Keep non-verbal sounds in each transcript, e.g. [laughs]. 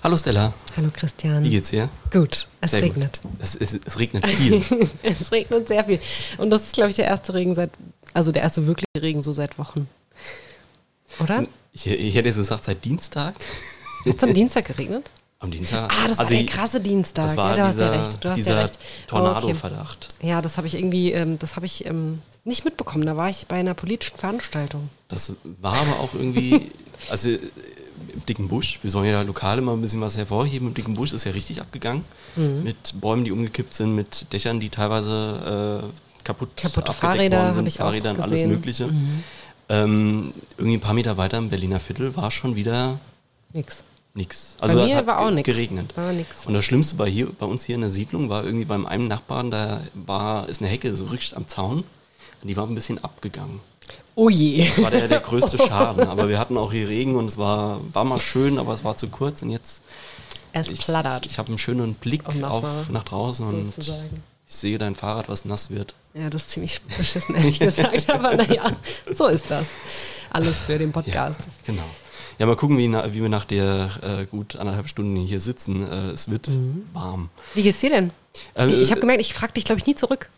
Hallo Stella. Hallo Christian. Wie geht's dir? Gut, es Sehr regnet. Gut. Es, es, es, regnet viel. [laughs] es regnet sehr viel. Und das ist, glaube ich, der erste Regen seit, also der erste wirkliche Regen so seit Wochen. Oder? Ich, ich hätte jetzt gesagt, seit Dienstag. Hat es am Dienstag geregnet? [laughs] Am Dienstag? Ah, das also war der krasse Dienstag. Das war ja, du dieser, hast ja recht. Du hast ja recht. Tornado-Verdacht. Okay. Ja, das habe ich irgendwie, ähm, das habe ich ähm, nicht mitbekommen. Da war ich bei einer politischen Veranstaltung. Das war aber auch irgendwie, [laughs] also im dicken Busch, wir sollen ja lokal immer ein bisschen was hervorheben. Im dicken Busch ist ja richtig abgegangen. Mhm. Mit Bäumen, die umgekippt sind, mit Dächern, die teilweise äh, kaputt Kaputte Fahrräder sind, ich Fahrrädern, alles Mögliche. Mhm. Ähm, irgendwie ein paar Meter weiter im Berliner Viertel war schon wieder nix. Nix. Also bei es mir hat war auch nix. geregnet. War nix. Und das Schlimmste bei, hier, bei uns hier in der Siedlung war irgendwie beim einem Nachbarn, da war, ist eine Hecke so richtig am Zaun. Und die war ein bisschen abgegangen. Oh je. Das war der, der größte [laughs] Schaden. Aber wir hatten auch hier Regen und es war, war mal schön, aber es war zu kurz. Und jetzt. Es ich, plattert. Ich, ich habe einen schönen Blick auf, nach draußen und sozusagen. ich sehe dein Fahrrad, was nass wird. Ja, das ist ziemlich beschissen, ehrlich [laughs] gesagt. Aber naja, so ist das. Alles für den Podcast. Ja, genau. Ja, mal gucken, wie, wie wir nach der äh, gut anderthalb Stunden hier sitzen. Äh, es wird mhm. warm. Wie geht's dir denn? Ähm, ich habe gemerkt, ich frage dich, glaube ich, nie zurück.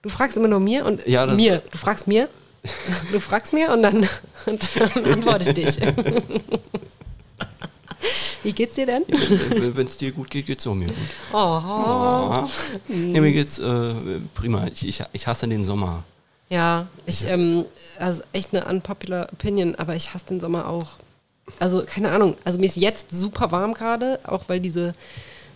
Du fragst immer nur mir und ja, mir. Du fragst mir, du fragst mir und dann, und dann antworte ich dich. Wie geht's dir denn? Ja, Wenn es dir gut geht, geht's auch mir gut. Oh. oh. Ja, mir geht's äh, prima. Ich, ich, ich hasse den Sommer. Ja, ich, ähm, also echt eine unpopular Opinion, aber ich hasse den Sommer auch. Also, keine Ahnung. Also, mir ist jetzt super warm gerade, auch weil diese,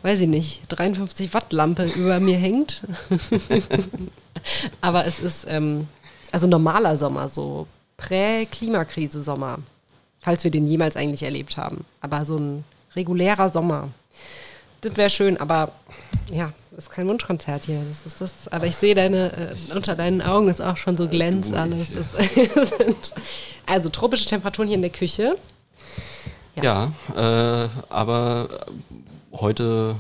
weiß ich nicht, 53 Watt Lampe über mir hängt. [laughs] aber es ist, ähm, also normaler Sommer, so Prä-Klimakrise Sommer. Falls wir den jemals eigentlich erlebt haben. Aber so ein regulärer Sommer. Das wäre schön, aber ja, das ist kein Wunschkonzert hier. Das ist das, aber ich sehe deine, äh, unter deinen Augen ist auch schon so glänzt alles. Das sind [laughs] also tropische Temperaturen hier in der Küche. Ja, ja äh, aber heute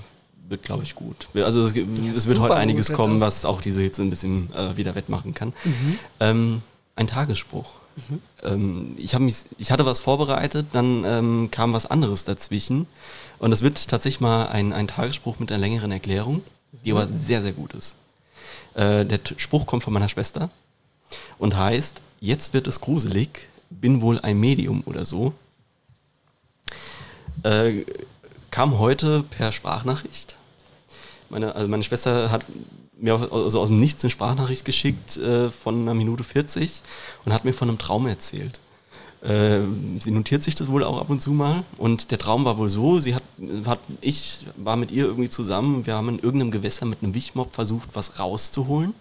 wird, glaube ich, gut. Also es, ja, es wird heute einiges wird kommen, was auch diese Hitze ein bisschen äh, wieder wettmachen kann. Mhm. Ähm, ein Tagesspruch. Mhm. Ähm, ich, mich, ich hatte was vorbereitet, dann ähm, kam was anderes dazwischen. Und es wird tatsächlich mal ein, ein Tagesspruch mit einer längeren Erklärung, die mhm. aber sehr, sehr gut ist. Äh, der Spruch kommt von meiner Schwester und heißt, jetzt wird es gruselig, bin wohl ein Medium oder so. Äh, kam heute per Sprachnachricht. Meine, also meine Schwester hat mir also aus dem Nichts eine Sprachnachricht geschickt äh, von einer Minute 40 und hat mir von einem Traum erzählt. Äh, sie notiert sich das wohl auch ab und zu mal und der Traum war wohl so, sie hat, hat, ich war mit ihr irgendwie zusammen, wir haben in irgendeinem Gewässer mit einem Wichmob versucht, was rauszuholen.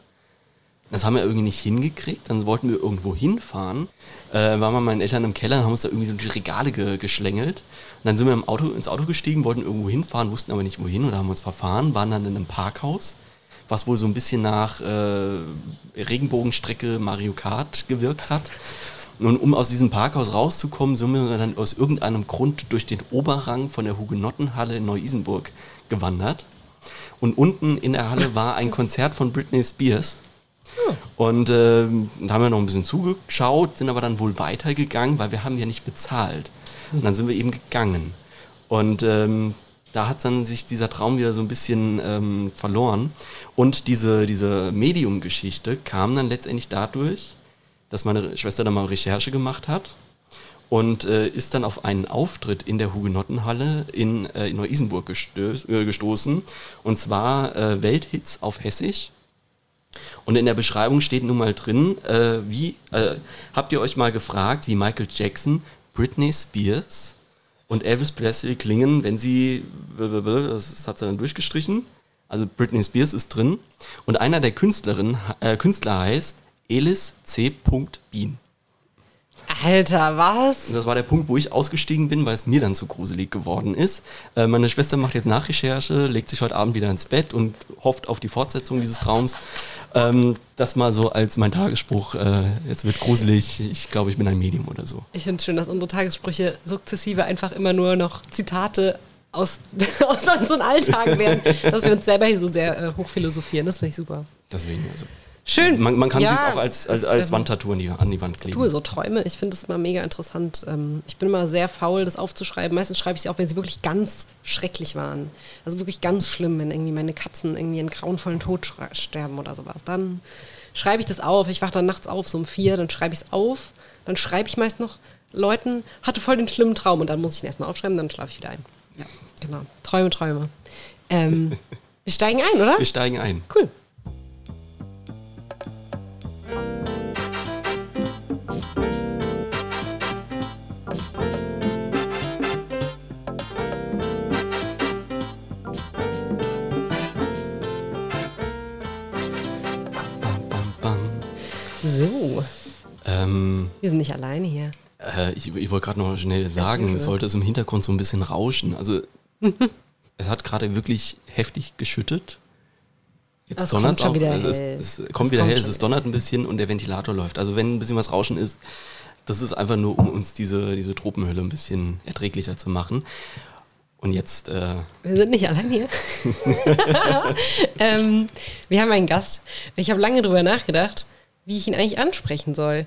Das haben wir irgendwie nicht hingekriegt, dann wollten wir irgendwo hinfahren, äh, waren wir meinen Eltern im Keller und haben uns da irgendwie so die Regale ge geschlängelt. Und dann sind wir im Auto, ins Auto gestiegen, wollten irgendwo hinfahren, wussten aber nicht wohin oder haben uns verfahren, waren dann in einem Parkhaus was wohl so ein bisschen nach äh, Regenbogenstrecke Mario Kart gewirkt hat. Und um aus diesem Parkhaus rauszukommen, sind wir dann aus irgendeinem Grund durch den Oberrang von der Hugenottenhalle in Neu-Isenburg gewandert. Und unten in der Halle war ein [laughs] Konzert von Britney Spears. Und äh, da haben wir noch ein bisschen zugeschaut, sind aber dann wohl weitergegangen, weil wir haben ja nicht bezahlt. Und dann sind wir eben gegangen. Und ähm, da hat dann sich dieser Traum wieder so ein bisschen ähm, verloren. Und diese, diese Medium-Geschichte kam dann letztendlich dadurch, dass meine Schwester da mal Recherche gemacht hat und äh, ist dann auf einen Auftritt in der Hugenottenhalle in, äh, in Neu-Isenburg äh, gestoßen. Und zwar äh, Welthits auf Hessisch. Und in der Beschreibung steht nun mal drin, äh, wie äh, habt ihr euch mal gefragt, wie Michael Jackson Britney Spears und Elvis Presley klingen, wenn sie, das hat sie dann durchgestrichen, also Britney Spears ist drin und einer der Künstlerinnen, äh, Künstler heißt Elis C. Bean. Alter, was? Das war der Punkt, wo ich ausgestiegen bin, weil es mir dann zu gruselig geworden ist. Äh, meine Schwester macht jetzt Nachrecherche, legt sich heute Abend wieder ins Bett und hofft auf die Fortsetzung dieses Traums. Ähm, das mal so als mein Tagesspruch. Äh, es wird gruselig. Ich glaube, ich bin ein Medium oder so. Ich finde es schön, dass unsere Tagessprüche sukzessive einfach immer nur noch Zitate aus, [laughs] aus unserem Alltag werden, dass wir uns selber hier so sehr äh, hochphilosophieren. Das finde ich super. Deswegen also. Schön. Man, man kann Ja, sie auch als, als, als Wandtattoo an die, an die Wand kleben. Du, so Träume, ich finde es immer mega interessant. Ähm, Ich bin immer sehr faul, das aufzuschreiben. Meistens schreibe ich sie auf, wenn sie wirklich ganz schrecklich waren. Also wirklich ganz schlimm, wenn irgendwie meine Katzen irgendwie einen grauenvollen Tod sterben oder sowas. Dann schreibe ich das auf. Ich wache dann nachts auf, so um vier, dann schreibe ich es auf. Dann schreibe ich meist noch Leuten, hatte voll den schlimmen Traum und dann muss ich ihn erstmal aufschreiben, dann schlafe ich wieder ein. Ja, genau. Träume, Träume. Ähm, [laughs] wir steigen ein, oder? Wir steigen ein. Cool. Ähm, wir sind nicht alleine hier. äh, ich ich wollte gerade noch schnell sagen, sollte es im Hintergrund so ein bisschen rauschen. Also, [laughs] es hat gerade wirklich heftig geschüttet. Jetzt Es kommt donnert's schon auch. wieder Also es, es Es kommt wieder kommt hell, es donnert ein bisschen und der Ventilator läuft. Also, wenn ein bisschen was Rauschen ist, das ist einfach nur, um uns diese, diese Tropenhölle ein bisschen erträglicher zu machen. Und jetzt, äh, Wir sind nicht allein hier. [laughs] [laughs] ähm, wir haben einen Gast. Ich habe lange drüber nachgedacht, wie ich ihn eigentlich ansprechen soll.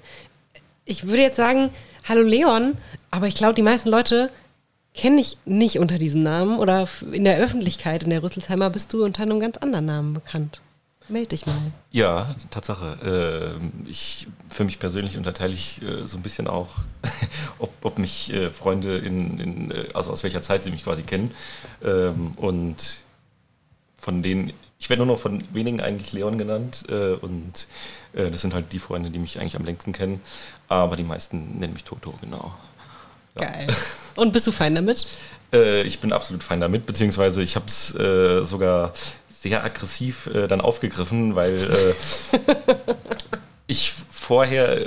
Ich würde jetzt sagen, hallo Leon, aber ich glaube, die meisten Leute kennen dich nicht unter diesem Namen oder in der Öffentlichkeit, in der Rüsselsheimer, bist du unter einem ganz anderen Namen bekannt. Meld dich mal. Ja, Tatsache. Ähm, ich, für mich persönlich unterteile ich äh, so ein bisschen auch, [laughs] ob, ob mich äh, Freunde in, in, äh, also aus welcher Zeit sie mich quasi kennen. Ähm, und von denen, ich werde nur noch von wenigen eigentlich Leon genannt. Äh, und äh, das sind halt die Freunde, die mich eigentlich am längsten kennen. Aber die meisten nennen mich Toto, genau. Ja. Geil. Und bist du fein damit? [laughs] Äh, ich bin absolut fein damit, beziehungsweise ich habe es äh, sogar sehr aggressiv äh, dann aufgegriffen, weil äh, [laughs] ich vorher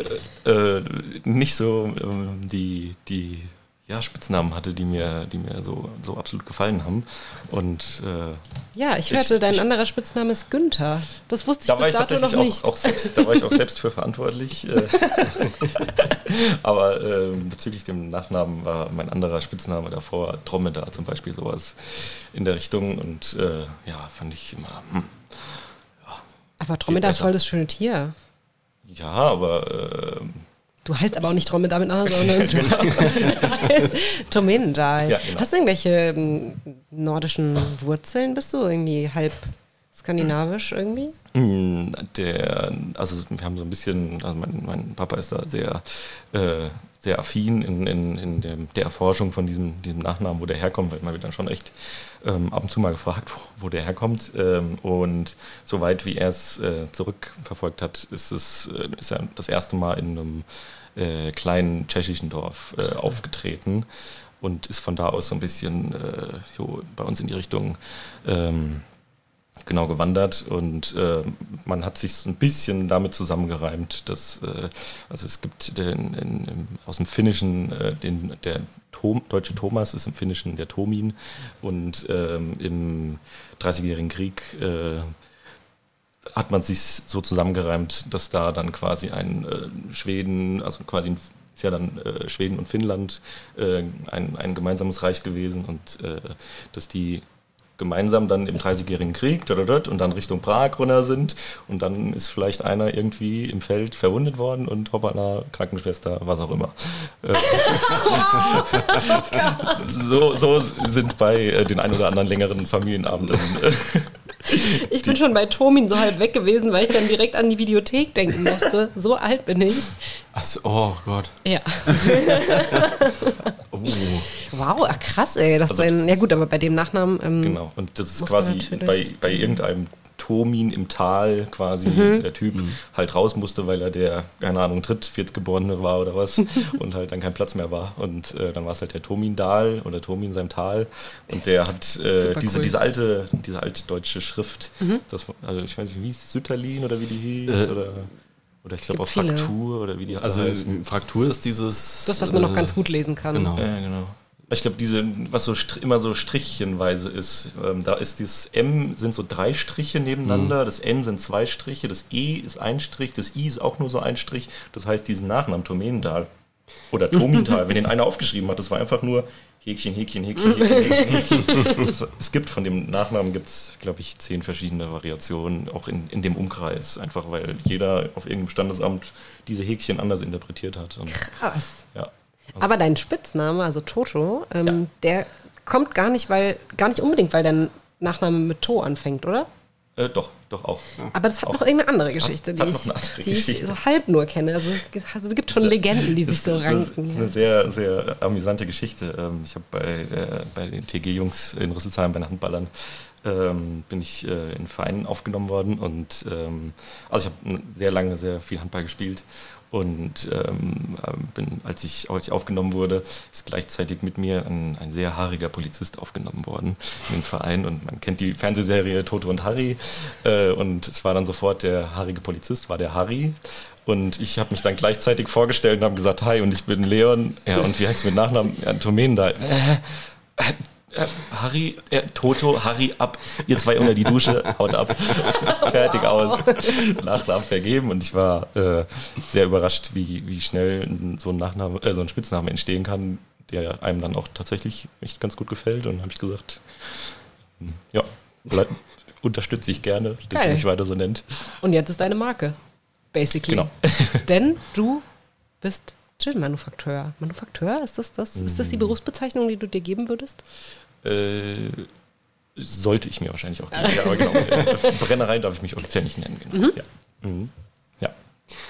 nicht so ähm, die, die ja, Spitznamen hatte, die mir, die mir so, so absolut gefallen haben. Und äh, Ja, ich Ich- hörte, dein ich- anderer Spitzname ist Günther. Das wusste ich da bis ich dato noch nicht. auch, auch selbst, da war ich auch selbst für verantwortlich. äh. [laughs] Aber äh, bezüglich dem Nachnamen war mein anderer Spitzname davor Dromedar zum Beispiel sowas in der Richtung. Und äh, ja, fand ich immer, hm, aber Dromedar ist voll das schöne Tier. ja, aber äh, Du heißt aber auch nicht Dromedar mit Nachnamen, sondern [laughs] du heißt Tomendal. Ja, genau. Hast du irgendwelche ähm, nordischen Wurzeln? Bist du irgendwie halb skandinavisch irgendwie? Mm, Der, also wir haben so ein bisschen, also mein, mein Papa ist da sehr, äh, sehr affin in, in, in dem, der Erforschung von diesem, diesem Nachnamen, wo der herkommt, weil man wird dann schon echt ähm, ab und zu mal gefragt, wo, wo der herkommt. Ähm, und soweit wie er es äh, zurückverfolgt hat, ist es äh, ist er das erste Mal in einem äh, kleinen tschechischen Dorf äh, aufgetreten und ist von da aus so ein bisschen äh, so bei uns in die Richtung ähm, genau gewandert und äh, man hat sich so ein bisschen damit zusammengereimt, dass äh, also es gibt den, in, aus dem Finnischen äh, den der Tom, deutsche Thomas ist im Finnischen der Tomin und ähm, im Dreißigjährigen Krieg äh, hat man sich so zusammengereimt, dass da dann quasi ein äh, Schweden, also quasi ein, ist ja dann äh, Schweden und Finnland äh, ein, ein gemeinsames Reich gewesen und äh, dass die gemeinsam dann im Dreißigjährigen Krieg und dann Richtung Prag runter sind und dann ist vielleicht einer irgendwie im Feld verwundet worden und hoppala, Krankenschwester, was auch immer. Äh, [laughs] [laughs] so, so sind bei äh, den ein oder anderen längeren Familienabenden Ich bin schon bei Tomin so halb weg gewesen, weil ich dann direkt an die Videothek denken musste. So alt bin ich. Achso, oh Gott. Ja. [laughs] oh, Wow, ach, krass, ey. Das Also ist ein, ja gut, aber bei dem Nachnamen. Ähm, Genau, und das ist quasi bei, bei irgendeinem Tomin im Tal quasi Mhm. der Typ halt raus musste, weil er der, keine Ahnung, dritt, viertgeborene war oder was [laughs] und halt dann kein Platz mehr war. Und äh, dann war es halt der Tomin Dahl oder Tomin seinem Tal und der hat äh, diese, cool. Mhm. diese alte, diese alte deutsche Schrift, das, also ich weiß nicht, wie hieß es, Sütterlin oder wie die hieß Äh, oder, oder ich glaube auch viele. Fraktur oder wie die Also heißen. Fraktur ist dieses. Das, was man noch äh, ganz gut lesen kann. Genau. Ja, genau. Ich glaube, diese, was so immer so strichchenweise ist, ähm, da ist dieses M sind so drei Striche nebeneinander, das N sind zwei Striche, das E ist ein Strich, das I ist auch nur so ein Strich. Das heißt, diesen Nachnamen Tomendal, Oder Tomintal, wenn den einer aufgeschrieben hat, das war einfach nur Häkchen, Häkchen, Häkchen, Häkchen, Häkchen. [laughs] es gibt von dem Nachnamen, gibt es, glaube ich, zehn verschiedene Variationen, auch in, in dem Umkreis, einfach weil jeder auf irgendeinem Standesamt diese Häkchen anders interpretiert hat. Und, Krass. ja. Aber dein Spitzname, also Toto, ähm, Ja. der kommt gar nicht, weil, gar nicht unbedingt, weil dein Nachname mit To anfängt, oder? Äh, doch, doch auch. Aber das hat Auch. noch irgendeine andere Geschichte, die, ich, andere die ich Geschichte. so halb nur kenne. Also, also es gibt schon Legenden, die sich so Das ist eine ranken. sehr, sehr amüsante Geschichte. Ähm, Ich habe bei, bei den TG-Jungs in Rüsselsheim, bei den Handballern, ähm, bin ich äh, in Vereinen aufgenommen worden und ähm, also ich habe sehr lange sehr viel Handball gespielt und ähm, ähm, bin, als ich, als ich aufgenommen wurde, ist gleichzeitig mit mir ein, ein sehr haariger Polizist aufgenommen worden in den Verein und man kennt die Fernsehserie Toto und Harry äh, und es war dann sofort der haarige Polizist, war der Harry und ich habe mich dann gleichzeitig vorgestellt und habe gesagt, hi und ich bin Leon, ja und wie heißt du mit Nachnamen? Ja, Tomen da. Äh, äh, äh, Harry, äh, Toto, Harry ab, ihr zwei unter die Dusche, haut ab, [laughs] fertig aus, Nachnamen vergeben und ich war äh, sehr überrascht, wie, wie schnell so ein, Nachname, äh, so ein Spitzname entstehen kann, der einem dann auch tatsächlich echt ganz gut gefällt und habe ich gesagt, hm, ja, bleib, unterstütze ich gerne, dass Geil. ihr mich weiter so nennt. Und jetzt ist deine Marke, basically. Genau. [laughs] Denn du bist Gin-Manufakteur. Manufakteur, ist das, das, ist das die Berufsbezeichnung, die du dir geben würdest? Äh, sollte ich mir wahrscheinlich auch geben. Ja, aber genau. Äh, [laughs] Brennerei darf ich mich offiziell nicht nennen. Genau. Ja. Mhm. ja.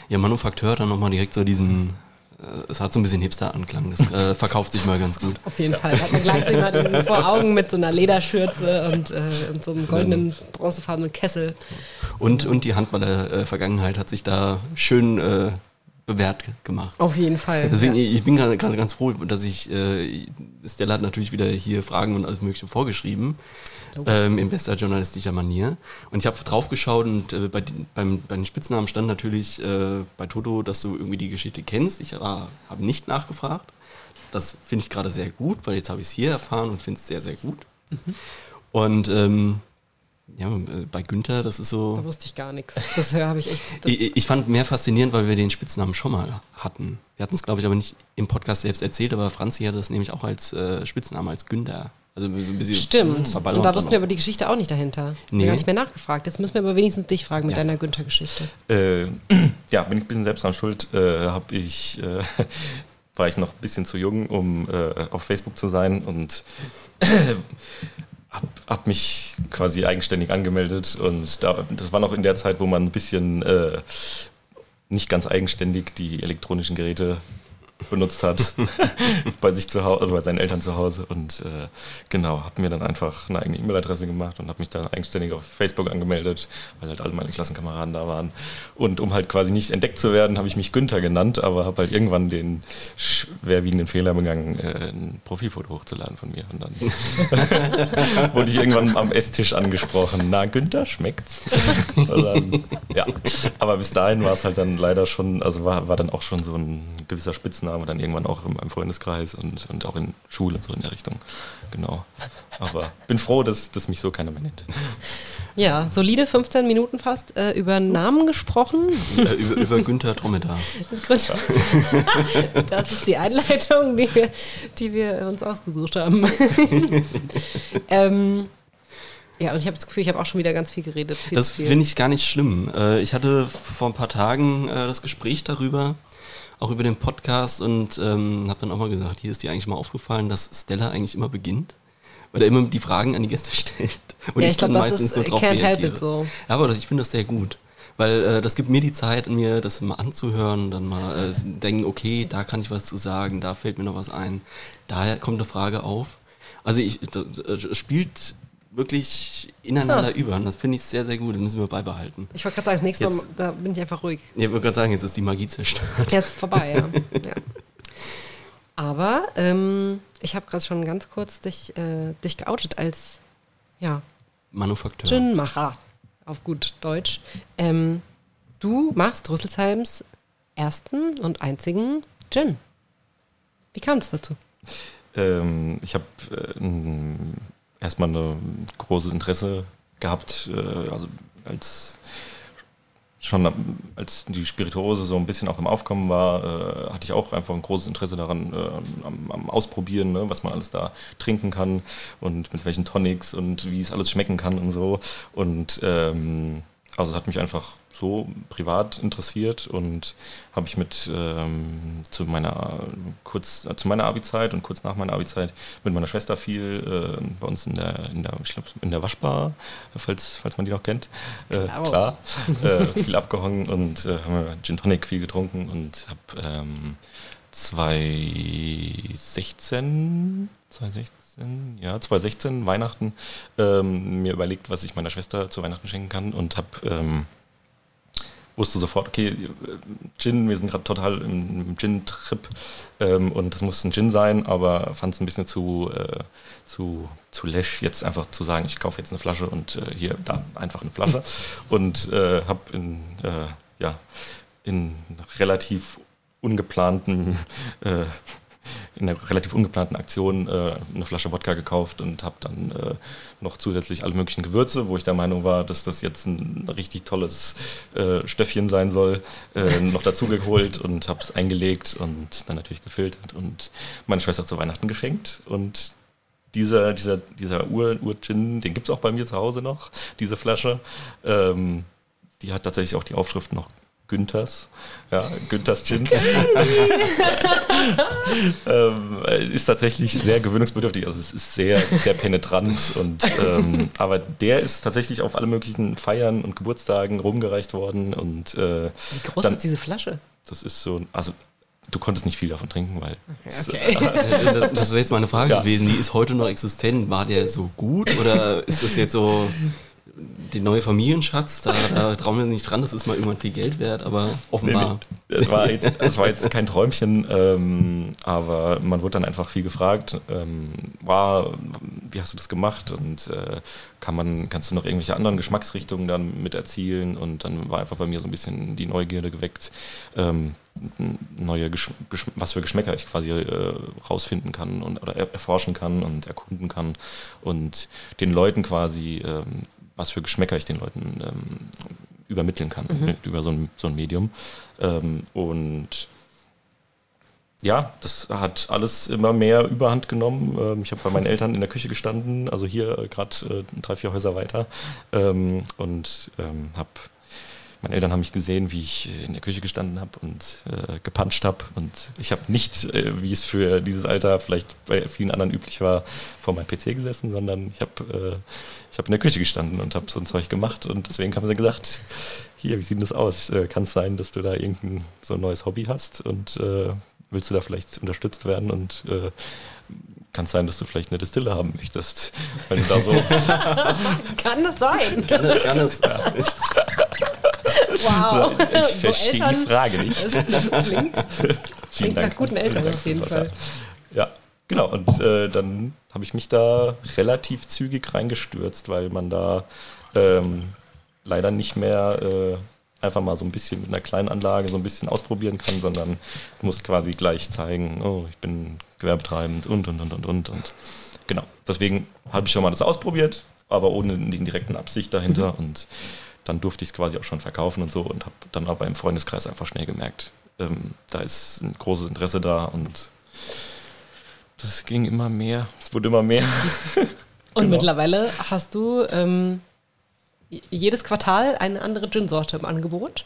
Ja, Manufakteur dann nochmal direkt so diesen, äh, es hat so ein bisschen Hipster-Anklang, das äh, [laughs] verkauft sich mal ganz gut. Auf jeden Fall. Hat man gleich so jemanden [laughs] vor Augen mit so einer Lederschürze und, äh, und so einem goldenen, bronzefarbenen Kessel. Und, und die Handballer-Vergangenheit hat sich da schön äh, bewährt ge- gemacht. Auf jeden Fall. Deswegen, ja. ich bin gerade ganz froh, dass ich, äh, Stella hat natürlich wieder hier Fragen und alles Mögliche vorgeschrieben, ähm, in bester journalistischer Manier. Und ich habe draufgeschaut und äh, bei, den- beim, bei den Spitznamen stand natürlich äh, bei Toto, dass du irgendwie die Geschichte kennst. Ich habe nicht nachgefragt. Das finde ich gerade sehr gut, weil jetzt habe ich es hier erfahren und finde es sehr, sehr gut. Und ähm, ja, äh, bei Günther, das ist so. Da wusste ich gar nichts. Das habe ich echt. Ich, ich fand mehr faszinierend, weil wir den Spitznamen schon mal hatten. Wir hatten es, glaube ich, aber nicht im Podcast selbst erzählt, aber Franzi hatte das nämlich auch als äh, Spitznamen, als Günther. Also so ein bisschen Stimmt. Und da wussten wir aber die Geschichte auch nicht dahinter. Nee. Nee. Gar nicht mehr nachgefragt. Jetzt müssen wir aber wenigstens dich fragen mit Ja. deiner Günther-Geschichte. Äh, [clears throat] ja, bin ich ein bisschen selbst dran schuld. Äh, hab ich, äh, [laughs] war ich noch ein bisschen zu jung, um äh, auf Facebook zu sein und [laughs] hab, hab mich quasi eigenständig angemeldet. Und da, das war noch in der Zeit, wo man ein bisschen äh, nicht ganz eigenständig die elektronischen Geräte benutzt hat [laughs] bei sich zu Hause, also bei seinen Eltern zu Hause. Und äh, genau, habe mir dann einfach eine eigene E-Mail-Adresse gemacht und habe mich dann eigenständig auf Facebook angemeldet, weil halt alle meine Klassenkameraden da waren. Und um halt quasi nicht entdeckt zu werden, habe ich mich Günther genannt, aber habe halt irgendwann den schwerwiegenden Fehler begangen, äh, ein Profilfoto hochzuladen von mir. Und dann [laughs] wurde ich irgendwann am Esstisch angesprochen, na Günther, schmeckt's? Dann, ja, aber bis dahin war es halt dann leider schon, also war, war dann auch schon so ein gewisser Spitzname, dann irgendwann auch in meinem Freundeskreis und, und auch in Schule und so in der Richtung. Genau. Aber bin froh, dass, dass mich so keiner mehr nennt. Ja, solide 15 Minuten fast äh, über Namen gesprochen. Äh, über, über Günther Dromedar. Das [laughs] Das ist die Einleitung, die wir, die wir uns ausgesucht haben. [laughs] ähm, ja, und ich habe das Gefühl, ich habe auch schon wieder ganz viel geredet. Viel Das finde ich gar nicht schlimm. Äh, ich hatte vor ein paar Tagen äh, das Gespräch darüber, auch über den Podcast und ähm, habe dann auch mal gesagt, hier ist dir eigentlich mal aufgefallen, dass Stella eigentlich immer beginnt. Oder immer die Fragen an die Gäste [laughs] stellt. Und Ja, ich glaub, das ist, so äh, drauf reagiere. so. Ja, aber ich finde das sehr gut. Weil äh, das gibt mir die Zeit, mir das mal anzuhören, dann mal äh, denken, okay, da kann ich was zu sagen, da fällt mir noch was ein. Daher kommt eine Frage auf. Also ich, das, äh, spielt wirklich ineinander Ja. über und das finde ich sehr, sehr gut. Das müssen wir beibehalten. Ich wollte gerade sagen, das nächste Mal, Jetzt- da bin ich einfach ruhig. Ich wollte gerade sagen, jetzt ist die Magie zerstört. Jetzt vorbei, ja. [laughs] ja. Aber ähm, ich habe gerade schon ganz kurz dich, äh, dich geoutet als ja, Manufakteur. Ginmacher, auf gut Deutsch. Ähm, du machst Rüsselsheims ersten und einzigen Gin. Wie kam es dazu? Ähm, ich habe äh, n- erstmal ein großes Interesse gehabt, äh, also als schon als die Spirituose so ein bisschen auch im Aufkommen war, äh, hatte ich auch einfach ein großes Interesse daran, äh, am, am, Ausprobieren, ne, was man alles da trinken kann und mit welchen Tonics und wie es alles schmecken kann und so. Und ähm, also es hat mich einfach so privat interessiert und habe ich mit ähm, zu meiner kurz äh, zu meiner Abi-Zeit und kurz nach meiner Abi-Zeit mit meiner Schwester viel äh, bei uns in der in der ich glaub, in der Waschbar, falls falls man die noch kennt, äh, klar, [laughs] äh, viel abgehangen und äh, haben Gin Tonic viel getrunken und habe ähm, 2016 2016, ja, 2016, Weihnachten, ähm, mir überlegt, was ich meiner Schwester zu Weihnachten schenken kann und habe ähm, wusste sofort, okay, Gin, wir sind gerade total im Gin-Trip ähm, und das muss ein Gin sein, aber fand es ein bisschen zu, äh, zu, zu läsch, jetzt einfach zu sagen, ich kaufe jetzt eine Flasche und äh, hier, da, einfach eine Flasche. [laughs] Und äh, habe in, äh, ja, in relativ ungeplanten äh, in einer relativ ungeplanten Aktion äh, eine Flasche Wodka gekauft und habe dann äh, noch zusätzlich alle möglichen Gewürze, wo ich der Meinung war, dass das jetzt ein richtig tolles äh, Stöffchen sein soll, äh, [laughs] noch dazu geholt und habe es eingelegt und dann natürlich gefiltert und meine Schwester zu Weihnachten geschenkt und dieser, dieser, dieser Ur-Gin, den gibt es auch bei mir zu Hause noch, diese Flasche. Ähm, die hat tatsächlich auch die Aufschrift noch Günthers. Ja, Günthers Gin. [laughs] [laughs] ähm, ist tatsächlich sehr gewöhnungsbedürftig. Also es ist sehr, sehr penetrant. Und, ähm, aber der ist tatsächlich auf alle möglichen Feiern und Geburtstagen rumgereicht worden. Und, äh, Wie groß dann, ist diese Flasche? Das ist so, also du konntest nicht viel davon trinken, weil. Okay. okay. [laughs] das, das wäre jetzt meine Frage ja. gewesen. Die ist heute noch existent. War der so gut oder ist das jetzt so den neuen Familienschatz, da, da [laughs] trauen wir nicht dran, das ist mal irgendwann viel Geld wert, aber offenbar. Nee, es, war jetzt, es war jetzt kein Träumchen, ähm, aber man wurde dann einfach viel gefragt, ähm, war, wie hast du das gemacht und äh, kann man, kannst du noch irgendwelche anderen Geschmacksrichtungen dann mit erzielen und dann war einfach bei mir so ein bisschen die Neugierde geweckt, ähm, neue Gesch was für Geschmäcker ich quasi äh, rausfinden kann und oder erforschen kann und erkunden kann und den Leuten quasi ähm, was für Geschmäcker ich den Leuten ähm, übermitteln kann mhm. über so ein, so ein Medium. Ähm, und ja, das hat alles immer mehr Überhand genommen. Ähm, ich habe bei meinen [laughs] Eltern in der Küche gestanden, also hier äh, gerade äh, drei, vier Häuser weiter ähm, und ähm, habe meine Eltern haben mich gesehen, wie ich in der Küche gestanden habe und äh, gepanscht habe. Und ich habe nicht, äh, wie es für dieses Alter vielleicht bei vielen anderen üblich war, vor meinem PC gesessen, sondern ich habe äh, hab in der Küche gestanden und habe so ein Zeug gemacht. Und deswegen haben sie gesagt, hier, wie sieht denn das aus? Äh, Kann es sein, dass du da irgendein so ein neues Hobby hast und äh, willst du da vielleicht unterstützt werden und äh, kann es sein, dass du vielleicht eine Distille haben möchtest, wenn du da so. [laughs] kann das sein? Kann, kann es. Ja. [laughs] Wow. Ich so verstehe Eltern, die Frage nicht. Das klingt, klingt [laughs] nach guten Eltern auf jeden Fall. Ja, genau. Und äh, dann habe ich mich da relativ zügig reingestürzt, weil man da ähm, leider nicht mehr äh, einfach mal so ein bisschen mit einer kleinen Anlage so ein bisschen ausprobieren kann, sondern du musst quasi gleich zeigen, oh, ich bin gewerbetreibend und und und und und und. Genau. Deswegen habe ich schon mal das ausprobiert, aber ohne die direkten Absicht dahinter mhm. und dann durfte ich es quasi auch schon verkaufen und so und habe dann aber im Freundeskreis einfach schnell gemerkt, ähm, da ist ein großes Interesse da und das ging immer mehr, es wurde immer mehr. [laughs] und genau. mittlerweile hast du ähm, jedes Quartal eine andere Gin-Sorte im Angebot.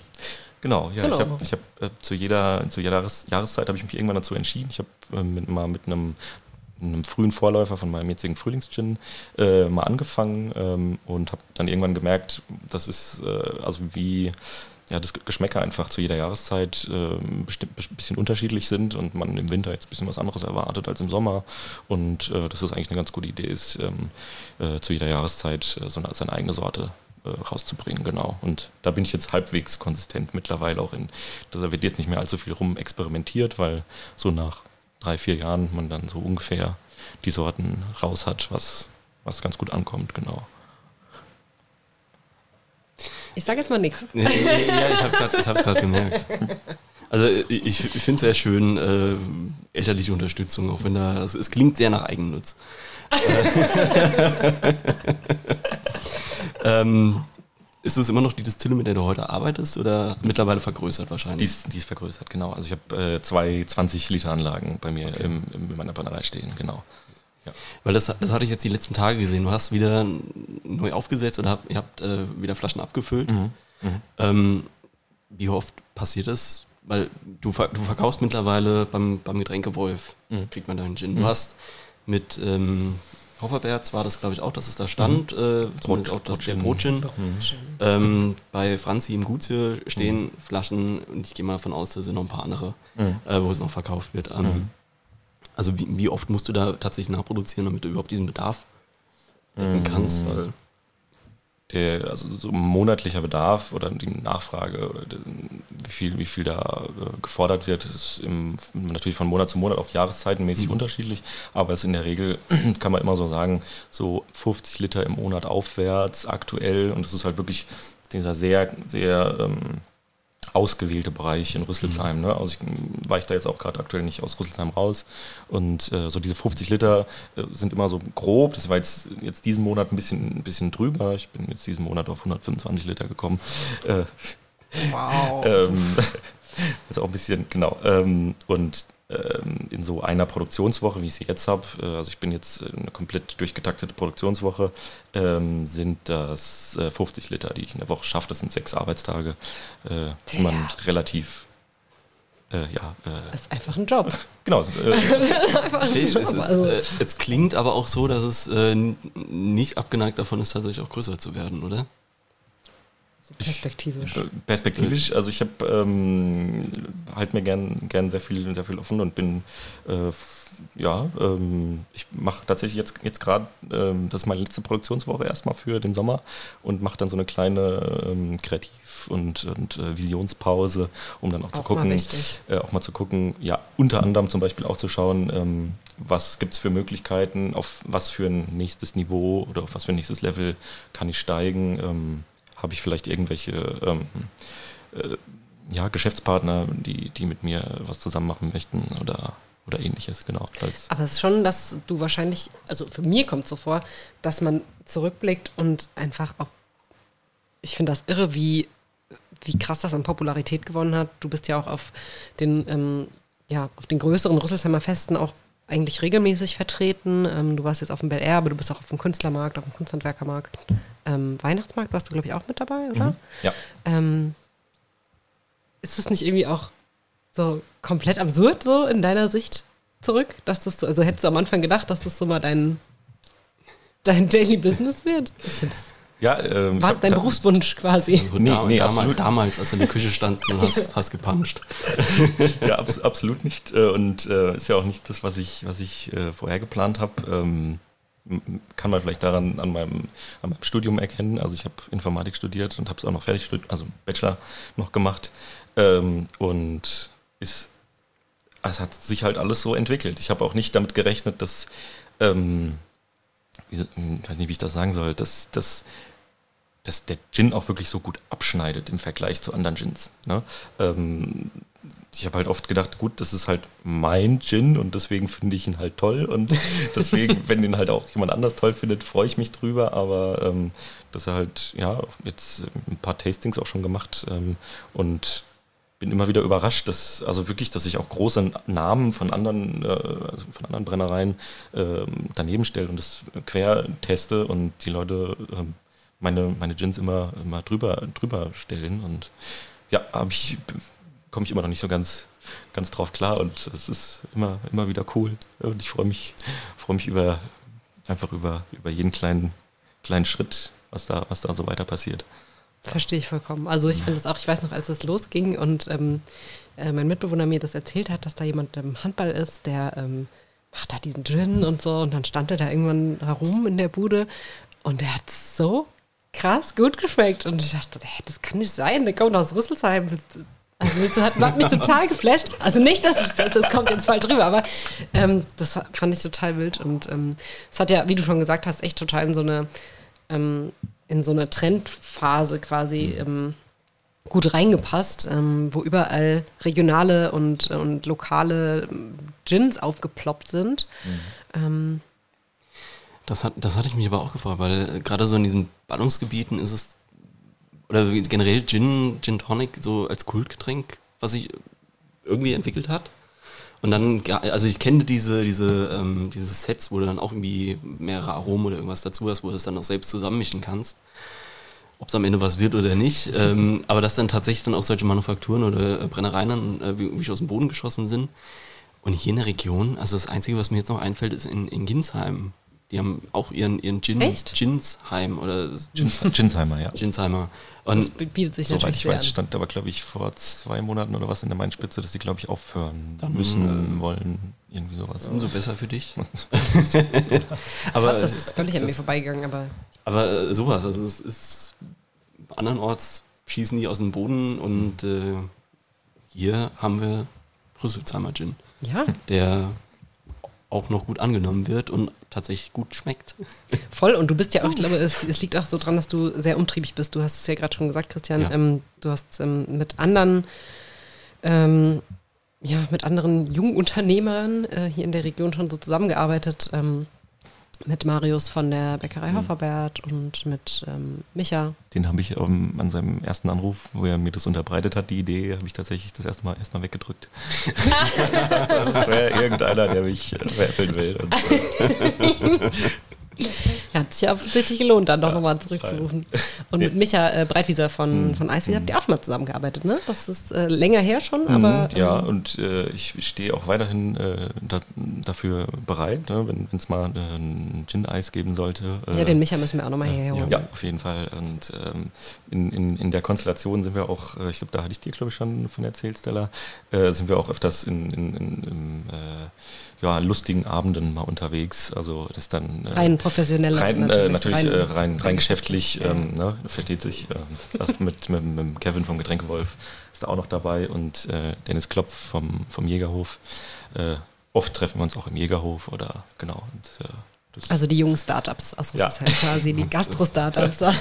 Genau, ja, genau. ich habe hab, äh, zu jeder, zu jeder Jahres, Jahreszeit habe ich mich irgendwann dazu entschieden. Ich habe äh, mit, mal mit einem einem frühen Vorläufer von meinem jetzigen Frühlingsgin äh, mal angefangen ähm, und habe dann irgendwann gemerkt, das ist äh, also wie ja, das Geschmäcker einfach zu jeder Jahreszeit äh, ein bisschen unterschiedlich sind und man im Winter jetzt ein bisschen was anderes erwartet als im Sommer und äh, dass es eigentlich eine ganz gute Idee ist, ähm, äh, zu jeder Jahreszeit äh, so eine, seine eigene Sorte äh, rauszubringen, genau. Und da bin ich jetzt halbwegs konsistent mittlerweile auch in, da wird jetzt nicht mehr allzu viel rum experimentiert, weil so nach drei, vier Jahren man dann so ungefähr die Sorten raus hat, was, was ganz gut ankommt, genau. Ich sage jetzt mal nichts. Ja, ich habe es gerade gemerkt. Also ich, ich finde es sehr schön, äh, elterliche Unterstützung, auch wenn da, also, es klingt sehr nach Eigennutz. [laughs] ähm, ist es immer noch die Distille, mit der du heute arbeitest oder mittlerweile vergrößert wahrscheinlich? Die ist, die ist vergrößert, genau. Also ich habe äh, zwei 20-Liter-Anlagen bei mir okay. im, im, in meiner Brennerei stehen, genau. Ja. Weil das, das hatte ich jetzt die letzten Tage gesehen. Du hast wieder neu aufgesetzt oder habt, ihr habt äh, wieder Flaschen abgefüllt. Mhm. Mhm. Ähm, wie oft passiert das? Weil du, du verkaufst mittlerweile beim, beim Getränkewolf, mhm. kriegt man deinen Gin. Du mhm. hast mit ähm, Hofferberts war das, glaube ich, auch, dass es da stand. Mhm. Äh, Brot, auch das, der Brotgin. Ähm, bei Franzi im Gutsje stehen mhm. Flaschen und ich gehe mal davon aus, da sind noch ein paar andere, mhm. äh, wo es noch verkauft wird. Ähm, mhm. Also wie, wie, oft musst du da tatsächlich nachproduzieren, damit du überhaupt diesen Bedarf decken kannst? Mhm. Weil der, also so monatlicher Bedarf oder die Nachfrage, wie viel, wie viel da äh, gefordert wird, ist im, natürlich von Monat zu Monat auch jahreszeitenmäßig mhm. unterschiedlich, aber es in der Regel [clears throat] kann man immer so sagen, so 50 Liter im Monat aufwärts aktuell und das ist halt wirklich dieser sehr, sehr ähm, ausgewählte Bereich in Rüsselsheim. Mhm. Ne? Also ich weiche da jetzt auch gerade aktuell nicht aus Rüsselsheim raus. Und äh, so diese 50 Liter äh, sind immer so grob. Das war jetzt, jetzt diesen Monat ein bisschen, ein bisschen drüber. Ich bin jetzt diesen Monat auf 125 Liter gekommen. Äh, wow. [laughs] ähm, das [laughs] ist auch ein bisschen, genau. Ähm, und in so einer Produktionswoche, wie ich sie jetzt habe, äh, also ich bin jetzt eine komplett durchgetaktete Produktionswoche, ähm, sind das 50 äh, Liter, die ich in der Woche schaffe. Das sind sechs Arbeitstage, äh, die man relativ äh, ja, äh, das ist einfach ein Job. [laughs] Genau. Äh, [laughs] es, Job, ist, also. es, klingt aber auch so, dass es nicht abgeneigt davon ist, tatsächlich auch größer zu werden, oder? Perspektivisch. Ich, perspektivisch, also ich habe ähm, halt mir gern, gern sehr viel, sehr viel offen und bin äh, ja, ähm, ich mache tatsächlich jetzt, jetzt gerade, ähm, das ist meine letzte Produktionswoche erstmal für den Sommer und mache dann so eine kleine ähm, Kreativ- und, und äh, Visionspause, um dann auch, auch zu gucken, äh, auch mal zu gucken, ja, unter anderem zum Beispiel auch zu schauen, ähm, was gibt es für Möglichkeiten, auf was für ein nächstes Niveau oder auf was für ein nächstes Level kann ich steigen ähm, habe ich vielleicht irgendwelche ähm, äh, ja, Geschäftspartner, die, die mit mir was zusammen machen möchten oder, oder ähnliches, genau. Aber es ist schon, dass du wahrscheinlich, also für mir kommt es so vor, dass man zurückblickt und einfach auch, ich finde das irre, wie, wie krass das an Popularität gewonnen hat. Du bist ja auch auf den, ähm, ja, auf den größeren Rüsselsheimer Festen auch eigentlich regelmäßig vertreten. Ähm, du warst jetzt auf dem Bel Air, aber du bist auch auf dem Künstlermarkt, auf dem Kunsthandwerkermarkt. Ähm, Weihnachtsmarkt warst du, glaube ich, auch mit dabei, oder? Mhm. Ja. Ähm, ist das nicht irgendwie auch so komplett absurd, so in deiner Sicht zurück? Dass das so, also hättest du am Anfang gedacht, dass das so mal dein, [laughs] dein Daily Business wird? Ich finde ja, ähm, War das dein Berufswunsch quasi? Also, nee, nee, damals, damals, als du in der Küche standst und [laughs] hast, hast gepanscht. [laughs] ja, abs absolut nicht. Äh, und äh, ist ja auch nicht das, was ich, was ich äh, vorher geplant habe. Ähm, kann man vielleicht daran an meinem, an meinem Studium erkennen. Also ich habe Informatik studiert und habe es auch noch fertig studiert, also Bachelor noch gemacht. Ähm, und ist, es hat sich halt alles so entwickelt. Ich habe auch nicht damit gerechnet, dass, ähm, ich weiß nicht, wie ich das sagen soll, dass, dass dass der Gin auch wirklich so gut abschneidet im Vergleich zu anderen Gins. Ne? Ähm, ich habe halt oft gedacht, gut, das ist halt mein Gin und deswegen finde ich ihn halt toll und [laughs] deswegen, wenn ihn halt auch jemand anders toll findet, freue ich mich drüber, aber ähm, dass er halt, ja, jetzt ein paar Tastings auch schon gemacht ähm, und bin immer wieder überrascht, dass, also wirklich, dass ich auch große Namen von anderen, äh, also von anderen Brennereien äh, daneben stelle und das quer teste und die Leute äh, meine, meine Gins immer, immer drüber, drüber stellen. Und ja, habe ich, komme ich immer noch nicht so ganz, ganz drauf klar und es ist immer, immer wieder cool. Und ich freue mich, freue mich über einfach über, über jeden kleinen, kleinen Schritt, was da, was da so weiter passiert. Verstehe ich vollkommen. Also ich finde es auch, ich weiß noch, als es losging und ähm, äh, mein Mitbewohner mir das erzählt hat, dass da jemand im Handball ist, der ähm, macht da diesen Gin und so und dann stand er da irgendwann herum in der Bude und der hat so krass gut geschmeckt. Und ich dachte, hey, das kann nicht sein, der kommt aus Rüsselsheim. Also das hat, mich total geflasht. Also nicht, dass es, das kommt jetzt falsch drüber, aber ähm, das fand ich total wild. Und ähm, es ähm, hat ja, wie du schon gesagt hast, echt total in so eine, ähm, in so eine Trendphase quasi ähm, gut reingepasst, ähm, wo überall regionale und, und lokale Gins aufgeploppt sind. Mhm. Das, hat, das hatte ich mich aber auch gefragt, weil gerade so in diesen Ballungsgebieten ist es oder generell Gin, Gin Tonic so als Kultgetränk, was sich irgendwie entwickelt hat. Und dann, also ich kenne diese, diese, ähm, diese Sets, wo du dann auch irgendwie mehrere Aromen oder irgendwas dazu hast, wo du es dann auch selbst zusammenmischen kannst. Ob es am Ende was wird oder nicht. [laughs] ähm, aber dass dann tatsächlich dann auch solche Manufakturen oder äh, Brennereien dann äh, wie- aus dem Boden geschossen sind. Und hier in der Region, also das Einzige, was mir jetzt noch einfällt, ist in, in Ginsheim. Die haben auch ihren, ihren Gin, Echt? Ginsheim oder Gins, Ginsheimer, ja. Ginsheimer. Das Und bietet sich Soweit natürlich ich schwer weiß, an. stand aber, glaube ich, vor zwei Monaten oder was in der Mainspitze, dass die, glaube ich, aufhören Dann, müssen, äh, wollen, irgendwie sowas. umso besser für dich. [laughs] Aber Krass, das ist völlig an mir das- vorbeigegangen, aber Aber äh, sowas, also es ist andernorts schießen die aus dem Boden und äh, hier haben wir Rüsselsheimer Gin, ja, der auch noch gut angenommen wird und tatsächlich gut schmeckt. [laughs] voll. Und du bist ja auch, ich glaube, es, es liegt auch so dran, dass du sehr umtriebig bist. Du hast es ja gerade schon gesagt, Christian. Ja. Ähm, du hast ähm, mit anderen, ähm, ja, mit anderen jungen Unternehmern äh, hier in der Region schon so zusammengearbeitet. Mit Marius von der Bäckerei Hofferbert und mit ähm, Micha. Den habe ich ähm, an seinem ersten Anruf, wo er mir das unterbreitet hat, die Idee, habe ich tatsächlich das erste Mal erstmal weggedrückt. [laughs] das wäre irgendeiner, der mich äh, veräppeln will. Und, äh, [laughs] [laughs] Hat sich ja offensichtlich gelohnt, dann doch nochmal zurückzurufen. Und mit Micha äh, Breitwieser von, von Eiswies habt ihr auch mal zusammengearbeitet, ne? Das ist äh, länger her schon, aber. Mhm, ja, ähm, und äh, ich stehe auch weiterhin äh, da, dafür bereit, ne, wenn es mal äh, ein Gin-Eis geben sollte. Äh, ja, den Micha müssen wir auch nochmal hierher holen. Ja, auf jeden Fall. Und ähm, in, in, in der Konstellation sind wir auch, ich glaube, da hatte ich dir, glaube ich, schon von erzählt, Stella, sind wir auch öfters in, in, in, in ja, lustigen Abenden mal unterwegs. Also das dann äh, Rein professionell. rein, äh, natürlich rein- äh, rein, rein geschäftlich, ähm, ne, versteht sich. Ähm, das mit, mit, mit Kevin vom Getränkewolf ist da auch noch dabei und äh, Dennis Klopf vom, vom Jägerhof. Oft treffen wir uns auch im Jägerhof oder genau. Und, Also die jungen Startups aus Ja. Rüsselsheim quasi, die [laughs] Gastro-Startups aus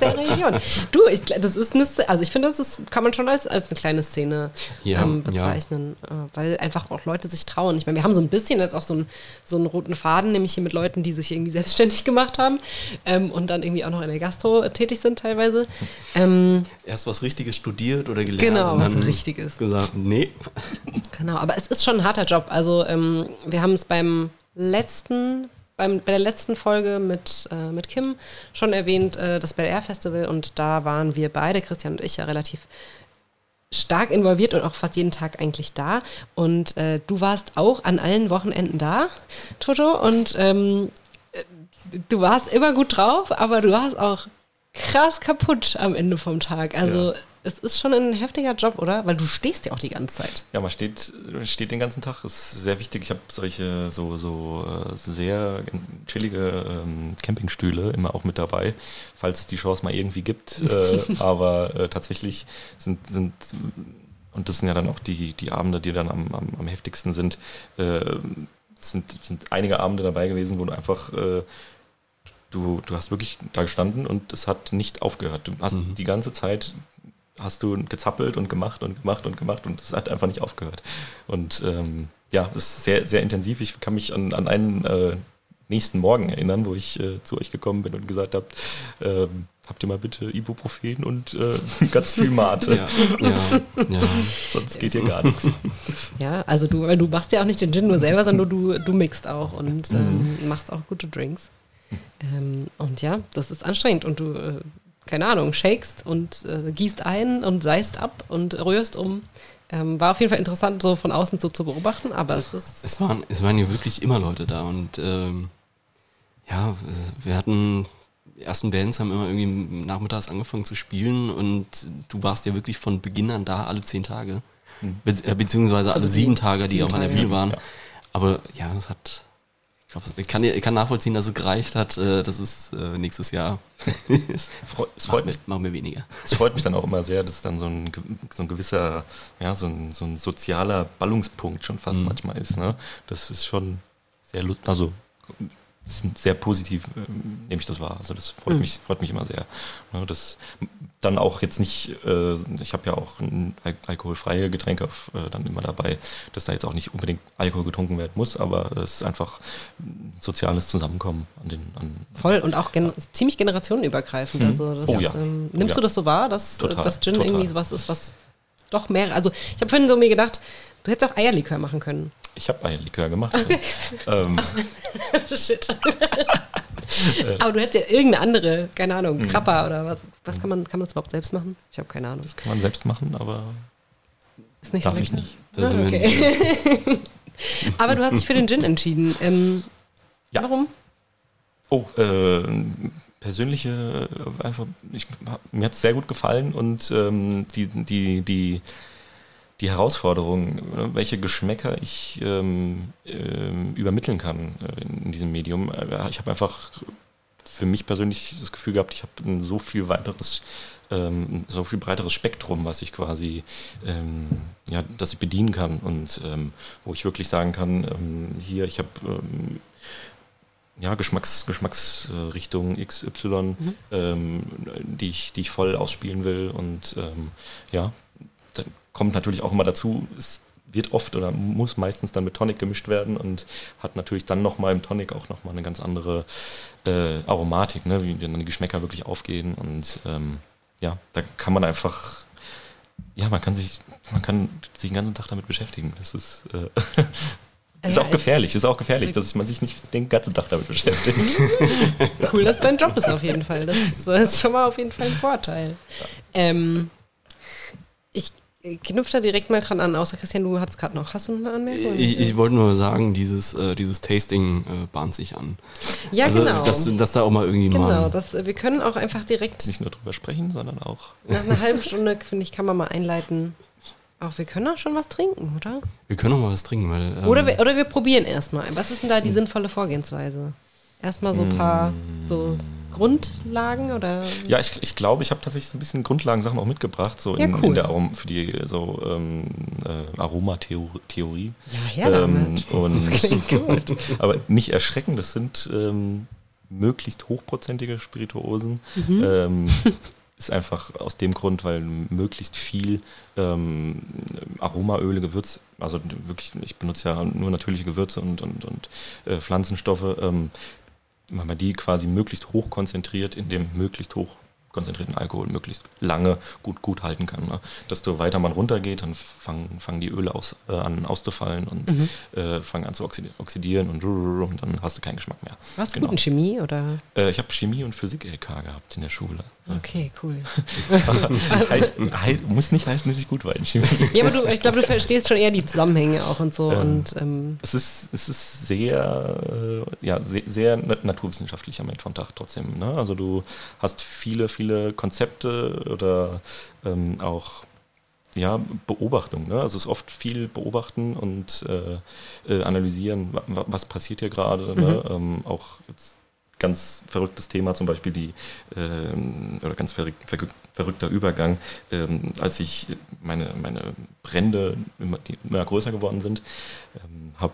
der Region. Du, ich, das ist eine, also ich finde, das ist, kann man schon als, als eine kleine Szene Ja, ähm, ja. bezeichnen, äh, weil einfach auch Leute sich trauen. Ich meine, wir haben so ein bisschen jetzt auch so, ein, so einen roten Faden, nämlich hier mit Leuten, die sich irgendwie [laughs] selbstständig gemacht haben ähm, und dann irgendwie auch noch in der Gastro tätig sind teilweise. Ähm, Erst was Richtiges studiert oder gelernt. Genau, und was Richtiges. Gesagt, nee. Genau, aber es ist schon ein harter Job. Also ähm, wir haben es beim letzten, beim, bei der letzten Folge mit, äh, mit Kim schon erwähnt, äh, das Bel Air Festival und da waren wir beide, Christian und ich, ja relativ stark involviert und auch fast jeden Tag eigentlich da. Und äh, du warst auch an allen Wochenenden da, Toto, und ähm, äh, du warst immer gut drauf, aber du warst auch krass kaputt am Ende vom Tag. Also Ja. Es ist schon ein heftiger Job, oder? Weil du stehst ja auch die ganze Zeit. Ja, man steht, steht den ganzen Tag, ist sehr wichtig. Ich habe solche so, so äh, sehr chillige ähm, Campingstühle immer auch mit dabei, falls es die Chance mal irgendwie gibt. [laughs] Äh, aber äh, tatsächlich sind, sind, und das sind ja dann auch die, die Abende, die dann am, am, am heftigsten sind, äh, sind, sind einige Abende dabei gewesen, wo du einfach äh, du, du hast wirklich da gestanden und es hat nicht aufgehört. Du hast die ganze Zeit hast du gezappelt und gemacht und gemacht und gemacht und es hat einfach nicht aufgehört. Und ähm, ja, es ist sehr, sehr intensiv. Ich kann mich an, an einen äh, nächsten Morgen erinnern, wo ich äh, zu euch gekommen bin und gesagt habe, ähm, habt ihr mal bitte Ibuprofen und äh, [laughs] ganz viel Mate. Ja, ja, ja. Sonst geht hier gar nichts. Ja, also du, weil du machst ja auch nicht den Gin nur selber, sondern du, du mixt auch und ähm, machst auch gute Drinks. Ähm, und ja, das ist anstrengend und du, äh, keine Ahnung, shakest und äh, gießt ein und seist ab und rührst um. Ähm, war auf jeden Fall interessant, so von außen so zu beobachten, aber es ist. Es waren, es waren ja wirklich immer Leute da und ähm, ja, wir hatten, die ersten Bands haben immer irgendwie nachmittags angefangen zu spielen und du warst ja wirklich von Beginn an da alle zehn Tage. Be äh, beziehungsweise alle Also sieben sieben- Tage, die sieben auf einer Tage, Bühne waren. ja. Aber ja, es hat, ich, kann, ich kann nachvollziehen, dass es gereicht hat. Äh, das ist äh, nächstes Jahr. es [laughs] Freu- Es freut mich, machen wir weniger. Es freut mich dann auch immer sehr, dass dann so ein, so ein gewisser, ja, so ein, so ein sozialer Ballungspunkt schon fast Mhm. manchmal ist. Ne? Das ist schon sehr, also sehr positiv ähm, nehme ich das wahr. Also das freut, Mhm. mich, freut mich immer sehr. Ne, das dann auch jetzt nicht, äh, ich habe ja auch ein al alkoholfreie Getränke auf, äh, dann immer dabei, dass da jetzt auch nicht unbedingt Alkohol getrunken werden muss, aber es ist einfach ein soziales Zusammenkommen an den an Voll und auch gen ziemlich generationenübergreifend. Mhm. Also das Oh ja. ähm, Oh nimmst ja. du das so wahr, dass, äh, Total, dass Gin total. irgendwie sowas ist, was doch mehr. Also ich habe vorhin so mir gedacht, du hättest auch Eierlikör machen können. Ich habe Eierlikör gemacht. [laughs] ähm, [laughs] Shit. [laughs] [laughs] Aber du hättest ja irgendeine andere, keine Ahnung, Mhm. Krapper oder was. Was kann man, kann man das überhaupt selbst machen? Ich habe keine Ahnung. das kann man selbst machen, aber Ist nicht darf so ich nicht. Ah, okay. nicht. [laughs] Aber du hast dich für den Gin entschieden. Ähm, Ja. Warum? Oh, äh, persönliche, äh, einfach, ich, mir hat es sehr gut gefallen und ähm, die, die, die, die Herausforderung, äh, welche Geschmäcker ich ähm, ähm, übermitteln kann äh, in diesem Medium. Äh, Ich habe einfach für mich persönlich das Gefühl gehabt, ich habe ein so viel weiteres, ähm, so viel breiteres Spektrum, was ich quasi, ähm, ja, das ich bedienen kann und ähm, wo ich wirklich sagen kann, ähm, hier, ich habe ähm, ja, Geschmacks, Geschmacksrichtung XY, ähm, die, ich, die ich voll ausspielen will. Und ja, kommt natürlich auch immer dazu, es wird oft oder muss meistens dann mit Tonic gemischt werden und hat natürlich dann nochmal im Tonic auch nochmal eine ganz andere äh, Aromatik, ne, wie dann die Geschmäcker wirklich aufgehen. Und ähm, ja, da kann man einfach, ja, man kann sich, man kann sich den ganzen Tag damit beschäftigen. Das ist, äh, [laughs] ist Ja, auch es- gefährlich, ist auch gefährlich, dass man sich nicht den ganzen Tag damit beschäftigt. [laughs] Cool, dass dein Job ist auf jeden Fall. Das ist, das ist schon mal auf jeden Fall ein Vorteil. Ähm, ich knüpfe da direkt mal dran an, außer Christian, du hattest gerade noch. Hast du eine Anmerkung? Ich, ich wollte nur sagen, dieses, äh, dieses Tasting äh, bahnt sich an. ja, also, genau. dass, dass da auch mal irgendwie genau, mal. das, wir können auch einfach direkt Nicht nur drüber sprechen, sondern auch. nach einer halben Stunde, finde ich, kann man mal einleiten. Auch wir können auch schon was trinken, oder? Wir können auch mal was trinken, weil. Ähm, Oder, wir, oder wir probieren erstmal. Was ist denn da die sinnvolle Vorgehensweise? Erstmal so ein paar so Grundlagen oder? Ja, ich, ich glaube, ich habe tatsächlich so ein bisschen Grundlagensachen auch mitgebracht, so Ja, in, cool. in der Arom für die so ähm, äh, Aromatheorie. Ja, damit. Ähm, [laughs] und [laughs] aber nicht erschrecken, das sind ähm, möglichst hochprozentige Spirituosen. Mhm. Ähm, [laughs] ist einfach aus dem Grund, weil möglichst viel ähm, Aromaöle, Gewürz, also wirklich, ich benutze ja nur natürliche Gewürze und, und, und äh, Pflanzenstoffe, ähm, wenn man die quasi möglichst hoch konzentriert in dem möglichst hoch konzentrierten Alkohol möglichst lange gut gut halten kann. Ne? Desto weiter man runtergeht, dann fangen, fangen die Öle aus, äh, an auszufallen und Mhm. äh, fangen an zu oxidi- oxidieren und, und dann hast du keinen Geschmack mehr. Warst du Genau. gut in Chemie oder? Äh, ich habe Chemie und Physik LK gehabt in der Schule. Okay, cool. [laughs] heißt, hei- muss nicht heißen, dass ich gut war in Chemie. Ja, aber du, ich glaube, du verstehst schon eher die Zusammenhänge auch und so. Ähm, und ähm, Es ist, es ist sehr, äh, ja, sehr, sehr na- naturwissenschaftlich am Ende vom Tag trotzdem. Ne? Also du hast viele, viele Konzepte oder ähm, auch ja, Beobachtung. Ne? Also es ist oft viel beobachten und äh, äh, analysieren, wa- wa- was passiert hier gerade. Ne? Ähm, auch jetzt ganz verrücktes Thema, zum Beispiel die, ähm, oder ganz verrück, verrück, verrückter Übergang, ähm, als ich meine, meine Brände immer, die immer größer geworden sind, ähm, habe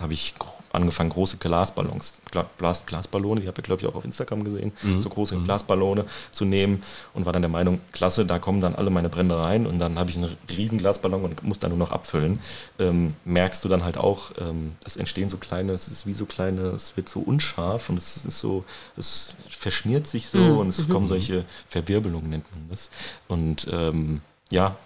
habe ich angefangen, große Glasballons, Gla Glas, Glasballone, die habt ihr, glaube ich, auch auf Instagram gesehen, Mhm. so große Glasballone zu nehmen und war dann der Meinung, klasse, da kommen dann alle meine Brände rein und dann habe ich einen riesen Glasballon und muss dann nur noch abfüllen. Ähm, merkst du dann halt auch, ähm, es entstehen so kleine, es ist wie so kleine, es wird so unscharf und es ist so, es verschmiert sich so Mhm. und es kommen solche Verwirbelungen, nennt man das. Und ähm, ja,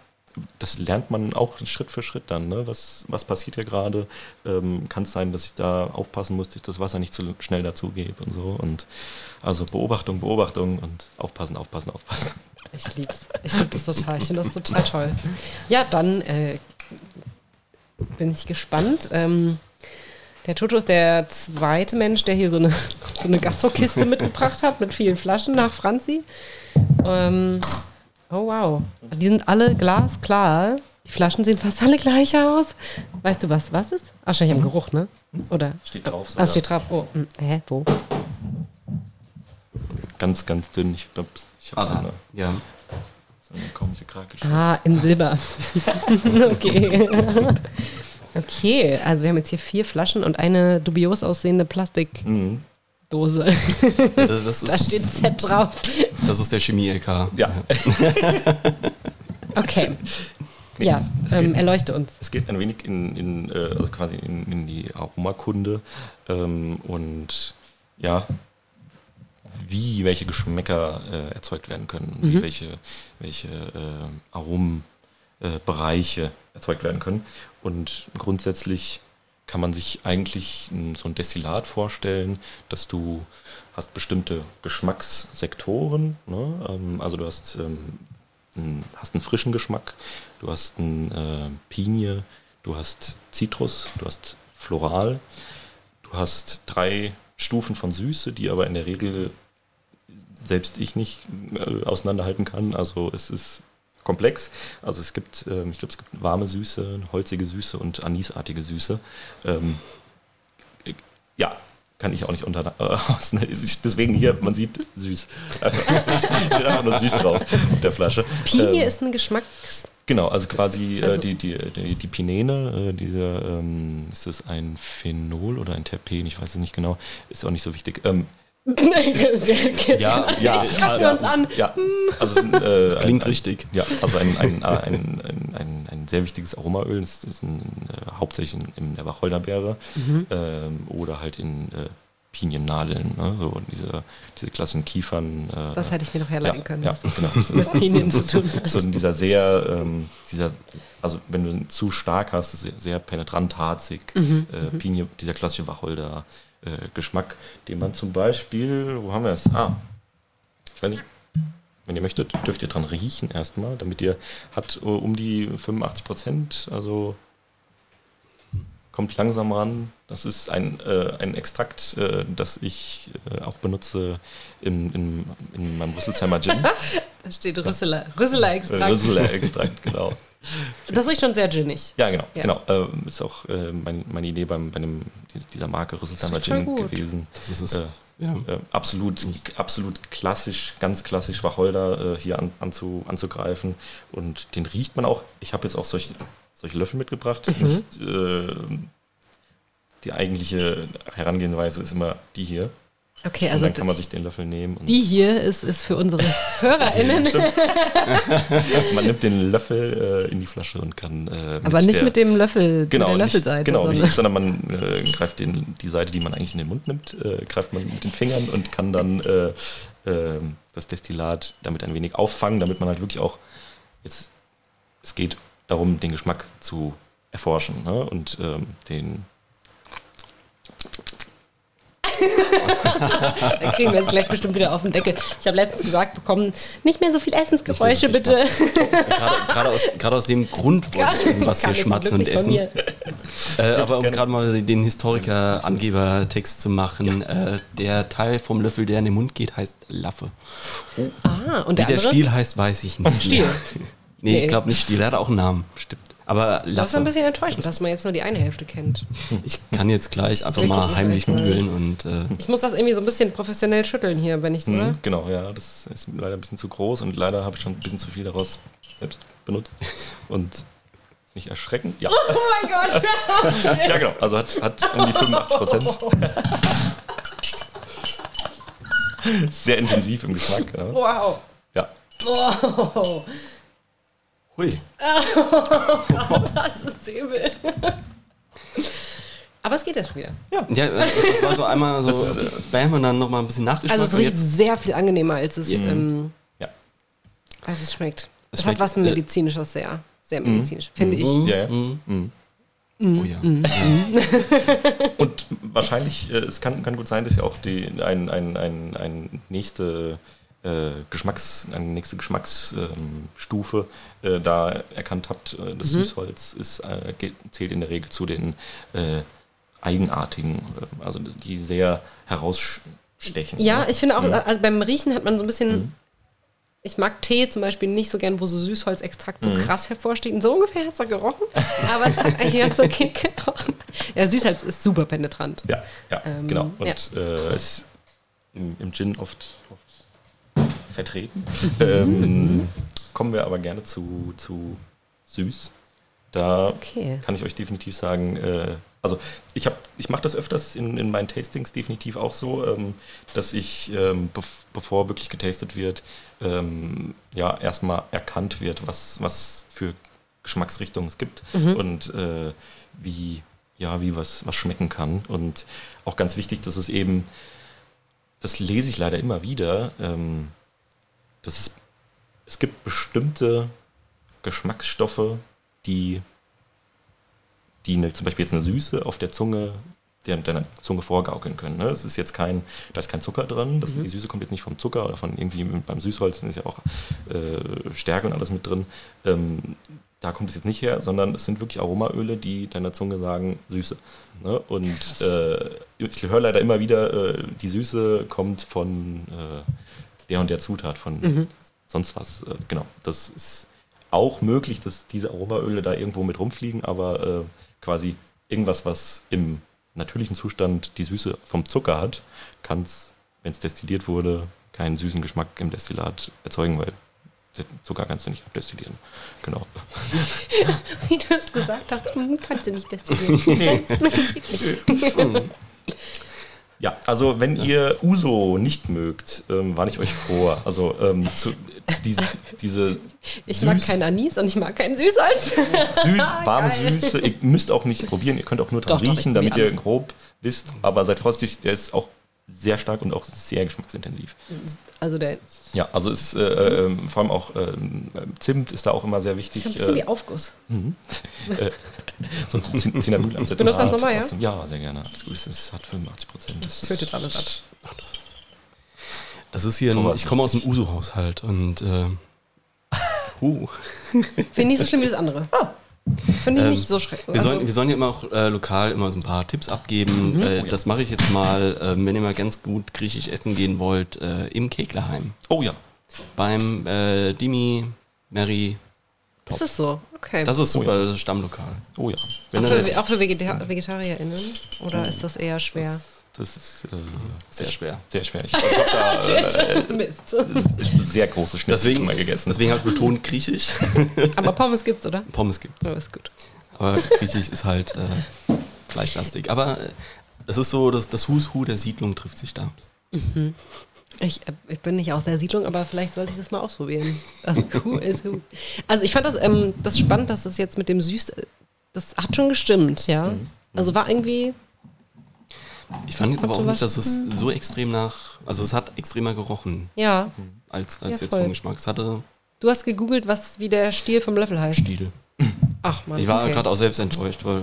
das lernt man auch Schritt für Schritt dann. Ne? Was, was passiert hier gerade? Ähm, Kann es sein, dass ich da aufpassen muss, dass ich das Wasser nicht zu schnell dazugebe und so. Und also Beobachtung, Beobachtung und aufpassen, aufpassen, aufpassen. ich lieb's. Ich liebe das total. Ich finde das total toll. Ja, dann äh, bin ich gespannt. Ähm, der Toto ist der zweite Mensch, der hier so eine, [laughs] so eine Gastrokiste mitgebracht hat mit vielen Flaschen nach Franzi. Ähm, oh wow. Die sind alle glasklar. Die Flaschen sehen fast alle gleich aus. Weißt du, was was ist? Wahrscheinlich am Geruch, ne? Oder? Steht drauf. Ah, es steht drauf. Oh, hm, hä, wo? Ganz, ganz dünn. Ich glaube, ich habe so, Ah, eine, ja. so eine komische Krakeschrift. Ah, in Silber. [laughs] okay. Okay, also wir haben jetzt hier vier Flaschen und eine dubios aussehende Plastik. Mhm. Dose. Ja, das, das [laughs] Da ist, steht Z drauf. das ist der Chemie-LK. Ja, [laughs] Okay. Nee, Ja, es- es ähm, geht- erleuchte uns. Es geht ein wenig in, in äh, also quasi in, in die Aromakunde ähm, und ja, wie welche Geschmäcker äh, erzeugt werden können, und wie welche, welche äh, Aromenbereiche äh, Bereiche erzeugt werden können. Und grundsätzlich kann man sich eigentlich so ein Destillat vorstellen, dass du hast bestimmte Geschmackssektoren. Ne? Ähm, also du hast, ähm, einen, hast einen frischen Geschmack, du hast einen äh, Pinie, du hast Zitrus, du hast Floral, du hast drei Stufen von Süße, die aber in der Regel selbst ich nicht äh, auseinanderhalten kann. Also es ist komplex. Also es gibt, ähm, ich glaube, es gibt warme Süße, holzige Süße und anisartige Süße. Ähm, äh, ja, kann ich auch nicht unter [laughs] äh, Deswegen hier, man sieht süß. [laughs] Steht einfach nur süß drauf auf der Flasche. Pinie Ähm, ist ein Geschmacks... Genau, also quasi Also- äh, die, die, die, die Pinene, äh, diese, ähm, ist das ein Phenol oder ein Terpen, ich weiß es nicht genau, ist auch nicht so wichtig. Ähm, [laughs] ja, ja, Jetzt gucken wir uns an. Ja, also es ist, äh, klingt ein, richtig. Ja, also ein, ein, ein, ein, ein, ein sehr wichtiges Aromaöl. Das ist ein, äh, hauptsächlich in, in der Wacholderbeere Mhm. ähm, oder halt in äh, Piniennadeln, ne? so diese, diese klassischen Kiefern. Äh, Das hätte ich mir noch ja, herleiten können. Ja, [laughs] genau. Das Mit ist, Pinien zu tun hat. so in dieser sehr, ähm, dieser, also wenn du ihn zu stark hast, ist sehr penetrant, harzig, Mhm, äh, Pinie, dieser klassische Wacholder. Äh, Geschmack, den man zum Beispiel, wo haben wir es? Ah, ich weiß nicht, wenn ihr möchtet, dürft ihr dran riechen erstmal, damit ihr hat äh, um die 85 Prozent, also kommt langsam ran. Das ist ein, äh, ein Extrakt, äh, das ich äh, auch benutze in, in, in meinem Rüsselsheimer Gin. [laughs] Da steht Rüsseler, Rüsseler Extrakt. Rüsseler Extrakt, genau. Das riecht schon sehr ginnig. Ja, genau. Ja. genau. Ähm, ist auch äh, mein, meine Idee beim, bei einem, dieser Marke Rüsselsheimer Gin gewesen. Das ist es. Äh, ja. äh, absolut, absolut klassisch, ganz klassisch Wacholder äh, hier an, anzu, anzugreifen. Und den riecht man auch. Ich habe jetzt auch solche, solche Löffel mitgebracht. Mhm. Nicht, äh, die eigentliche Herangehensweise ist immer die hier. Okay, Und also dann kann man sich den Löffel nehmen. Die hier ist, ist für unsere [laughs] HörerInnen, [laughs] man nimmt den Löffel äh, in die Flasche und kann. Äh, aber nicht der, mit dem Löffel, Genau, mit der nicht, Löffelseite. genau sondern richtig, sondern man äh, greift den, die Seite, die man eigentlich in den Mund nimmt, äh, greift man mit den Fingern und kann dann äh, äh, das Destillat damit ein wenig auffangen, damit man halt wirklich auch jetzt, es geht darum, den Geschmack zu erforschen ne? und ähm, den, [laughs] Da kriegen wir jetzt gleich bestimmt wieder auf den Deckel. Ich habe letztens gesagt bekommen, nicht mehr so viel Essensgeräusche, bitte. so viel Gerade, gerade, aus, gerade aus dem Grund wollte ich irgendwas hier jetzt zum schmatzen Glück und nicht von essen. Äh, aber um gerade mal den Historiker-Angeber-Text zu machen, äh, der Teil vom Löffel, der in den Mund geht, heißt Laffe. Ah, und Wie der der andere? Stiel heißt, weiß ich nicht. Stiel. nee, [laughs] Nee. ich glaube nicht Stiel, der hat auch einen Namen. Stimmt. Aber Das ist ein bisschen enttäuschend, dass man jetzt nur die eine Hälfte kennt. [laughs] Ich kann jetzt gleich einfach Ich mal heimlich googeln und äh, Ich muss das irgendwie so ein bisschen professionell schütteln hier, wenn nicht, oder? Mhm, genau, ja, das ist leider ein bisschen zu groß und leider habe ich schon ein bisschen zu viel daraus selbst benutzt und nicht erschrecken. Ja, [laughs] Oh mein Gott! [laughs] ja genau, also hat, hat um die 85 Prozent. Sehr intensiv im Geschmack. Ja. Wow. ja. Wow. Hui. [laughs] Das ist übel. Aber es geht jetzt schon wieder. Ja, äh, das war so einmal so ist, äh, Bam und dann nochmal ein bisschen Nachgeschmack. Also es riecht sehr viel angenehmer, als es, Ja. ähm, Ja. als es schmeckt. Es Es, hat schmeckt, was äh, medizinisches, sehr. Sehr medizinisch, finde ich. Mhm, Ja, ja. mhm. Mhm. Oh ja. [laughs] Und wahrscheinlich, äh, es kann, kann gut sein, dass ihr auch die, ein, ein, ein, ein nächste Geschmacks, eine nächste Geschmacksstufe äh, da erkannt habt. Äh, Das Süßholz ist, äh, zählt in der Regel zu den äh, eigenartigen, äh, also die sehr herausstechen. Ja, ne? ich finde auch, also beim Riechen hat man so ein bisschen. Mhm. Ich mag Tee zum Beispiel nicht so gern, wo so Süßholzextrakt Mhm. so krass hervorsteht. Und so ungefähr hat es gerochen. [laughs] Aber es hat eigentlich ganz okay gerochen. Ja, Süßholz ist super penetrant. Ja, ja Ähm, genau. Und ja. äh, ist im, im Gin oft, oft vertreten. ähm, kommen wir aber gerne zu, zu süß. Da Okay. kann ich euch definitiv sagen, äh, Also ich habe, ich mache das öfters in, in meinen Tastings definitiv auch so, ähm, dass ich, ähm, bev bevor wirklich getastet wird, ähm, ja erstmal erkannt wird, was, was für Geschmacksrichtungen es gibt Mhm. und äh, wie, ja, wie was, was schmecken kann. Und auch ganz wichtig, dass es eben, das lese ich leider immer wieder, ähm, dass es, es gibt bestimmte Geschmacksstoffe, die, die eine, zum Beispiel jetzt eine Süße auf der Zunge, der, deiner Zunge vorgaukeln können. Ne? Es ist jetzt kein, da ist kein Zucker drin, das, die Süße kommt jetzt nicht vom Zucker oder von irgendwie beim Süßholz, da ist ja auch äh, Stärke und alles mit drin. Ähm, da kommt es jetzt nicht her, sondern es sind wirklich Aromaöle, die deiner Zunge sagen Süße. Ne? Und äh, ich höre leider immer wieder, äh, die Süße kommt von äh, der und der Zutat, von sonst was. Äh, genau, das ist auch möglich, dass diese Aromaöle da irgendwo mit rumfliegen, aber äh, quasi irgendwas, was im natürlichen Zustand die Süße vom Zucker hat, kann es, wenn es destilliert wurde, keinen süßen Geschmack im Destillat erzeugen, weil Zucker kannst du nicht abdestillieren. Genau. [laughs] Wie du es gesagt hast, kannst du nicht destillieren. [laughs] [laughs] Nicht. Ja, also wenn ihr Uso nicht mögt, ähm, warne ich euch vor. Also ähm, zu, diese, diese [laughs] Ich mag süß- kein Anis und ich mag kein Süßholz. [laughs] süß, [laughs] warme Geil. Süße. Ihr müsst auch nicht probieren, ihr könnt auch nur dran Doch, doch, riechen, damit probier ihr alles. grob wisst. Aber seid vorsichtig, der ist auch sehr stark und auch sehr geschmacksintensiv. Also der Ja, also es ist äh, ähm, vor allem auch ähm, Zimt ist da auch immer sehr wichtig. ist ein bisschen äh, wie Aufguss. [laughs] äh, so ein Zin- Cinnamolacetat. Benutzt das nochmal, ja? dem- Ja, sehr gerne. Alles gut. Es hat 85 Prozent. Das tötet alles ab. Das ist hier, ein, ich komme aus dem Uso-Haushalt und äh, [laughs] uh, Finde ich nicht so schlimm wie das andere. Finde ich Ähm, nicht so schrecklich. wir, sollen, wir sollen ja immer auch äh, lokal immer so ein paar Tipps abgeben. Äh, das mache ich jetzt mal, äh, wenn ihr mal ganz gut griechisch essen gehen wollt, äh, im Keglerheim. Oh ja. Beim äh, Dimi Mary. ist es so? Okay. Das ist Oh super, ja. das ist Stammlokal. Oh ja. Wenn auch, für, das, auch für Vegeta VegetarierInnen? Oder ist das eher schwer? Das ist äh, sehr schwer. sehr schwer. Ich, ich habe [laughs] da äh, Mist. sehr große Schnitzel Deswegen, mal gegessen. deswegen habe ich betont griechisch. [laughs] Aber Pommes gibt's, oder? Pommes gibt So ist gut. Aber griechisch ist halt äh, fleischlastig. Aber äh, es ist so, dass das Who's Who der Siedlung trifft sich da. Ich, äh, ich bin nicht aus der Siedlung, aber vielleicht sollte ich das mal ausprobieren. Also, who is who? Also ich fand das, ähm, das spannend, dass das jetzt mit dem Süß, äh, das hat schon gestimmt, ja. Also war irgendwie, Ich fand jetzt aber auch nicht, dass es so extrem nach. Also es hat extremer gerochen ja. als, als Ja, jetzt voll. vom Geschmack. Es hatte Du hast gegoogelt, was wie der Stiel vom Löffel heißt. Stiel. Ach man. Ich war okay. gerade auch selbst enttäuscht, weil.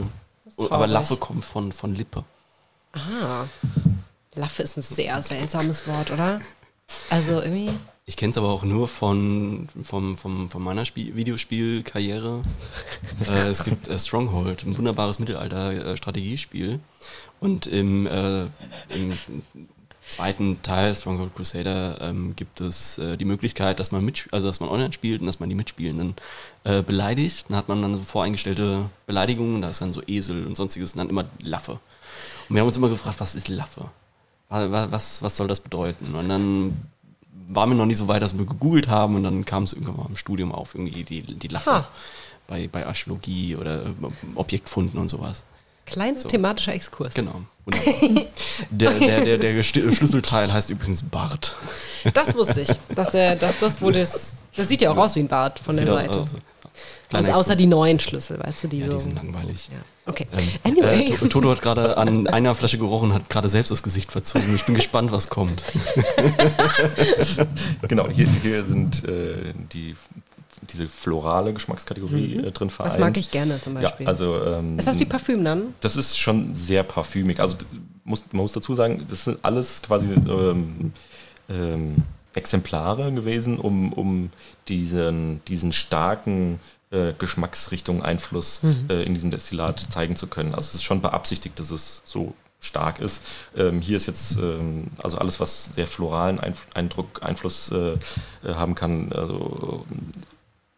traurig. Aber Laffe kommt von, von Lippe. Ah. Laffe ist ein sehr seltsames Wort, oder? Also irgendwie. Ich kenne es aber auch nur von, vom, vom, von meiner Spiel Videospielkarriere. [laughs] äh, es gibt äh, Stronghold, ein wunderbares Mittelalter-Strategiespiel. Und im, äh, im zweiten Teil, Stronghold Crusader, ähm, gibt es äh, die Möglichkeit, dass man mit, also dass man online spielt und dass man die Mitspielenden äh, beleidigt. Dann hat man dann so voreingestellte Beleidigungen, da ist dann so Esel und sonstiges und dann immer Laffe. Und wir haben uns immer gefragt, was ist Laffe? Wa- wa- Was, was soll das bedeuten? Und dann waren wir noch nicht so weit, dass wir gegoogelt haben und dann kam es irgendwann mal im Studium auf, irgendwie die, die Ha. bei, bei Archäologie oder äh, Objektfunden und sowas. Kleiner So. thematischer Exkurs. Genau. [laughs] Der, der, der, der Gesti- Schlüsselteil heißt übrigens Bart. Das wusste ich. Dass der, dass das, wo das, das sieht ja auch aus wie ein Bart von der Sieht auch Seite. aus. Also außer die neuen Schlüssel, weißt du, die Ja, so. die sind langweilig. ja. Okay. Ähm, Anyway. äh, To- Toto hat gerade an einer Flasche gerochen, hat gerade selbst das Gesicht verzogen. Ich bin gespannt, was kommt. [laughs] Genau, hier, hier sind äh, die, diese florale Geschmackskategorie äh, drin vereint. Mhm. das mag ich gerne zum Ja, Beispiel. also ähm, ist das wie Parfüm dann? das ist schon sehr parfümig. Also muss, man muss dazu sagen, das sind alles quasi ähm, ähm, Exemplare gewesen, um, um diesen, diesen starken äh, Geschmacksrichtung Einfluss Mhm. äh, in diesem Destillat zeigen zu können. Also es ist schon beabsichtigt, dass es so stark ist. Ähm, hier ist jetzt ähm, also alles, was sehr floralen Einf Eindruck, Einfluss äh, äh, haben kann, also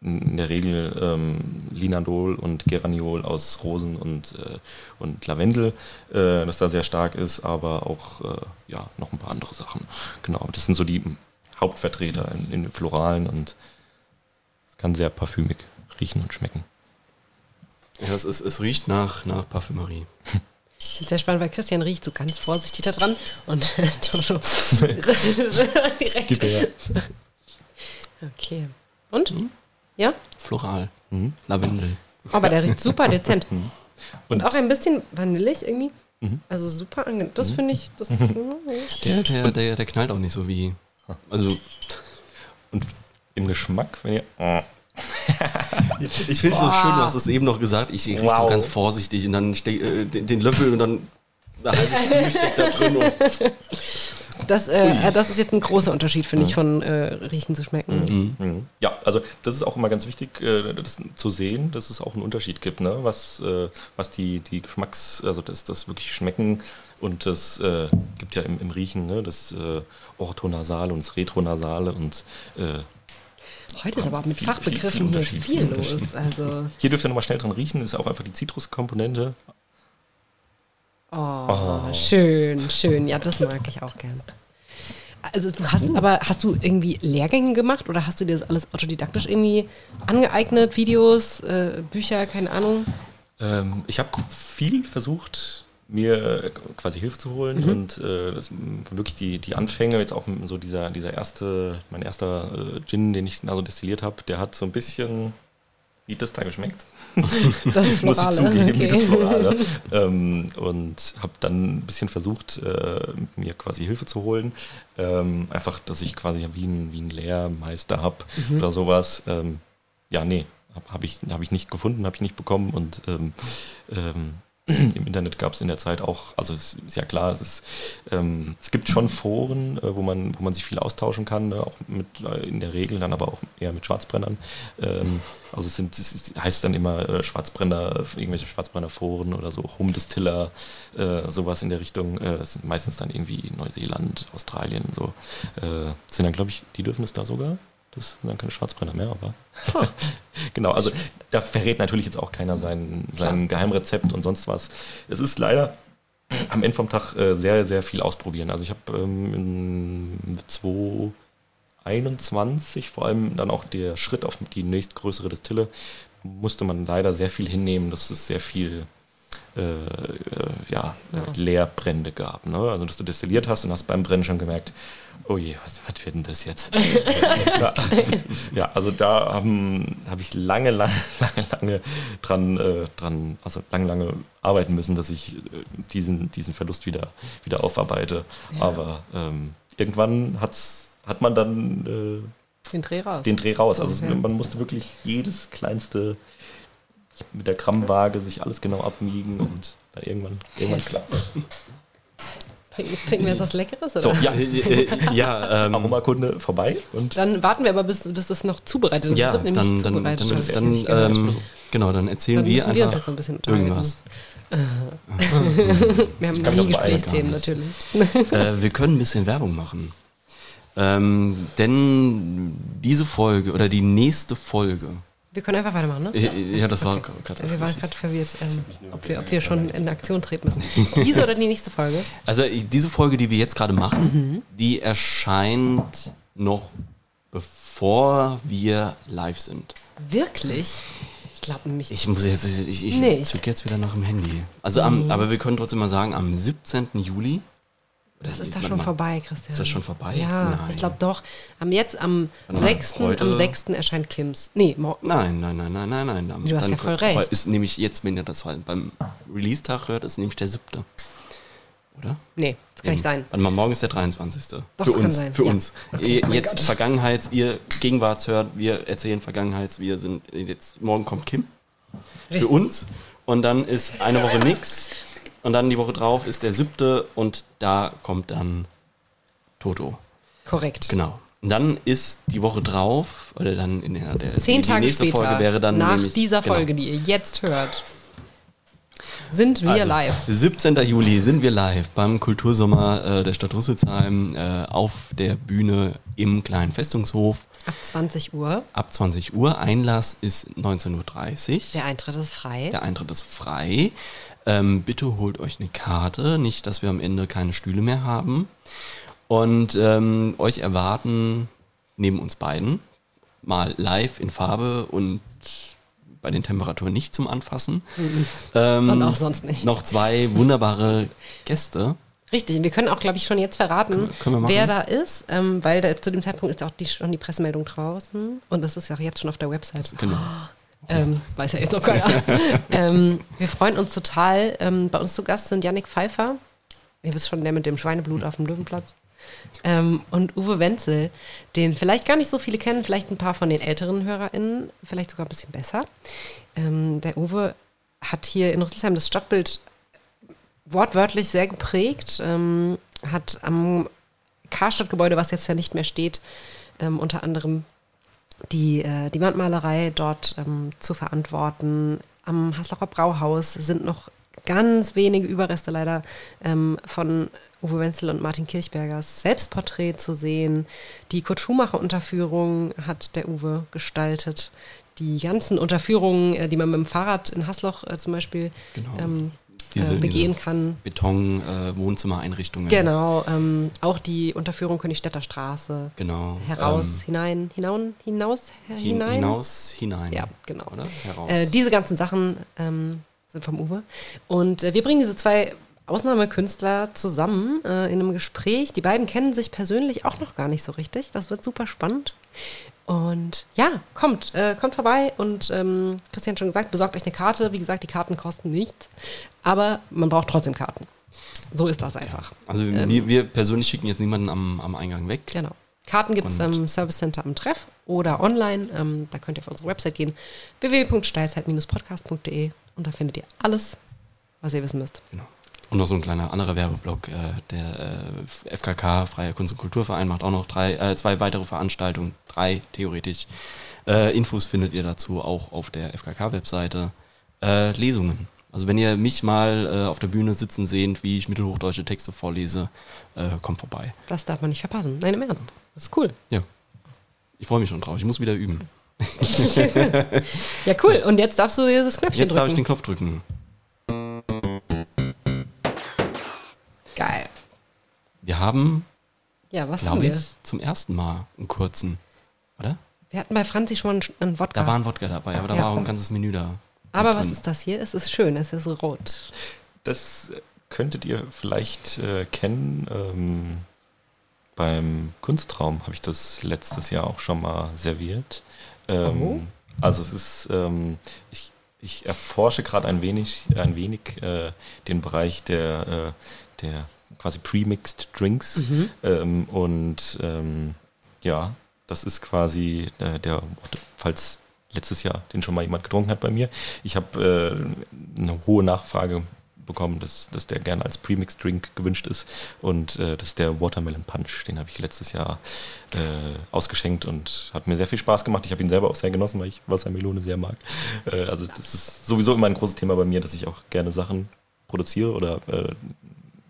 in der Regel ähm, Linandol und Geraniol aus Rosen und, äh, und Lavendel, äh, das da sehr stark ist, aber auch äh, ja, noch ein paar andere Sachen. Genau, das sind so die Hauptvertreter in, in den Floralen und es kann sehr parfümig riechen und schmecken. Ja, es, ist, es riecht nach, nach Parfümerie. finde es sehr spannend, weil Christian riecht so ganz vorsichtig da dran und [laughs] Toto [laughs] direkt. Gib her. Okay. Und? Ja? Floral. Mhm. Lavendel. Aber der riecht super dezent. Und Und auch ein bisschen vanillig irgendwie. Also super angenehm. Das finde ich, das [laughs] Der, der, der, der knallt auch nicht so wie. Also, Und im Geschmack, wenn ihr. Oh. ich finde es so schön, du hast es eben noch gesagt. Ich rieche Wow. ganz vorsichtig und dann steck, äh, den, den Löffel und dann eine halbe Stimme steckt da drin. Und, Das, äh, das ist jetzt ein großer Unterschied, finde ich, von äh, Riechen zu schmecken. Mhm. Ja, also das ist auch immer ganz wichtig, äh, das zu sehen, dass es auch einen Unterschied gibt, ne? was, äh, was die, die Geschmacks, also das, das wirklich Schmecken und das äh, gibt ja im, im Riechen ne? das äh, Orthonasale und das Retronasale und äh, Heute ist aber auch mit Viel- Fachbegriffen viel- viel viel los. Also, hier dürft ihr nochmal schnell dran riechen, ist auch einfach die Zitruskomponente. oh, schön, schön. Ja, das mag ich auch gern. Also du hast aber, hast du irgendwie Lehrgänge gemacht oder hast du dir das alles autodidaktisch irgendwie angeeignet? Videos, äh, Bücher, keine Ahnung? Ähm, ich habe viel versucht, mir quasi Hilfe zu holen Mhm. und äh, das, m, wirklich die, die Anfänge, jetzt auch so dieser, dieser erste, mein erster äh, Gin, den ich also destilliert habe, der hat so ein bisschen, wie das da geschmeckt, [laughs] Das [laughs] muss ich zugeben, wie das okay. Florale. [laughs] ähm, und habe dann ein bisschen versucht, äh, mir quasi Hilfe zu holen. Ähm, einfach, dass ich quasi wie ein, wie ein Lehrmeister habe Mhm. oder sowas. Ähm, ja, nee, habe hab ich, hab ich nicht gefunden, habe ich nicht bekommen. Und ähm, ähm, [clears throat] im Internet gab es in der Zeit auch, also es ist ja klar, es, ist, ähm, es gibt schon Foren, äh, wo, man, wo man sich viel austauschen kann, ne? auch mit, äh, in der Regel dann aber auch eher mit Schwarzbrennern. Ähm, also es, sind, es heißt dann immer äh, Schwarzbrenner, irgendwelche Schwarzbrennerforen oder so, Home Distiller, äh, sowas in der Richtung. Äh, das sind meistens dann irgendwie Neuseeland, Australien, so. Äh, sind dann, glaube ich, die dürfen es da sogar. Das sind dann keine Schwarzbrenner mehr, aber. [laughs] genau, also da verrät natürlich jetzt auch keiner sein, sein Geheimrezept und sonst was. Es ist leider am Ende vom Tag äh, sehr, sehr viel ausprobieren. Also ich habe ähm, in 2021 vor allem dann auch der Schritt auf die nächstgrößere Destille musste man leider sehr viel hinnehmen, dass es sehr viel ja, äh, Leerbrände gab. Ne? Also dass du destilliert hast und hast beim Brennen schon gemerkt, oh je, was, was wird denn das jetzt? ja, [laughs] ja, also da habe hab ich lange, lange, lange, lange dran, äh, dran, also lange, lange arbeiten müssen, dass ich äh, diesen, diesen Verlust wieder, wieder aufarbeite. Aber ähm, irgendwann hat's, hat man dann äh, Den Dreh raus. den Dreh raus. Also Okay. man musste wirklich jedes kleinste mit der Grammwaage sich alles genau abwiegen und dann irgendwann, irgendwann klappt trinken wir jetzt was Leckeres? Oder? So, ja, äh, äh, ja, ähm, Aromakunde vorbei und Dann warten wir aber, bis, bis das noch zubereitet ist. ja, das wird dann, nämlich dann, dann, zubereitet. dann, das dann, ich gehört. ähm, genau, dann erzählen Dann wir müssen wir uns einfach jetzt so ein bisschen irgendwas. wir haben nie Gesprächsthemen natürlich. äh, wir können ein bisschen Werbung machen. Ähm, denn diese Folge oder die nächste Folge, Wir können einfach weitermachen, ne? äh, ja, das war gerade. Wir waren gerade verwirrt, ähm, ob, wir, ob wir schon in Aktion treten müssen. [laughs] Diese oder die nächste Folge? Also diese Folge, die wir jetzt gerade machen, die erscheint noch bevor wir live sind. Wirklich? Ich glaube nämlich. Ich muss jetzt, ich, ich Nicht. zück jetzt wieder nach dem Handy. Also am, aber wir können trotzdem mal sagen, am 17. Juli. Das ist da schon mal. vorbei, Christian. Ist das schon vorbei? Ja, Nein. ich glaube doch. Am jetzt am mal, 6. heute- am 6. erscheint Kims. Nee, mor- Nein, nein, nein, nein, nein, nein. Dann- Du hast ja voll recht. Ist nämlich jetzt, wenn ihr das halt beim Release-Tag hört, ist nämlich der 7. Oder? nee, das kann nicht sein. Warte mal, morgen ist der 23. Doch, für das kann uns, sein. für Ja. uns. Ihr mein jetzt. Vergangenheits, ihr Gegenwarts hört, wir erzählen Vergangenheits, wir sind jetzt, morgen kommt Kim. Richtig. Für uns. Und dann ist eine Woche [laughs] nix. Und dann die Woche drauf ist der siebte und da kommt dann Toto. Korrekt. Genau. Und dann ist die Woche drauf, oder dann in der, der Zehn die, Tage nächste später, Folge wäre dann nach nämlich, dieser genau. Folge, die ihr jetzt hört, sind wir Also, live. 17. Juli sind wir live beim Kultursommer äh, der Stadt Rüsselsheim äh, auf der Bühne im kleinen Festungshof Ab 20 Uhr. ab 20 Uhr. Einlass ist 19.30 Uhr. Der Eintritt ist frei. Der Eintritt ist frei. Ähm, bitte holt euch eine Karte, nicht, dass wir am Ende keine Stühle mehr haben. Und ähm, euch erwarten neben uns beiden mal live in Farbe und bei den Temperaturen nicht zum Anfassen. Ähm, Und auch sonst nicht. Noch zwei wunderbare Gäste. Richtig, wir können auch, glaube ich, schon jetzt verraten, können, können wer da ist, ähm, weil da, zu dem Zeitpunkt ist auch die, schon die Pressemeldung draußen und das ist ja auch jetzt schon auf der Website. Genau. Ähm, weiß ja jetzt noch keiner. [laughs] ähm, wir freuen uns total. Ähm, bei uns zu Gast sind Yannick Pfeiffer, ihr wisst schon, der mit dem Schweineblut auf dem Löwenplatz. Ähm, und Uwe Wenzel, den vielleicht gar nicht so viele kennen, vielleicht ein paar von den älteren HörerInnen, vielleicht sogar ein bisschen besser. Ähm, der Uwe hat hier in Rüsselsheim das Stadtbild wortwörtlich sehr geprägt, ähm, hat am Karstadtgebäude, was jetzt ja nicht mehr steht, unter anderem die, äh, die Wandmalerei dort ähm, zu verantworten. Am Haslocher Brauhaus sind noch ganz wenige Überreste leider ähm, von Uwe Wenzel und Martin Kirchbergers Selbstporträt zu sehen. Die Kurt Schumacher-Unterführung hat der Uwe gestaltet. Die ganzen Unterführungen, äh, die man mit dem Fahrrad in Hasloch äh, zum Beispiel genau. ähm, diese, äh, begehen diese kann. Beton-Wohnzimmereinrichtungen. Äh, genau, ähm, auch die Unterführung Königstädter Straße. Genau. Heraus, ähm, hinein, hinaun, hinaus, hinein. Hinaus, hinein. Ja, genau. Oder? Heraus. Äh, diese ganzen Sachen ähm, sind vom Uwe. Und äh, wir bringen diese zwei Ausnahmekünstler zusammen äh, in einem Gespräch. Die beiden kennen sich persönlich auch noch gar nicht so richtig. Das wird super spannend. Und ja, kommt, äh, kommt vorbei und ähm, Christian hat schon gesagt, besorgt euch eine Karte. Wie gesagt, die Karten kosten nichts, aber man braucht trotzdem Karten. So ist das einfach. Also ähm, wir, wir, persönlich schicken jetzt niemanden am, am Eingang weg. Genau. Karten gibt es im Service Center am Treff oder online. Ähm, da könnt ihr auf unsere Website gehen, www.steilzeit-podcast.de und da findet ihr alles, was ihr wissen müsst. Genau. Und noch so ein kleiner anderer Werbeblock. Äh, der äh, FKK, Freier Kunst- und Kulturverein, macht auch noch drei, äh, zwei weitere Veranstaltungen, drei theoretisch. Äh, Infos findet ihr dazu auch auf der FKK-Webseite. Äh, Lesungen. Also wenn ihr mich mal äh, auf der Bühne sitzen seht, wie ich mittelhochdeutsche Texte vorlese, kommt vorbei. Das darf man nicht verpassen. Nein, im Ernst. Das ist cool. Ja. Ich freue mich schon drauf. Ich muss wieder üben. [laughs] ja, cool. Und jetzt darfst du dieses Knöpfchen jetzt drücken. Jetzt darf ich den Knopf drücken. Geil. Wir haben, ja, was haben wir? Ich, zum ersten Mal einen kurzen, oder? Wir hatten bei Franzi schon einen Wodka. Da war ein Wodka dabei, aber da ja. war auch ein ganzes Menü da. Aber was ist das hier? Es ist schön, es ist rot. Das könntet ihr vielleicht äh, kennen. Ähm, beim Kunstraum habe ich das letztes Jahr auch schon mal serviert. Ähm, oh. Also es ist, ähm, ich, ich erforsche gerade ein wenig, ein wenig äh, den Bereich der, äh, der quasi Premixed Drinks. Mhm. Ähm, und ähm, ja, das ist quasi äh, der, falls letztes Jahr den schon mal jemand getrunken hat bei mir. Ich habe äh, eine hohe Nachfrage bekommen, dass, dass der gerne als Premix Drink gewünscht ist. Und äh, das ist der Watermelon Punch. Den habe ich letztes Jahr äh, ausgeschenkt und hat mir sehr viel Spaß gemacht. Ich habe ihn selber auch sehr genossen, weil ich Wassermelone sehr mag. Äh, also das ist sowieso immer ein großes Thema bei mir, dass ich auch gerne Sachen produziere oder äh,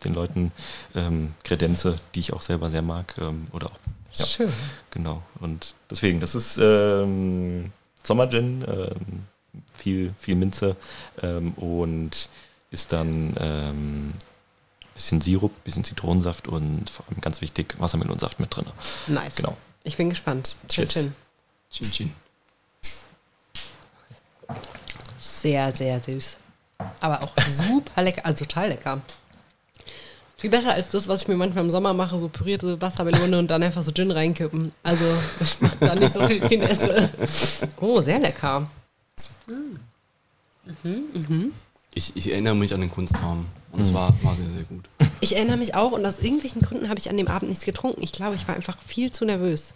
den Leuten ähm, kredenze, die ich auch selber sehr mag. Ähm, oder auch. Ja, Schön. Genau. Und deswegen, das ist ähm, Sommergin, ähm, viel, viel Minze ähm, und ist dann ähm, bisschen Sirup, bisschen Zitronensaft und vor allem ganz wichtig Wassermelonsaft mit drin. Nice. Genau. Ich bin gespannt. Chin Chin. Chin Chin. Sehr, sehr süß. Aber auch super lecker, also total lecker. Viel besser als das, was ich mir manchmal im Sommer mache, so pürierte Wassermelone und dann einfach so Gin reinkippen. Also [laughs] ich mache da nicht so viel Finesse. Oh, sehr lecker. Mhm. Mhm. Ich, ich, erinnere mich an den Kunstraum und es mhm. war, war sehr, sehr gut. Ich erinnere mich auch und aus irgendwelchen Gründen habe ich an dem Abend nichts getrunken. Ich glaube, ich war einfach viel zu nervös.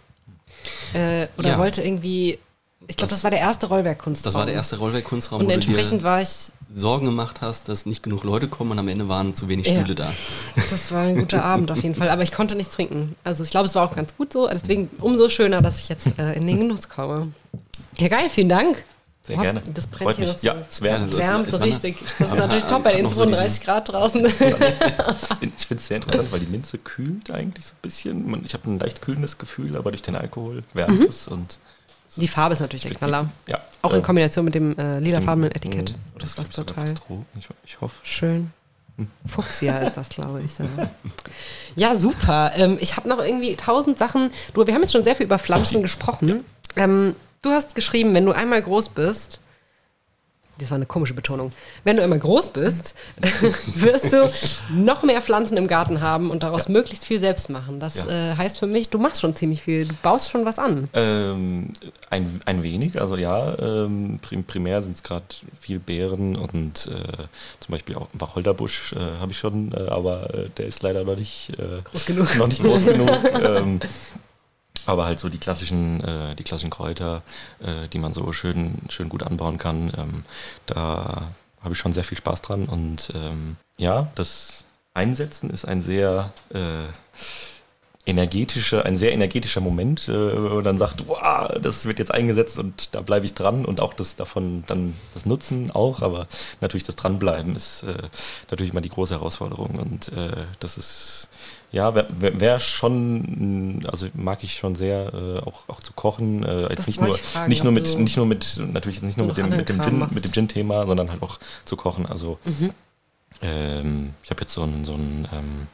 Äh, oder ja. wollte irgendwie ich glaube, das, das, war der erste Rollwerk-Kunstraum. Das war der erste Rollwerk-Kunstraum, und entsprechend war ich Sorgen gemacht hast, dass nicht genug Leute kommen und am Ende waren zu wenig Stühle ja. da. Das war ein guter [laughs] Abend auf jeden Fall, aber ich konnte nichts trinken. Also ich glaube, es war auch ganz gut so. Deswegen umso schöner, dass ich jetzt äh, in den Genuss komme. Ja, geil, vielen Dank. Sehr oh, gerne. Das brennt Freut hier mich. noch so. Ja, es wärmt. wärmt so richtig. Das ist natürlich top bei den 32 Grad draußen. [laughs] ich finde es sehr interessant, weil die Minze kühlt eigentlich so ein bisschen. Ich habe ein leicht kühlendes Gefühl, aber durch den Alkohol wärmt mhm. es und die Farbe ist natürlich der Knaller. Ja. Auch in Kombination mit dem äh, lilafarbenen Etikett. Mh, das, das ist total. Ich, ich hoffe. Schön. Hm. Fuchsia ist das, glaube ich. Ja, [laughs] ja super. Ähm, ich habe noch irgendwie tausend Sachen. Du, wir haben jetzt schon sehr viel über Pflanzen gesprochen. Ähm, du hast geschrieben, wenn du einmal groß bist, das war eine komische Betonung. Wenn du immer groß bist, [laughs] wirst du noch mehr Pflanzen im Garten haben und daraus ja. möglichst viel selbst machen. Das ja. äh, heißt für mich, du machst schon ziemlich viel, du baust schon was an. Ähm, ein, ein wenig, also ja, ähm, primär sind es gerade viel Beeren und äh, zum Beispiel auch Wacholderbusch äh, habe ich schon, äh, aber äh, der ist leider noch nicht äh, groß genug. Noch nicht groß genug. [laughs] ähm, aber halt so die klassischen, äh, die klassischen Kräuter, äh, die man so schön, schön gut anbauen kann, ähm, da habe ich schon sehr viel Spaß dran. Und ähm, ja, das Einsetzen ist ein sehr äh, energetischer, ein sehr energetischer Moment, äh, wo man dann sagt, wow, das wird jetzt eingesetzt und da bleibe ich dran. Und auch das davon dann das Nutzen auch, aber natürlich das Dranbleiben ist äh, natürlich immer die große Herausforderung. Und äh, das ist ja, wäre wär schon, also mag ich schon sehr, äh, auch, auch zu kochen. Äh, jetzt nicht nur, fragen, nicht nur mit, nicht nur mit, natürlich nicht nur mit dem, mit dem Gin, mit dem Gin-Thema, sondern halt auch zu kochen. Also mhm. ähm, ich habe jetzt so ein, so ein ähm,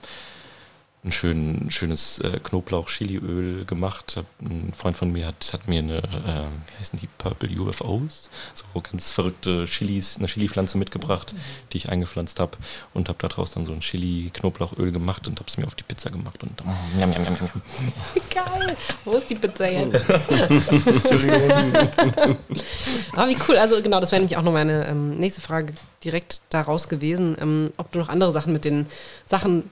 ein schön, schönes äh, Knoblauch-Chiliöl gemacht. Ein Freund von mir hat, hat mir eine, äh, wie heißen die, Purple UFOs, so ganz verrückte Chilis, eine Chili-Pflanze mitgebracht, die ich eingepflanzt habe und habe daraus dann so ein Chili-Knoblauchöl gemacht und habe es mir auf die Pizza gemacht und dann, njam, njam, njam, njam. Geil! Wo ist die Pizza jetzt? [laughs] Aber wie cool, also genau, das wäre nämlich auch noch meine ähm, nächste Frage direkt daraus gewesen, ähm, ob du noch andere Sachen mit den Sachen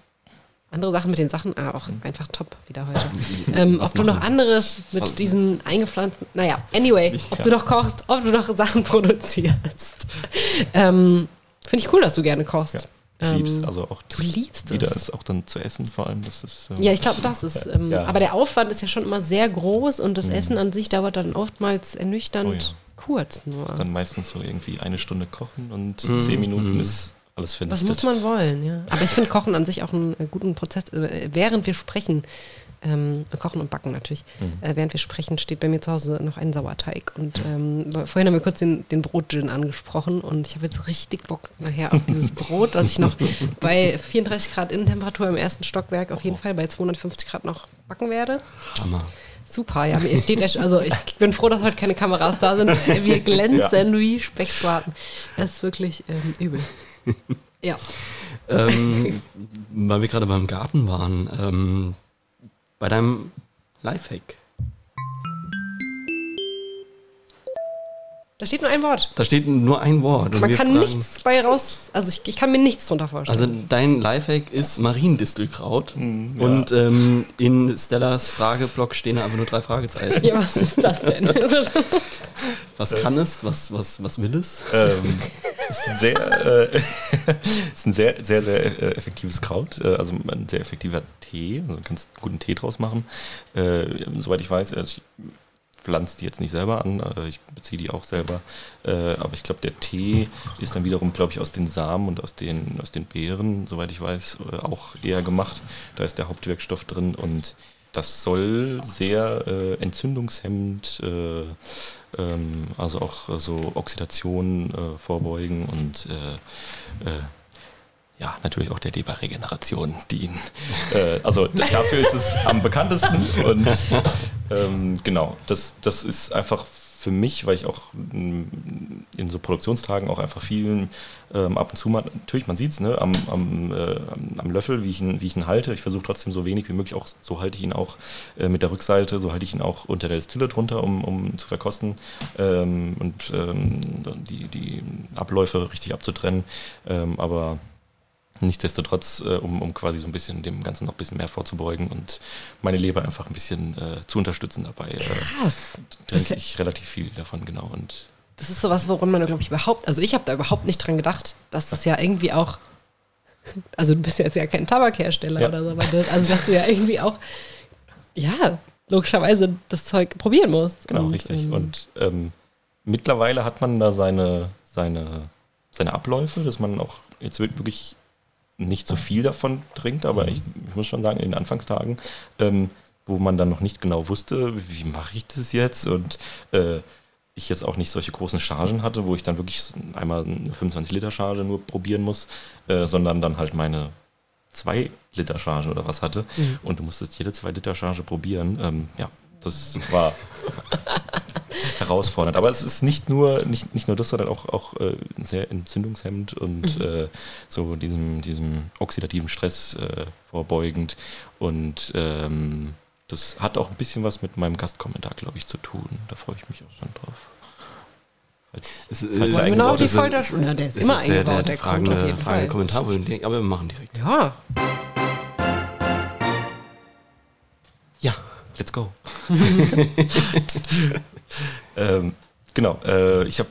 andere Sachen mit den Sachen, ah, auch einfach top wieder heute. [laughs] Ähm, ob du noch anderes mit also, diesen eingepflanzten, naja, anyway, ob du noch kochst, ob du noch Sachen [laughs] produzierst. Ähm, Finde ich cool, dass du gerne kochst. Ja. Ich ähm, lieb's, also auch du liebst wieder es. auch dann zu essen, vor allem. Das ist, ähm, ja, ich glaube, das ist. Ähm, ja. Aber der Aufwand ist ja schon immer sehr groß und das mhm. Essen an sich dauert dann oftmals ernüchternd oh, ja. kurz nur. Ist dann meistens so irgendwie eine Stunde kochen und mhm. zehn Minuten mhm. ist alles vernichtet. Das muss man wollen, ja. Aber ich finde Kochen an sich auch einen äh, guten Prozess. Äh, während wir sprechen, ähm, Kochen und Backen natürlich, mhm. äh, während wir sprechen, steht bei mir zu Hause noch ein Sauerteig. Und ähm, vorhin haben wir kurz den, den Brotgin angesprochen und ich habe jetzt richtig Bock nachher auf dieses Brot, was ich noch bei 34 Grad Innentemperatur im ersten Stockwerk auf jeden Fall bei 250 Grad noch backen werde. Hammer. Super, ja, mir steht der, also ich bin froh, dass heute keine Kameras da sind. Wir [laughs] glänzen ja. wie Speckbraten. Das ist wirklich ähm, übel ja. ähm, weil wir gerade beim Garten waren, ähm, bei deinem Lifehack. Da steht nur ein Wort. Da steht nur ein Wort. Man kann fragen, nichts bei raus, also ich, ich, kann mir nichts drunter vorstellen. Also dein Lifehack ist Mariendistelkraut. Mhm, ja. Und ähm, in Stellas Frageblock stehen da einfach nur drei Fragezeichen. [laughs] Ja, was ist das denn? [laughs] was kann es? Was, was, was will es? Ähm, ist ein sehr, äh, [laughs] ist ein sehr, sehr, sehr äh, effektives Kraut. Äh, also ein sehr effektiver Tee. Also du kannst einen guten Tee draus machen. Äh, soweit ich weiß, also ich, pflanze die jetzt nicht selber an, äh, ich beziehe die auch selber. Äh, aber ich glaube, der Tee ist dann wiederum, glaube ich, aus den Samen und aus den, aus den Beeren, soweit ich weiß, äh, auch eher gemacht. Da ist der Hauptwirkstoff drin und das soll sehr äh, entzündungshemmend, äh, ähm, also auch so Oxidation äh, vorbeugen und ja, natürlich auch der Leberregeneration dienen. Äh, also dafür ist es am bekanntesten und ähm, genau, das, das ist einfach für mich, weil ich auch in so Produktionstagen auch einfach vielen ähm, ab und zu mal, natürlich, man sieht es, ne, am, am, äh, am, Löffel, wie ich ihn, wie ich ihn halte. Ich versuche trotzdem so wenig wie möglich, auch so halte ich ihn auch äh, mit der Rückseite, so halte ich ihn auch unter der Distille drunter, um, um zu verkosten ähm, und ähm, die, die Abläufe richtig abzutrennen. Ähm, aber Nichtsdestotrotz, äh, um, um quasi so ein bisschen dem Ganzen noch ein bisschen mehr vorzubeugen und meine Leber einfach ein bisschen äh, zu unterstützen dabei. Äh, Krass. Trinke ich relativ viel davon, genau. Und das ist sowas, woran man, glaube ich, überhaupt, also ich habe da überhaupt nicht dran gedacht, dass das ja irgendwie auch, [laughs] also du bist jetzt ja kein Tabakhersteller ja. oder so, das, also dass du ja irgendwie auch, ja, logischerweise das Zeug probieren musst. Genau, und, richtig. Ähm, und ähm, mittlerweile hat man da seine, seine, seine Abläufe, dass man auch jetzt wirklich nicht so viel davon trinkt, aber mhm. ich, ich, muss schon sagen, in den Anfangstagen, ähm, wo man dann noch nicht genau wusste, wie mache ich das jetzt und äh, ich jetzt auch nicht solche großen Chargen hatte, wo ich dann wirklich einmal eine 25 Liter Charge nur probieren muss, äh, sondern dann halt meine 2 Liter Charge oder was hatte und du musstest jede 2 Liter Charge probieren. Ähm, ja, das war [laughs] herausfordernd. Aber es ist nicht nur, nicht, nicht nur das, sondern auch, auch äh, sehr entzündungshemmend und mhm. äh, so diesem, diesem oxidativen Stress äh, vorbeugend. Und ähm, das hat auch ein bisschen was mit meinem Gastkommentar, glaube ich, zu tun. Da freue ich mich auch schon drauf. Es, falls äh, genau die Folter schon. Ja, der ist, ist immer eingebaut, der, der, der fragende, fragende Kommentar, aber wir machen direkt. Ja. Ja, let's go. [laughs] [laughs] ähm, genau, äh, ich habe,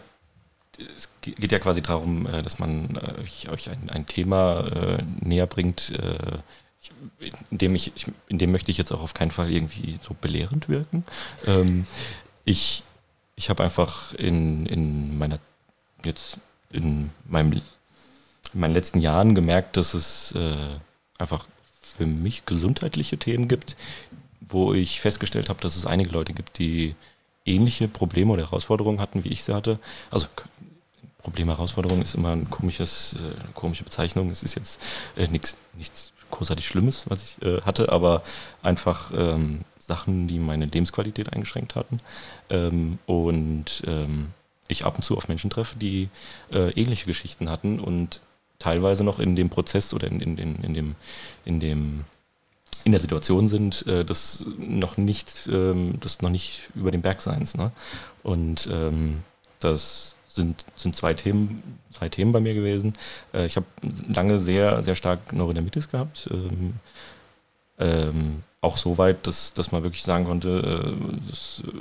es geht ja quasi darum, äh, dass man äh, euch ein, ein Thema äh, näher bringt, äh, in dem ich, in dem möchte ich jetzt auch auf keinen Fall irgendwie so belehrend wirken. Ähm, ich ich habe einfach in, in meiner, jetzt in meinem, in meinen letzten Jahren gemerkt, dass es äh, einfach für mich gesundheitliche Themen gibt, wo ich festgestellt habe, dass es einige Leute gibt, die ähnliche Probleme oder Herausforderungen hatten, wie ich sie hatte. Also Problem, Herausforderung ist immer ein komisches, äh, komische Bezeichnung. Es ist jetzt äh, nichts, nichts großartig Schlimmes, was ich äh, hatte, aber einfach ähm, Sachen, die meine Lebensqualität eingeschränkt hatten. Ähm, und ähm, ich ab und zu auf Menschen treffe, die äh, ähnliche Geschichten hatten und teilweise noch in dem Prozess oder in, in, in, in dem, in dem in der Situation sind, äh, das noch nicht, ähm, das noch nicht über den Bergseins. Ne? Und ähm, das sind, sind zwei Themen, zwei Themen bei mir gewesen. Äh, ich habe lange sehr, sehr stark Neurodermitis gehabt. Ähm, ähm, auch so weit, dass, dass man wirklich sagen konnte, äh, das, äh,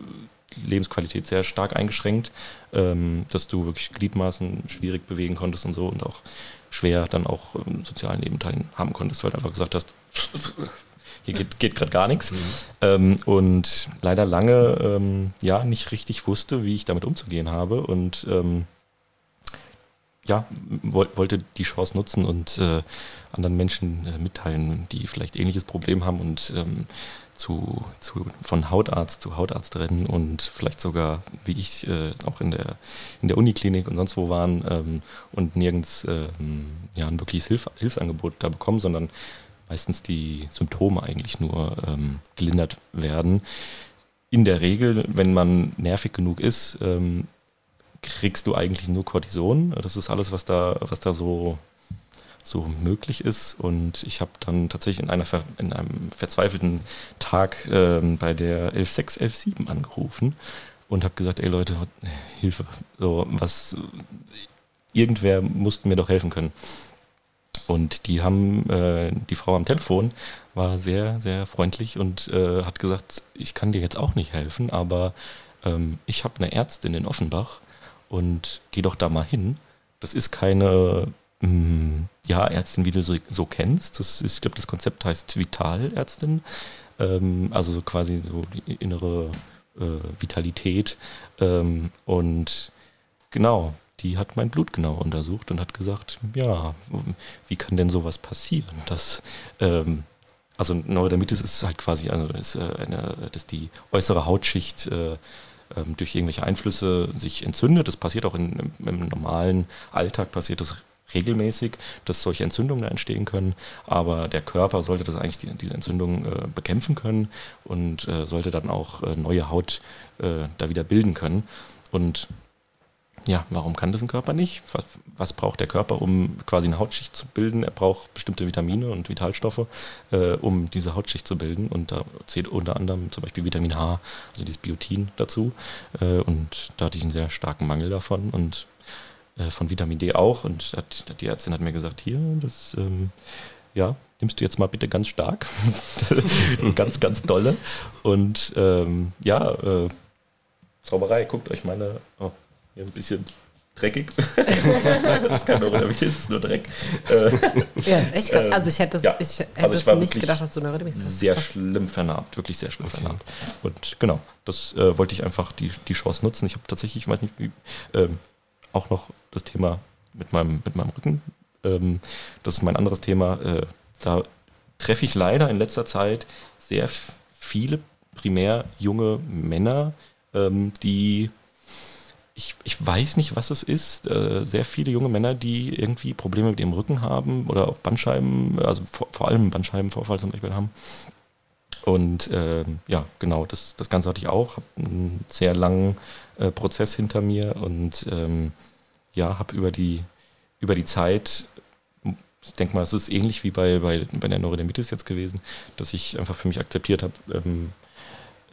Lebensqualität sehr stark eingeschränkt, ähm, dass du wirklich Gliedmaßen schwierig bewegen konntest und so und auch schwer dann auch im sozialen Leben teilhaben konntest, weil du einfach gesagt hast, hier geht, geht gerade gar nichts. Mhm. Ähm, und leider lange ähm, ja nicht richtig wusste, wie ich damit umzugehen habe und ähm, ja, wollte die Chance nutzen und äh, anderen Menschen äh, mitteilen, die vielleicht ähnliches Problem haben und ähm, zu, zu, von Hautarzt zu Hautarzt rennen und vielleicht sogar, wie ich, äh, auch in der, in der Uniklinik und sonst wo waren ähm, und nirgends ähm, ja, ein wirkliches Hilf Hilfsangebot da bekommen, sondern meistens die Symptome eigentlich nur ähm, gelindert werden. In der Regel, wenn man nervig genug ist, ähm, kriegst du eigentlich nur Cortison. Das ist alles, was da, was da so, so möglich ist. Und ich habe dann tatsächlich in, einer, in einem verzweifelten Tag ähm, bei der 11.6, 11.7 angerufen und habe gesagt, ey Leute, Hilfe, so was, irgendwer musste mir doch helfen können. Und die haben, äh, die Frau am Telefon war sehr, sehr freundlich und äh, hat gesagt, ich kann dir jetzt auch nicht helfen, aber ähm, ich habe eine Ärztin in Offenbach und geh doch da mal hin. Das ist keine mh, mm, ja, Ärztin, wie du so, so kennst. Das ist, ich glaube, das Konzept heißt Vitalärztin. Ähm, also so quasi so die innere äh, Vitalität. Ähm, und genau, die hat mein Blut genau untersucht und hat gesagt, ja, wie kann denn sowas passieren? Dass, ähm, also Neurodermitis ist halt quasi, also das ist, äh, eine, das ist die äußere Hautschicht äh, ähm, durch irgendwelche Einflüsse sich entzündet. Das passiert auch in, im, im normalen Alltag, passiert das regelmäßig, dass solche Entzündungen da entstehen können. Aber der Körper sollte das eigentlich die, diese Entzündung äh, bekämpfen können und äh, sollte dann auch äh, neue Haut äh, da wieder bilden können. Und ja, warum kann das ein Körper nicht? Was, was, braucht der Körper, um quasi eine Hautschicht zu bilden? Er braucht bestimmte Vitamine und Vitalstoffe, äh, um diese Hautschicht zu bilden. Und da zählt unter anderem zum Beispiel Vitamin H, also dieses Biotin dazu. Äh, und da hatte ich einen sehr starken Mangel davon und äh, von Vitamin D auch. Und hat, die Ärztin hat mir gesagt, hier, das ähm, ja, nimmst du jetzt mal bitte ganz stark. [laughs] ganz, ganz dolle. Und ähm, ja, äh, Zauberei, guckt euch meine. Oh, hier ein bisschen dreckig. [laughs] das ist kein Neurodermitis, das ist nur Dreck. Äh, ja, ist echt ähm, Also ich hätte, ja, ich hätte also ich nicht gedacht, dass du Neurodermitis hast. Sehr schlimm vernarbt, wirklich sehr schlimm okay. vernarbt. Und genau, das äh, wollte ich einfach die, die Chance nutzen. Ich habe tatsächlich, ich weiß nicht, wie, ähm, auch noch das Thema mit meinem, mit meinem Rücken. Ähm, das ist mein anderes Thema. Äh, da treffe ich leider in letzter Zeit sehr viele primär junge Männer, ähm, die ich, ich weiß nicht, was es ist. Äh, sehr viele junge Männer, die irgendwie Probleme mit ihrem Rücken haben oder auch Bandscheiben, also vor, vor allem Bandscheibenvorfall zum Beispiel haben. Und ähm, ja, genau, das, das Ganze hatte ich auch. Habe einen sehr langen äh, Prozess hinter mir und ähm, ja, habe über die, über die Zeit, ich denke mal, es ist ähnlich wie bei, bei, bei der Neurodermitis jetzt gewesen, dass ich einfach für mich akzeptiert habe, ähm,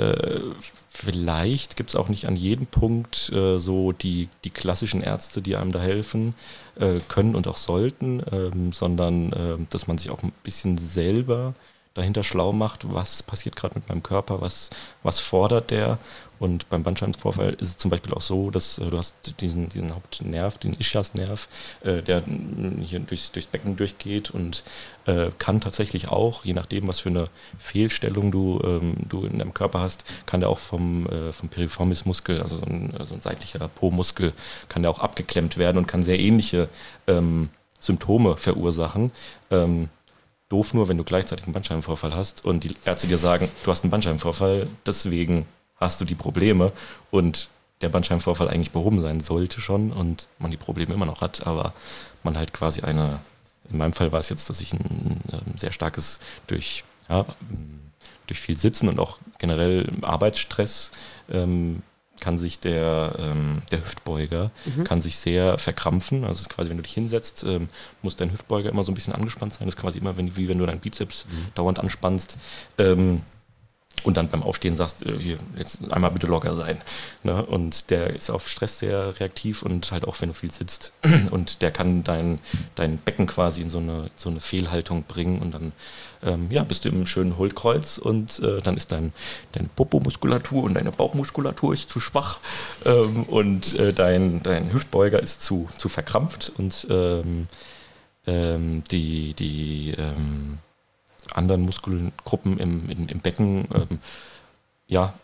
äh, vielleicht gibt es auch nicht an jedem Punkt äh, so die, die klassischen Ärzte, die einem da helfen äh, können und auch sollten, ähm, sondern äh, dass man sich auch ein bisschen selber dahinter schlau macht, was passiert gerade mit meinem Körper, was, was fordert der. Und beim Bandscheibenvorfall ist es zum Beispiel auch so, dass äh, du hast diesen, diesen Hauptnerv, den Ischiasnerv, äh, der hier durchs, durchs Becken durchgeht und äh, kann tatsächlich auch, je nachdem, was für eine Fehlstellung du, ähm, du in deinem Körper hast, kann der auch vom, äh, vom Piriformis-Muskel, also so ein, so ein seitlicher Po-Muskel, kann der auch abgeklemmt werden und kann sehr ähnliche ähm, Symptome verursachen. Ähm, Doof nur, wenn du gleichzeitig einen Bandscheibenvorfall hast und die Ärzte dir sagen, du hast einen Bandscheibenvorfall, deswegen hast du die Probleme und der Bandscheibenvorfall eigentlich behoben sein sollte schon und man die Probleme immer noch hat, aber man halt quasi eine, in meinem Fall war es jetzt, dass ich ein, ein ähm, sehr starkes durch, ja, durch viel Sitzen und auch generell Arbeitsstress ähm, kann sich der, ähm, der Hüftbeuger mhm. kann sich sehr verkrampfen. Also es ist quasi, wenn du dich hinsetzt, ähm, muss dein Hüftbeuger immer so ein bisschen angespannt sein. Das ist quasi immer, wenn, wie wenn du deinen Bizeps mhm. dauernd anspannst. Ähm, und dann beim Aufstehen sagst, äh, hier, jetzt einmal bitte locker sein. Ne? Und der ist auf Stress sehr reaktiv und halt auch, wenn du viel sitzt. [clears throat] Und der kann dein, dein Becken quasi in so eine, so eine Fehlhaltung bringen und dann ähm, ja, bist du im schönen Hohlkreuz und äh, dann ist dein, deine Popomuskulatur und deine Bauchmuskulatur ist zu schwach ähm, und äh, dein, dein Hüftbeuger ist zu, zu verkrampft und ähm, ähm die, die anderen Muskelgruppen im, im, im Becken ähm, ja,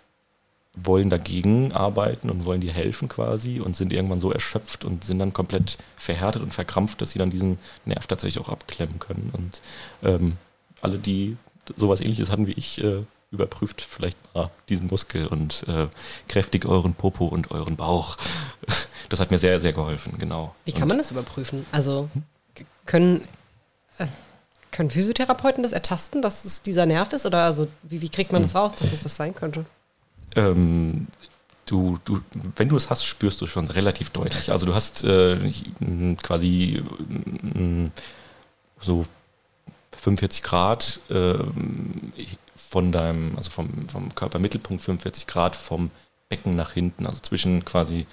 wollen dagegen arbeiten und wollen dir helfen quasi und sind irgendwann so erschöpft und sind dann komplett verhärtet und verkrampft, dass sie dann diesen Nerv tatsächlich auch abklemmen können. Und ähm, alle, die sowas ähnliches hatten wie ich, äh, überprüft vielleicht mal diesen Muskel und äh, kräftigt euren Popo und euren Bauch. Das hat mir sehr, sehr geholfen, genau. Wie kann und man das überprüfen? Also können, äh, können Physiotherapeuten das ertasten, dass es dieser Nerv ist? Oder also wie, wie kriegt man das hm. raus, dass es das sein könnte? Ähm, du, du, wenn du es hast, spürst du schon relativ deutlich. Also du hast äh, quasi äh, so 45 Grad äh, von deinem, also vom, vom Körpermittelpunkt 45 Grad vom Becken nach hinten, also zwischen quasi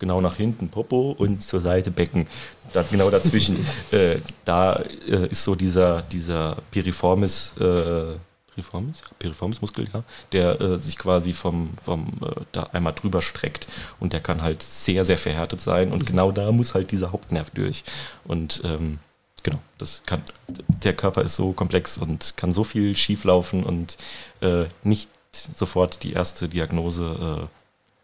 genau nach hinten Popo und zur Seite Becken. Da, genau dazwischen, [laughs] äh, da äh, ist so dieser, dieser Piriformis, äh, Piriformis? Piriformis Muskel, ja, der äh, sich quasi vom, vom äh, da einmal drüber streckt und der kann halt sehr, sehr verhärtet sein und genau da muss halt dieser Hauptnerv durch. Und ähm, genau, das kann, der Körper ist so komplex und kann so viel schieflaufen und äh, nicht sofort die erste Diagnose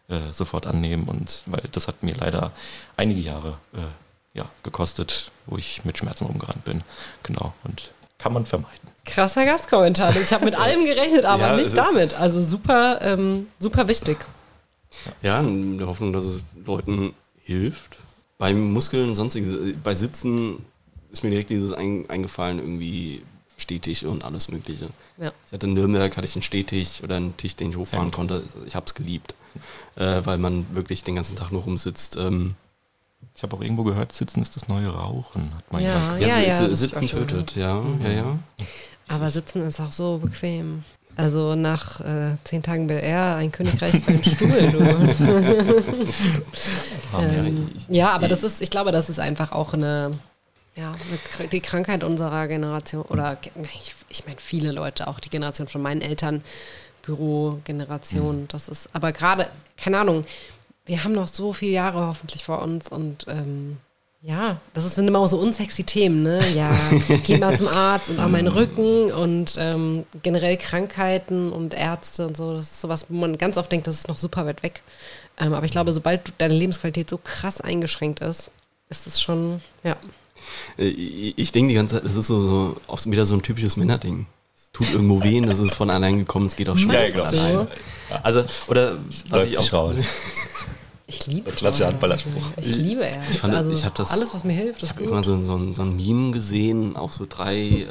äh, sofort annehmen und weil das hat mir leider einige Jahre äh, ja, gekostet, wo ich mit Schmerzen rumgerannt bin. Genau, und kann man vermeiden. Krasser Gastkommentar. Ich habe mit allem gerechnet, aber ja, nicht damit. Also super, ähm, super wichtig. Ja, in der Hoffnung, dass es Leuten hilft. Beim Muskeln, sonstiges, bei Sitzen ist mir direkt dieses ein, eingefallen, irgendwie stetig und alles Mögliche. Ja. Ich hatte in Nürnberg, hatte ich einen Stehtisch oder einen Tisch, den ich hochfahren ja. konnte. Ich habe es geliebt, äh, weil man wirklich den ganzen Tag nur rumsitzt. Ähm, ich habe auch irgendwo gehört, Sitzen ist das neue Rauchen, hat man ja, gesagt. Ja, ja, ja, Sitzen tötet, ja, mhm. ja, ja. Aber Sitzen ist auch so bequem. Also nach äh, zehn Tagen Bel Air, ein Königreich [laughs] für einen Stuhl, du. [laughs] ähm, ja, aber das ist, ich glaube, das ist einfach auch eine ja, die Krankheit unserer Generation, oder ich, ich meine viele Leute, auch die Generation von meinen Eltern, Bürogeneration, mhm. das ist, aber gerade, keine Ahnung, wir haben noch so viele Jahre hoffentlich vor uns und ähm, ja, das sind immer so unsexy Themen, ne? Ja, [laughs] geh mal zum Arzt und auch meinen Rücken und ähm, generell Krankheiten und Ärzte und so. Das ist sowas, wo man ganz oft denkt, das ist noch super weit weg. Ähm, aber ich glaube, sobald deine Lebensqualität so krass eingeschränkt ist, ist es schon, ja. Äh, ich denke die ganze Zeit, das ist so, so oft wieder so ein typisches Männerding. Es tut irgendwo weh, das ist von allein gekommen, es geht auf Schmerz. Ja, so? Also, oder was ich auch raus. [laughs] Ich liebe Klassischer Handballerspruch. Ich liebe er. Ich fand, also ich das, alles, was mir hilft, Ich habe immer so, so, so, ein Meme gesehen, auch so drei äh,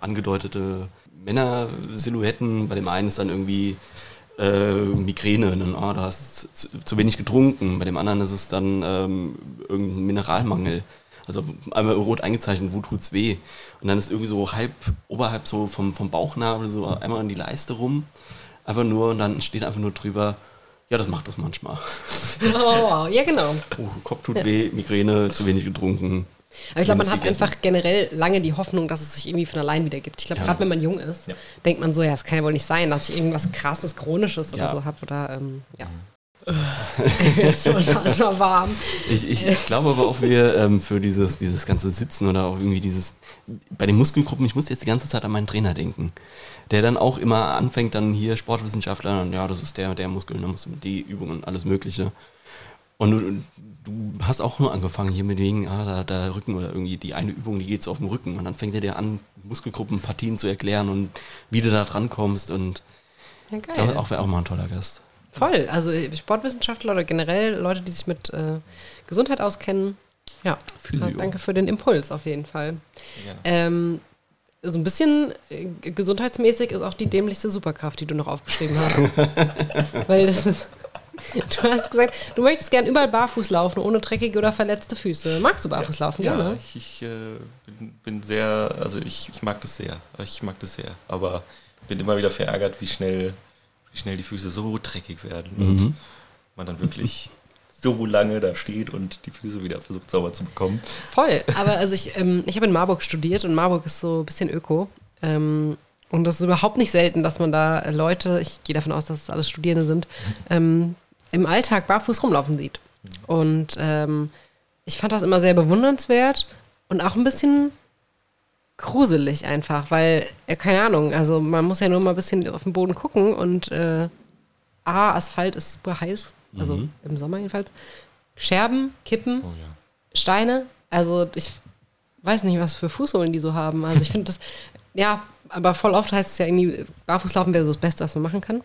angedeutete Männersilhouetten. Bei dem einen ist dann irgendwie äh, Migräne, dann, ah, da hast du zu, zu wenig getrunken. Bei dem anderen ist es dann ähm, irgendein Mineralmangel. Also einmal rot eingezeichnet, wo tut's weh? Und dann ist irgendwie so halb, oberhalb so vom, vom Bauchnabel so einmal in die Leiste rum. Einfach nur, und dann steht einfach nur drüber, ja, das macht das manchmal. Oh, wow. ja, genau. Oh, Kopf tut weh, Migräne, zu wenig getrunken. Aber ich glaube, man hat wenig einfach generell lange die Hoffnung, dass es sich irgendwie von allein wieder gibt. Ich glaube, Ja. gerade wenn man jung ist, Ja. denkt man so, ja, es kann ja wohl nicht sein, dass ich irgendwas krasses, chronisches oder Ja. so habe oder ähm, ja. [laughs] es war warm. Ich, ich, ich glaube aber auch, wir ähm, für dieses, dieses ganze Sitzen oder auch irgendwie dieses, bei den Muskelgruppen, ich muss jetzt die ganze Zeit an meinen Trainer denken, der dann auch immer anfängt, dann hier Sportwissenschaftler, und ja, das ist der, der Muskel, da musst du mit die Übungen und alles Mögliche. Und du, du hast auch nur angefangen hier mit wegen, ah, da, da Rücken oder irgendwie die eine Übung, die geht so auf dem Rücken. Und dann fängt er dir an, Muskelgruppenpartien zu erklären und wie du da dran kommst. Und Ja, ich glaube, geil. auch wäre auch mal ein toller Gast. Voll. Also Sportwissenschaftler oder generell Leute, die sich mit äh, Gesundheit auskennen. Ja. Ja, danke für den Impuls auf jeden Fall. Ähm, so ein bisschen äh, gesundheitsmäßig ist auch die dämlichste Superkraft, die du noch aufgeschrieben hast. [laughs] Weil das ist, du hast gesagt, du möchtest gern überall barfuß laufen, ohne dreckige oder verletzte Füße. Magst du barfuß laufen? Ja, gerne? ich, ich äh, bin, bin sehr, also ich, ich mag das sehr. Ich mag das sehr. Aber bin immer wieder verärgert, wie schnell, wie schnell die Füße so dreckig werden und Mhm. man dann wirklich [laughs] so lange da steht und die Füße wieder versucht sauber zu bekommen. Voll. Aber also ich, ähm, ich habe in Marburg studiert und Marburg ist so ein bisschen öko. Ähm, und das ist überhaupt nicht selten, dass man da Leute, ich gehe davon aus, dass es alles Studierende sind, ähm, im Alltag barfuß rumlaufen sieht. Und ähm, ich fand das immer sehr bewundernswert und auch ein bisschen gruselig einfach, weil, äh, keine Ahnung, also man muss ja nur mal ein bisschen auf den Boden gucken und äh, A, Asphalt ist super heiß, also Mhm. im Sommer jedenfalls. Scherben, Kippen, Oh ja. Steine. Also ich weiß nicht, was für Fußsohlen die so haben. Also ich finde das, [laughs] ja, aber voll oft heißt es ja irgendwie, Barfußlaufen wäre so das Beste, was man machen kann.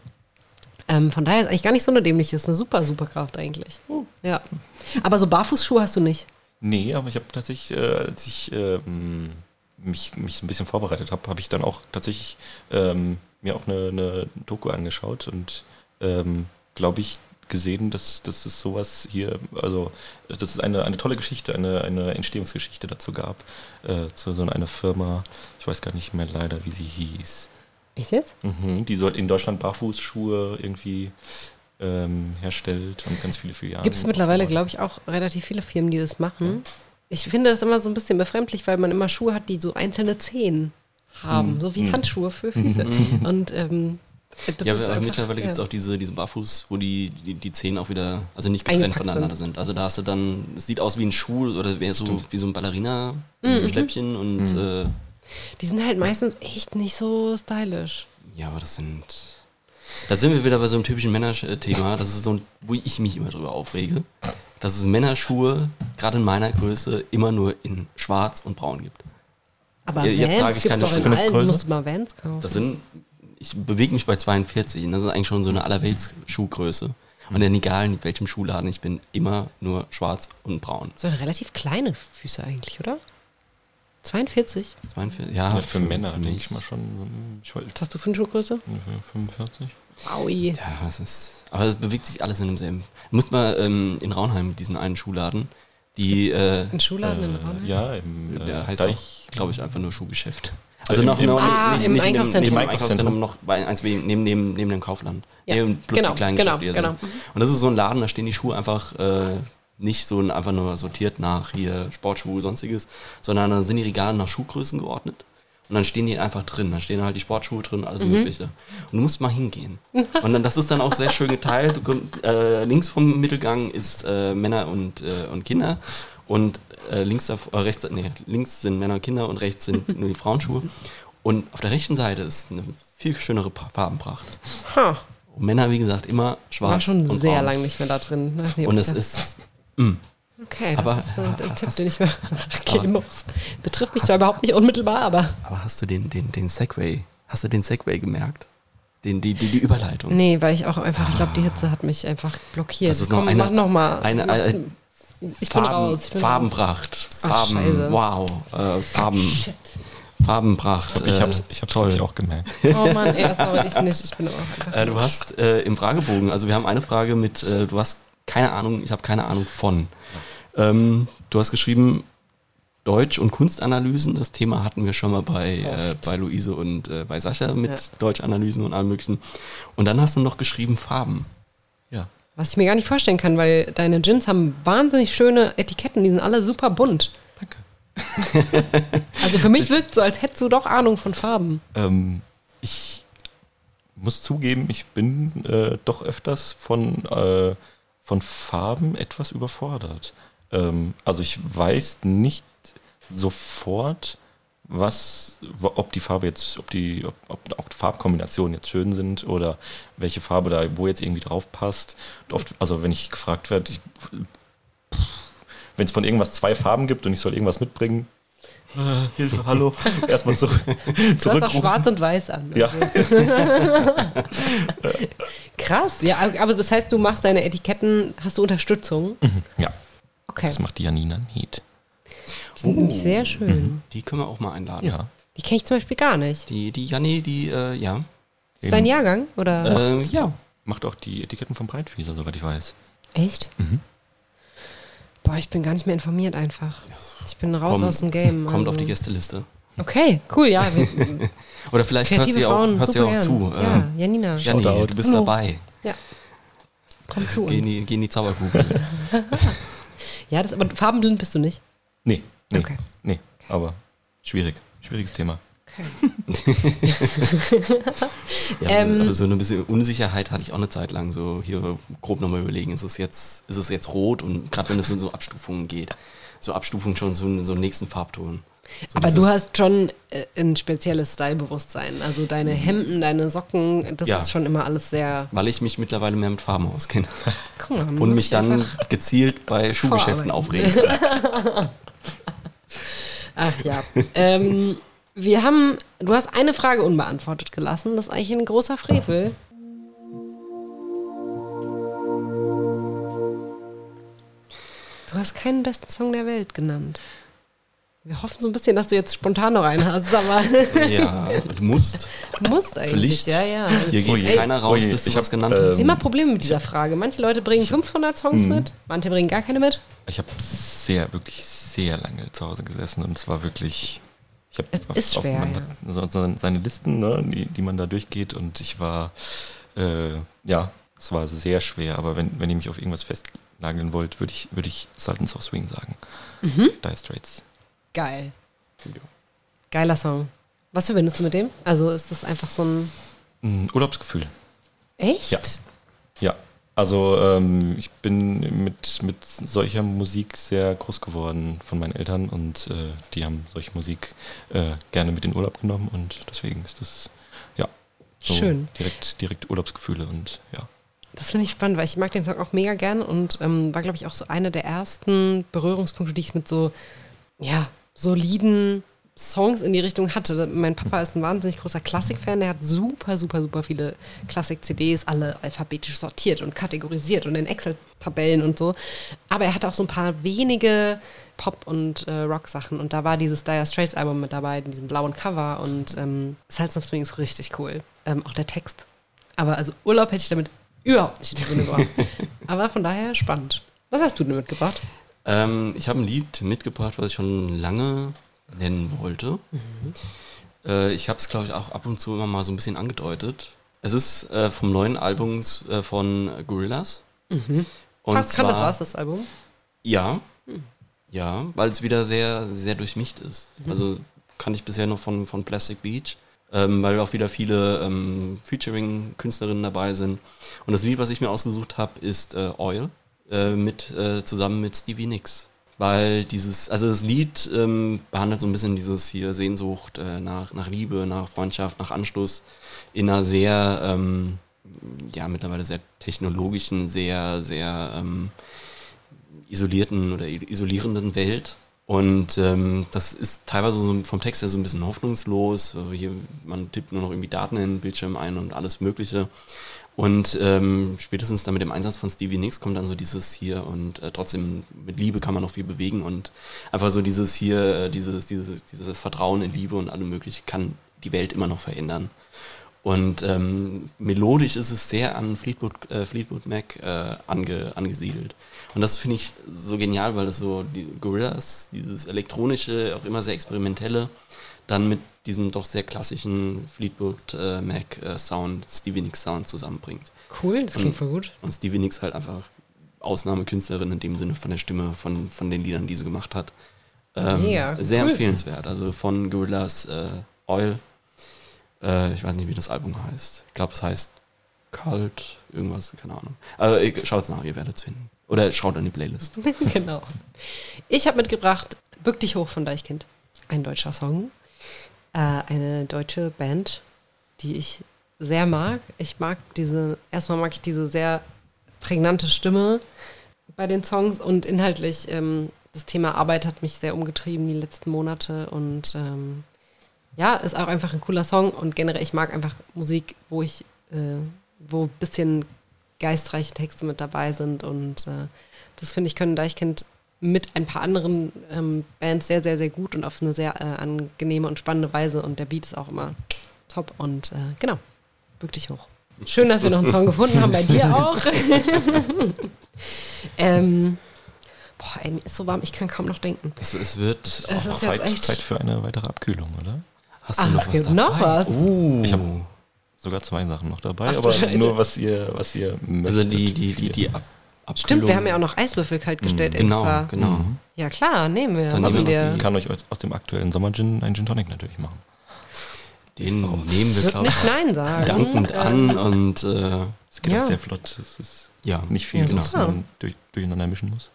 Ähm, von daher ist eigentlich gar nicht so eine dämliche, ist eine super, super Kraft eigentlich. Ja. Aber so Barfußschuhe hast du nicht. Nee, aber ich habe tatsächlich, äh, als ich ähm, mich, mich so ein bisschen vorbereitet habe, habe ich dann auch tatsächlich ähm, mir auch eine, eine Doku angeschaut und ähm, glaube ich gesehen, dass, dass es sowas hier, also dass es eine, eine tolle Geschichte, eine, eine Entstehungsgeschichte dazu gab, äh, zu so einer Firma, ich weiß gar nicht mehr leider, wie sie hieß. Echt jetzt? Mhm, die soll in Deutschland Barfußschuhe irgendwie ähm, herstellt und ganz viele Filialen. Gibt es mittlerweile, glaube ich, auch relativ viele Firmen, die das machen. Ich finde das immer so ein bisschen befremdlich, weil man immer Schuhe hat, die so einzelne Zehen haben, so wie Handschuhe für Füße. Und ähm, das ja, ist aber einfach- mittlerweile gibt es ja. auch diese, diese Barfuß, wo die, die, die Zehen auch wieder, also nicht getrennt voneinander sind. sind. Also da hast du dann, es sieht aus wie ein Schuh oder wäre so Stimmt. wie so ein Mhm. Ballerina-Schläppchen und äh, Die sind halt meistens echt nicht so stylisch. ja, aber das sind. Da sind wir wieder bei so einem typischen Männerthema. Das ist so ein, wo ich mich immer drüber aufrege. Dass es Männerschuhe, gerade in meiner Größe, immer nur in Schwarz und Braun gibt. Aber Ja, jetzt trage Vans ich gibt es keine auch in Schuhe. allen. Du Größe. musst mal Vans kaufen. Das sind, ich bewege mich bei 42 und das ist eigentlich schon so eine Allerwelts-Schuhgröße. Und dann egal in welchem Schuhladen ich bin, immer nur schwarz und braun. so relativ kleine Füße eigentlich, oder? 42? 42, ja, Ja, für Männer für denke mich. ich mal schon, so, ich weiß, Was hast du für eine Schuhgröße? 45. Aui. Ja, das ist. Aber es bewegt sich alles in demselben. Du musst mal ähm, in Raunheim diesen einen Schuhladen, die, äh, Ein Schuhladen in Äh, Raunheim? ja, im äh, der heißt Deich. auch, glaube ich, einfach nur Schuhgeschäft. Also im- noch, im- noch Ah, im in dem- Einkaufszentrum. Neben dem Im Einkaufszentrum noch bei eins neben, neben, neben, neben dem Kaufland. Ja, Nee, und plus genau, die kleinen genau, Geschäfte. genau. sind. Und das ist so ein Laden, da stehen die Schuhe einfach äh, nicht so einfach nur sortiert nach hier Sportschuhe, sonstiges, sondern da sind die Regale nach Schuhgrößen geordnet. Und dann stehen die einfach drin. Dann stehen halt die Sportschuhe drin, alles Mhm. Mögliche. Und du musst mal hingehen. Und dann, das ist dann auch sehr schön geteilt. Du komm, äh, links vom Mittelgang ist äh, Männer und, äh, und Kinder. Und äh, links, äh, rechts, nee, links sind Männer und Kinder und rechts sind nur die Frauenschuhe. Und auf der rechten Seite ist eine viel schönere Farbenpracht. Und Männer, wie gesagt, immer schwarz. war schon sehr braun. lang nicht mehr da drin. Ob Und es das- ist. mm, Okay, das aber- ist ein, ein Tipp, den ich mir [laughs] geben muss. Betrifft mich zwar überhaupt nicht unmittelbar, aber. Aber hast du den, den, den Segway, hast du den Segway gemerkt? Den, die, die, die Überleitung. Nee, weil ich auch einfach, ich glaube, die Hitze hat mich einfach blockiert. Das ist noch Komm, eine- mach noch mal. eine- äh, ich bin Farben, raus. Ich bin Farbenpracht. Ach, Farben, Scheiße. wow. Äh, Farben, Raus. Shit. Farbenpracht. Ich äh, hab's, ich hab's toll. auch gemerkt. [laughs] Oh Mann, ey, sorry, ich nicht. Ich bin auch einfach. Äh, du hast äh, im Fragebogen, also wir haben eine Frage mit, äh, du hast keine Ahnung, ich habe keine Ahnung von. Ähm, du hast geschrieben, Deutsch- und Kunstanalysen, das Thema hatten wir schon mal bei, äh, bei Luise und äh, bei Sascha mit Ja. Deutschanalysen und allem möglichen. Und dann hast du noch geschrieben Farben. Ja. Was ich mir gar nicht vorstellen kann, weil deine Gins haben wahnsinnig schöne Etiketten, die sind alle super bunt. Danke. [laughs] Also für mich wirkt es so, als hättest du doch Ahnung von Farben. Ähm, ich muss zugeben, ich bin äh, doch öfters von, äh, von Farben etwas überfordert. Ähm, also ich weiß nicht sofort, was, ob die Farbe jetzt, ob die, ob, ob auch Farbkombinationen jetzt schön sind oder welche Farbe da wo jetzt irgendwie drauf passt. Und oft, also wenn ich gefragt werde, ich, wenn es von irgendwas zwei Farben gibt und ich soll irgendwas mitbringen, äh, Hilfe, hallo, [laughs] erstmal zurück. Du hast auch schwarz und weiß an. Ja. [laughs] Krass, ja, aber das heißt, du machst deine Etiketten, hast du Unterstützung? ja, Okay. das macht die Janina nicht. Die sind nämlich sehr schön. Die können wir auch mal einladen. Ja. Die kenne ich zum Beispiel gar nicht. Die, die Janni, die, äh, ja. Ist dein Jahrgang? Oder? Äh, ja. Macht auch die Etiketten vom Breitfieser, soweit ich weiß. Echt? Mhm. Boah, ich bin gar nicht mehr informiert einfach. Ich bin raus Komm- aus dem Game. [laughs] Kommt also. auf die Gästeliste. Okay, cool, ja. [laughs] Oder vielleicht hört sie auch, hört sie auch gern. zu. Ja, Äh, Janina, Janni, du bist Hallo. dabei. komm zu Geh in uns. die, geh in die Zauberkugel. [laughs] Ja, das, aber farbenblind bist du nicht. Nee, nee, Okay. nee, aber schwierig. Schwieriges Thema. Okay. [laughs] Ja, Ähm, so, aber so eine bisschen Unsicherheit hatte ich auch eine Zeit lang. So hier grob nochmal überlegen, ist es jetzt, ist es jetzt rot? Und gerade wenn es in so Abstufungen geht. So Abstufungen schon zu so einem nächsten Farbton. So, Aber du hast schon äh, ein spezielles Stylebewusstsein. Also deine Hemden, deine Socken, das Ja. ist schon immer alles sehr. Weil ich mich mittlerweile mehr mit Farben auskenne. [laughs] Guck mal, Und mich dann gezielt bei [laughs] Schuhgeschäften aufregen. [laughs] Ach ja. ähm, wir haben. Du hast eine Frage unbeantwortet gelassen. Das ist eigentlich ein großer Frevel. Du hast keinen besten Song der Welt genannt. Wir hoffen so ein bisschen, dass du jetzt spontan noch einen hast, aber [laughs] ja, du musst. du musst eigentlich. Pflicht. Ja, ja. Hier geht Oje. keiner raus, Oje, bis du ich was genannt ähm, hast. Immer Probleme mit dieser Frage. Manche Leute bringen 500 Songs Mhm. mit, manche bringen gar keine mit. Ich habe sehr, wirklich sehr lange zu Hause gesessen und es war wirklich. Ich hab Es ist schwer, man ja. hat so, so seine Listen, ne, die, die man da durchgeht und ich war, äh, ja, es war sehr schwer, aber wenn, wenn ihr mich auf irgendwas festnageln wollt, würde ich, würde ich Sultans of Swing sagen. Mhm. Dire Straits. Geil. Geiler Song. Was verbindest du mit dem? Also ist das einfach so ein. Mm, Urlaubsgefühl. Echt? Ja. Ja, also ähm, ich bin mit, mit solcher Musik sehr groß geworden von meinen Eltern und äh, die haben solche Musik äh, gerne mit in den Urlaub genommen und deswegen ist das ja so Schön. direkt direkt Urlaubsgefühle und ja. Das finde ich spannend, weil ich mag den Song auch mega gern und ähm, war, glaube ich, auch so einer der ersten Berührungspunkte, die ich mit so, ja, soliden Songs in die Richtung hatte. Mein Papa ist ein wahnsinnig großer Klassik-Fan, der hat super, super, super viele Klassik-CDs, alle alphabetisch sortiert und kategorisiert und in Excel-Tabellen und so. Aber er hatte auch so ein paar wenige Pop- und äh, Rock-Sachen und da war dieses Dire Straits-Album mit dabei, in diesem blauen Cover und ähm, Silence of Swing ist richtig cool. Ähm, auch der Text. Aber also Urlaub hätte ich damit überhaupt nicht in Verbindung gebracht. [laughs] Aber von daher spannend. Was hast du denn mitgebracht? Ähm, ich habe ein Lied mitgebracht, was ich schon lange nennen wollte. Äh, ich habe es, glaube ich, auch ab und zu immer mal so ein bisschen angedeutet. Es ist äh, vom neuen Album äh, von Gorillaz. Und Kann, kann das zwar- was, das Album? Ja. Ja, weil es wieder sehr, sehr durchmischt ist. Also kann ich bisher noch von, von Plastic Beach, ähm, weil auch wieder viele ähm, Featuring-Künstlerinnen dabei sind. Und das Lied, was ich mir ausgesucht habe, ist äh, Oil, äh, mit, äh, zusammen mit Stevie Nicks. Weil dieses, also das Lied ähm, behandelt so ein bisschen dieses hier Sehnsucht äh, nach, nach Liebe, nach Freundschaft, nach Anschluss in einer sehr, ähm, ja, mittlerweile sehr technologischen, sehr, sehr ähm, isolierten oder isolierenden Welt. Und ähm, das ist teilweise so vom Text her so ein bisschen hoffnungslos. Hier, man tippt nur noch irgendwie Daten in den Bildschirm ein und alles Mögliche. Und ähm, spätestens dann mit dem Einsatz von Stevie Nicks kommt dann so dieses hier und äh, trotzdem mit Liebe kann man noch viel bewegen und einfach so dieses hier, äh, dieses, dieses, dieses Vertrauen in Liebe und allem mögliche kann die Welt immer noch verändern. Und ähm, melodisch ist es sehr an Fleetwood, äh, Fleetwood Mac äh, ange, angesiedelt. Und das finde ich so genial, weil das so die Gorillas, dieses elektronische, auch immer sehr experimentelle, dann mit diesem doch sehr klassischen Fleetwood äh, Mac äh, Sound, Stevie Nicks Sound zusammenbringt. Cool, das klingt Und- voll gut. Und Stevie Nicks halt einfach Ausnahmekünstlerin in dem Sinne von der Stimme, von, von den Liedern, die sie gemacht hat. Ähm, Mega, sehr cool. empfehlenswert. Also von Gorillaz äh, Oil. Äh, ich weiß nicht, wie das Album heißt. Ich glaube, es heißt Cult, irgendwas, keine Ahnung. Aber schaut es nach, ihr werdet es finden. Oder schaut an die Playlist. [laughs] genau. Ich habe mitgebracht Bück dich hoch von Deichkind. Ein deutscher Song. Äh, eine deutsche Band, die ich sehr mag. Ich mag diese, erstmal mag ich diese sehr prägnante Stimme bei den Songs und inhaltlich ähm, das Thema Arbeit hat mich sehr umgetrieben die letzten Monate und ähm, ja, ist auch einfach ein cooler Song und generell, ich mag einfach Musik, wo ich, äh, wo ein bisschen geistreiche Texte mit dabei sind und äh, das finde ich können Deichkind mit ein paar anderen ähm, Bands sehr, sehr, sehr gut und auf eine sehr äh, angenehme und spannende Weise und der Beat ist auch immer top und äh, genau, bück dich hoch. Schön, dass wir noch einen Song gefunden haben, bei dir [laughs] auch. [laughs] ähm, boah, ey, mir ist so warm, ich kann kaum noch denken. Es, es wird. Es ist jetzt Zeit, echt- Zeit für eine weitere Abkühlung, oder? Hast Ach, es gibt noch was. Uh, Ich hab- Sogar zwei Sachen noch dabei, Ach du aber Scheiße. nur was ihr, was ihr möchtet. also die, die, die, die Ab Stimmt, wir haben ja auch noch Eiswürfel kaltgestellt Genau, extra. genau. Mhm. Ja klar, nehmen wir. Dann machen nehmen wir Ich kann euch aus dem aktuellen Sommer-Gin einen Gin Tonic natürlich machen. Den nehmen wir, glaube ich, nicht Nein sagen. dankend Ähm, an und äh, Es geht Ja. auch sehr flott. Es ist ja, nicht viel, Ja, was man durch, durcheinander mischen muss.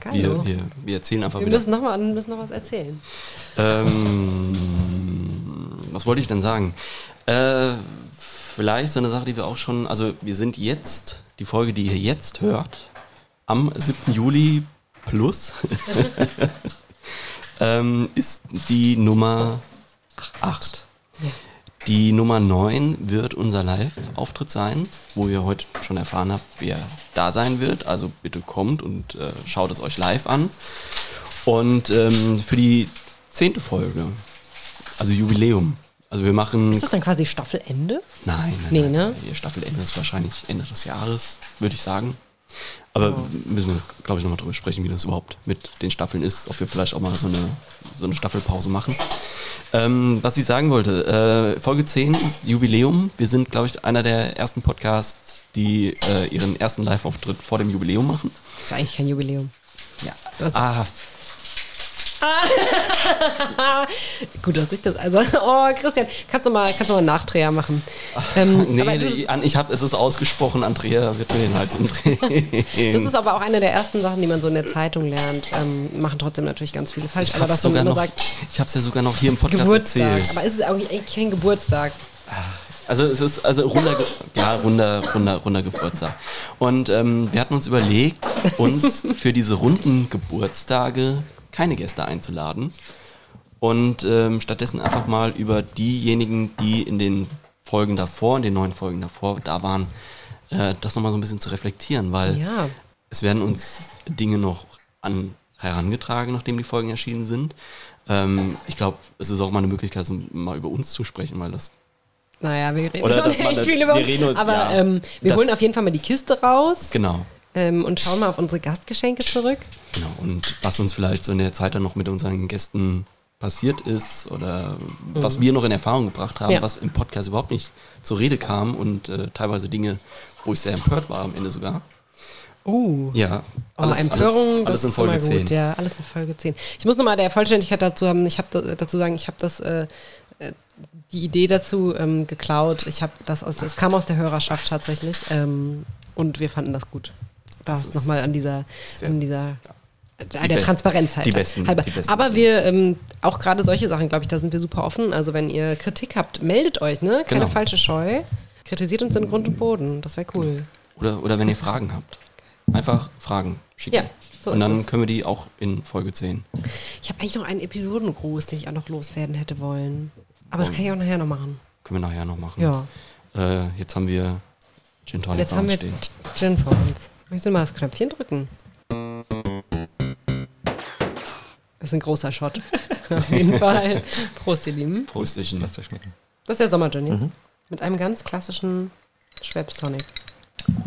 geil. wir, wir, wir erzählen einfach wir wieder. müssen noch, mal, müssen noch was erzählen. Ähm, was wollte ich denn sagen? Äh, vielleicht so eine Sache, die wir auch schon, also wir sind jetzt, die Folge, die ihr jetzt hört, am 7. Juli plus, [laughs] ähm, ist die Nummer 8. Ja. Die Nummer 9 wird unser Live-Auftritt sein, wo ihr heute schon erfahren habt, wer da sein wird. Also bitte kommt und äh, schaut es euch live an. Und ähm, für die zehnte Folge, also Jubiläum, also wir machen... Ist das dann quasi Staffelende? Nein, nein, Nee, nein, ne? nein. Staffelende ist wahrscheinlich Ende des Jahres, würde ich sagen. Aber müssen wir, glaube ich, nochmal drüber sprechen, wie das überhaupt mit den Staffeln ist, ob wir vielleicht auch mal so eine, so eine Staffelpause machen. Ähm, was ich sagen wollte, äh, Folge 10, Jubiläum. Wir sind, glaube ich, einer der ersten Podcasts, die äh, ihren ersten Live-Auftritt vor dem Jubiläum machen. Das ist eigentlich kein Jubiläum. Ja. Das- Ah, [laughs] Gut, dass ich das. Also, oh, Christian, kannst du mal, kannst du mal einen Nachdreher machen? Ähm, nee, aber nee, ich habe es ist ausgesprochen, Andrea wird mir den Hals umdrehen. das ist aber auch eine der ersten Sachen, die man so in der Zeitung lernt. Ähm, machen trotzdem natürlich ganz viele falsch, ich aber dass man sogar immer noch, sagt, ich habe es ja sogar noch hier im Podcast Geburtstag. erzählt. Aber ist es eigentlich eigentlich kein Geburtstag? Also es ist also runder, ja, runder, runder, runder Geburtstag. Und ähm, wir hatten uns überlegt, uns [laughs] für diese runden Geburtstage keine Gäste einzuladen und ähm, stattdessen einfach mal über diejenigen, die in den Folgen davor, in den neuen Folgen davor da waren, äh, das nochmal so ein bisschen zu reflektieren, weil Ja. es werden uns Dinge noch an herangetragen, nachdem die Folgen erschienen sind. Ähm, ich glaube, es ist auch mal eine Möglichkeit, so mal über uns zu sprechen, weil das Naja, wir reden Oder schon echt viel über wir uns. reden uns- Aber ja. ähm, wir Das- holen auf jeden Fall mal die Kiste raus genau. Ähm, und schauen mal auf unsere Gastgeschenke zurück. Genau, und was uns vielleicht so in der Zeit dann noch mit unseren Gästen passiert ist oder was wir noch in Erfahrung gebracht haben, Ja. was im Podcast überhaupt nicht zur Rede kam und äh, teilweise Dinge, wo ich sehr empört war am Ende sogar. Uh. Ja, Oh, Empörung, alles, alles das in ist Folge 10. gut. Ja, alles in Folge 10. Ich muss nochmal der Vollständigkeit dazu haben, ich habe da, dazu sagen, ich habe das äh, äh, die Idee dazu ähm, geklaut. Ich habe das aus, es kam aus der Hörerschaft tatsächlich ähm, und wir fanden das gut. Das, Das nochmal an dieser, an dieser äh, der Transparenz halt. die besten- halber. die besten Aber wir, ähm, auch gerade solche Sachen, glaube ich, da sind wir super offen. Also wenn ihr Kritik habt, meldet euch, ne? Keine Genau. falsche Scheu. Kritisiert uns in Grund und Boden. Das wäre cool. Oder, oder wenn ihr Fragen habt. Einfach Fragen schicken. Ja, so und dann können wir die auch in Folge 10. Ich habe eigentlich noch einen Episodengruß, den ich auch noch loswerden hätte wollen. Aber das kann ich auch nachher noch machen. Können wir nachher noch machen. Ja. Äh, jetzt haben wir Gin Tonic Jetzt haben wir stehen. Gin vor uns. Müssen wir mal das Knöpfchen drücken? Das ist ein großer Shot. [laughs] Auf jeden Fall. Prost, ihr Lieben. Prösterchen. Lasst euch schmecken. Das ist der Sommergin jetzt. Mit einem ganz klassischen Schweppes Tonic.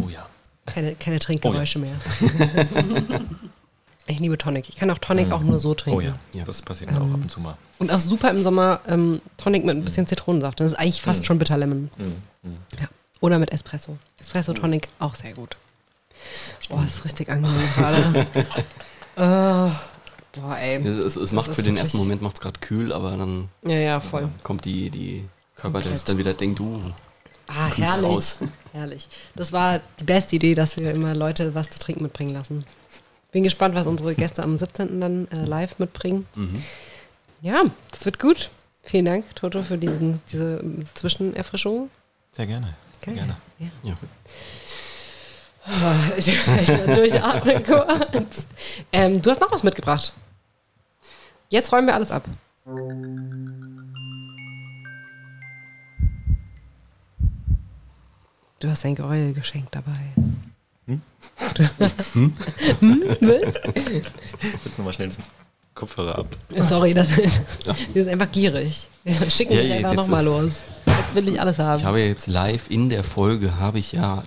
Oh ja. Keine, keine Trinkgeräusche mehr. [laughs] ich liebe Tonic. Ich kann auch Tonic auch nur so trinken. Oh ja. Ja. Das passiert mir auch ab und zu mal. Und auch super im Sommer ähm, Tonic mit ein bisschen Zitronensaft. Das ist eigentlich fast schon Bitterlemon. Mhm. Mhm. Ja. Oder mit Espresso. Espresso Tonic auch sehr gut. Oh, das ist richtig angenehm gerade. oh, [laughs] boah, ey. Es, es, es macht für den ersten Moment macht's gerade kühl, aber dann Ja, ja, voll. kommt die, die Körper, der sich dann wieder denkt, du, Ah, herrlich. raus. Herrlich. Das war die beste Idee, dass wir immer Leute was zu trinken mitbringen lassen. Bin gespannt, was unsere Gäste am 17. dann äh, live mitbringen. Mhm. Ja, das wird gut. Vielen Dank, Toto, für diesen, diese Zwischenerfrischung. Sehr gerne. Sehr gerne. Ja. ja. Oh, ich muss vielleicht mal [laughs] durchatmen [laughs] kurz. Ähm, du hast noch was mitgebracht. Jetzt räumen wir alles ab. Du hast ein Gräuel geschenkt dabei. Hm? hm? [laughs] Was? Jetzt nochmal schnell den Kopfhörer ab. Sorry, das ist, wir sind einfach gierig. Wir schicken Ja, dich einfach nochmal los. Jetzt will ich alles Ich haben. habe jetzt live in der Folge, habe ich ja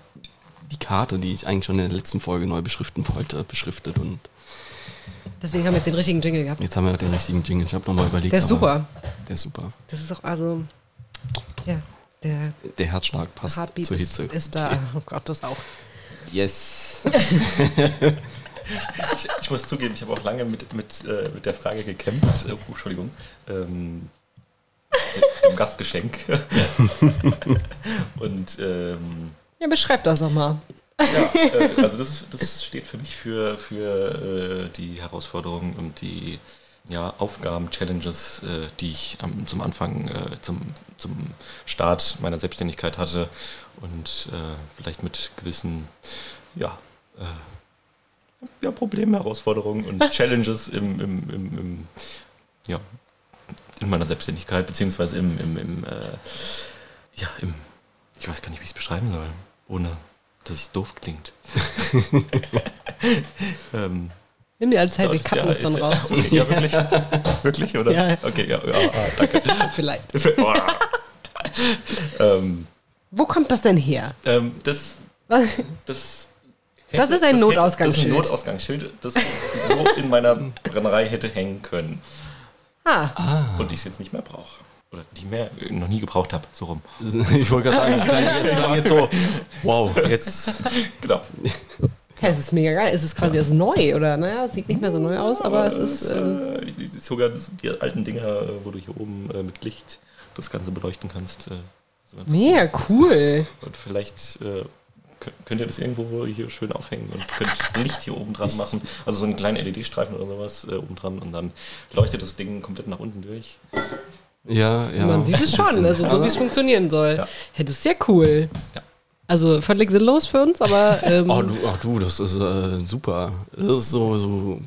die Karte, die ich eigentlich schon in der letzten Folge neu beschriften wollte, beschriftet und Deswegen haben wir jetzt den richtigen Jingle gehabt. jetzt haben wir den richtigen Jingle. Ich habe nochmal überlegt. Der ist super. Der ist super. Das ist auch, also, ja, der Der Herzschlag passt Heartbeat zur ist, Hitze. ist da. [laughs] Oh Gott, das auch. Yes. [laughs] Ich, ich muss zugeben, ich habe auch lange mit, mit, äh, mit der Frage gekämpft. Äh, oh, Entschuldigung. Ähm, mit dem Gastgeschenk. [laughs] Und ähm, Ja, beschreib das doch mal. ja, äh, also das, das steht für mich für, für äh, die Herausforderungen und die ja, Aufgaben, Challenges, äh, die ich am, zum Anfang, äh, zum, zum Start meiner Selbstständigkeit hatte und äh, vielleicht mit gewissen ja, ja, Problemen, Herausforderungen und [laughs] Challenges im, im, im, im, ja, in meiner Selbstständigkeit, beziehungsweise im, im, im ja, im, ich weiß gar nicht, wie ich es beschreiben soll, ohne dass es doof klingt. [laughs] ähm, Nimm dir als Zeit, wir das- cutten ja, es dann ist- raus. Okay, ja, wirklich? wirklich, oder? Ja, ja. Okay, ja, ja ah, danke. [laughs] Vielleicht. ähm, Wo kommt das denn her? ähm, das, Was? das, Das ist ein Notausgangsschild. Das ist ein Notausgangsschild, das so in meiner Brennerei hätte hängen können. Ah, Und ich es jetzt nicht mehr brauche. Oder die mehr noch nie gebraucht habe, so rum. [laughs] Ich wollte gerade sagen, das klang jetzt, klang jetzt so, wow, jetzt [laughs] Genau. ja, es ist mega geil. Es ist quasi erst neu, oder? Naja, es sieht nicht mehr so neu aus, aber es ist. Ähm, äh, sogar die alten Dinger, äh, wo du hier oben äh, mit Licht das Ganze beleuchten kannst. Äh, mega cool. Und vielleicht äh, könnt, könnt ihr das irgendwo hier schön aufhängen und könnt Licht hier oben dran machen. Also so einen kleinen LED-Streifen oder sowas äh, oben dran und dann leuchtet das Ding komplett nach unten durch. Ja, ja. Man sieht es schon, also so wie es funktionieren soll. Ja. Das ist sehr cool. Ja. Also völlig sinnlos für uns, aber [laughs] ähm, Oh, du, ach du, das ist äh, super. Das ist so, so,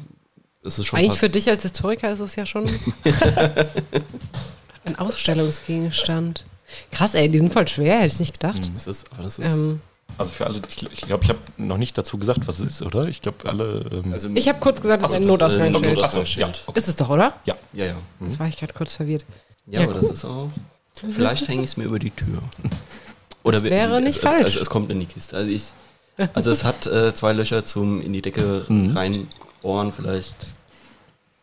das ist schon eigentlich fast, für dich als Historiker ist es ja schon [laughs] ein Ausstellungsgegenstand. Krass, ey, die sind voll schwer, hätte ich nicht gedacht. das ist, aber das ist, Ähm, Also für alle, ich glaube, ich, glaub, ich habe noch nicht dazu gesagt, was es ist, oder? Ich glaube, alle. Ähm, also, ich habe kurz gesagt, das ist ein äh, Notausgangsschild. Ja, okay. Ist es doch, oder? ja. ja, ja. Hm. Das war ich gerade kurz verwirrt. Ja, Ja, aber cool. das ist auch. Vielleicht hänge ich es mir über die Tür. [laughs] Oder Das wir- wäre nicht es, falsch. Es, es kommt in die Kiste. Also ich. Also es hat äh, zwei Löcher zum in die Decke [laughs] Mhm. reinbohren. Vielleicht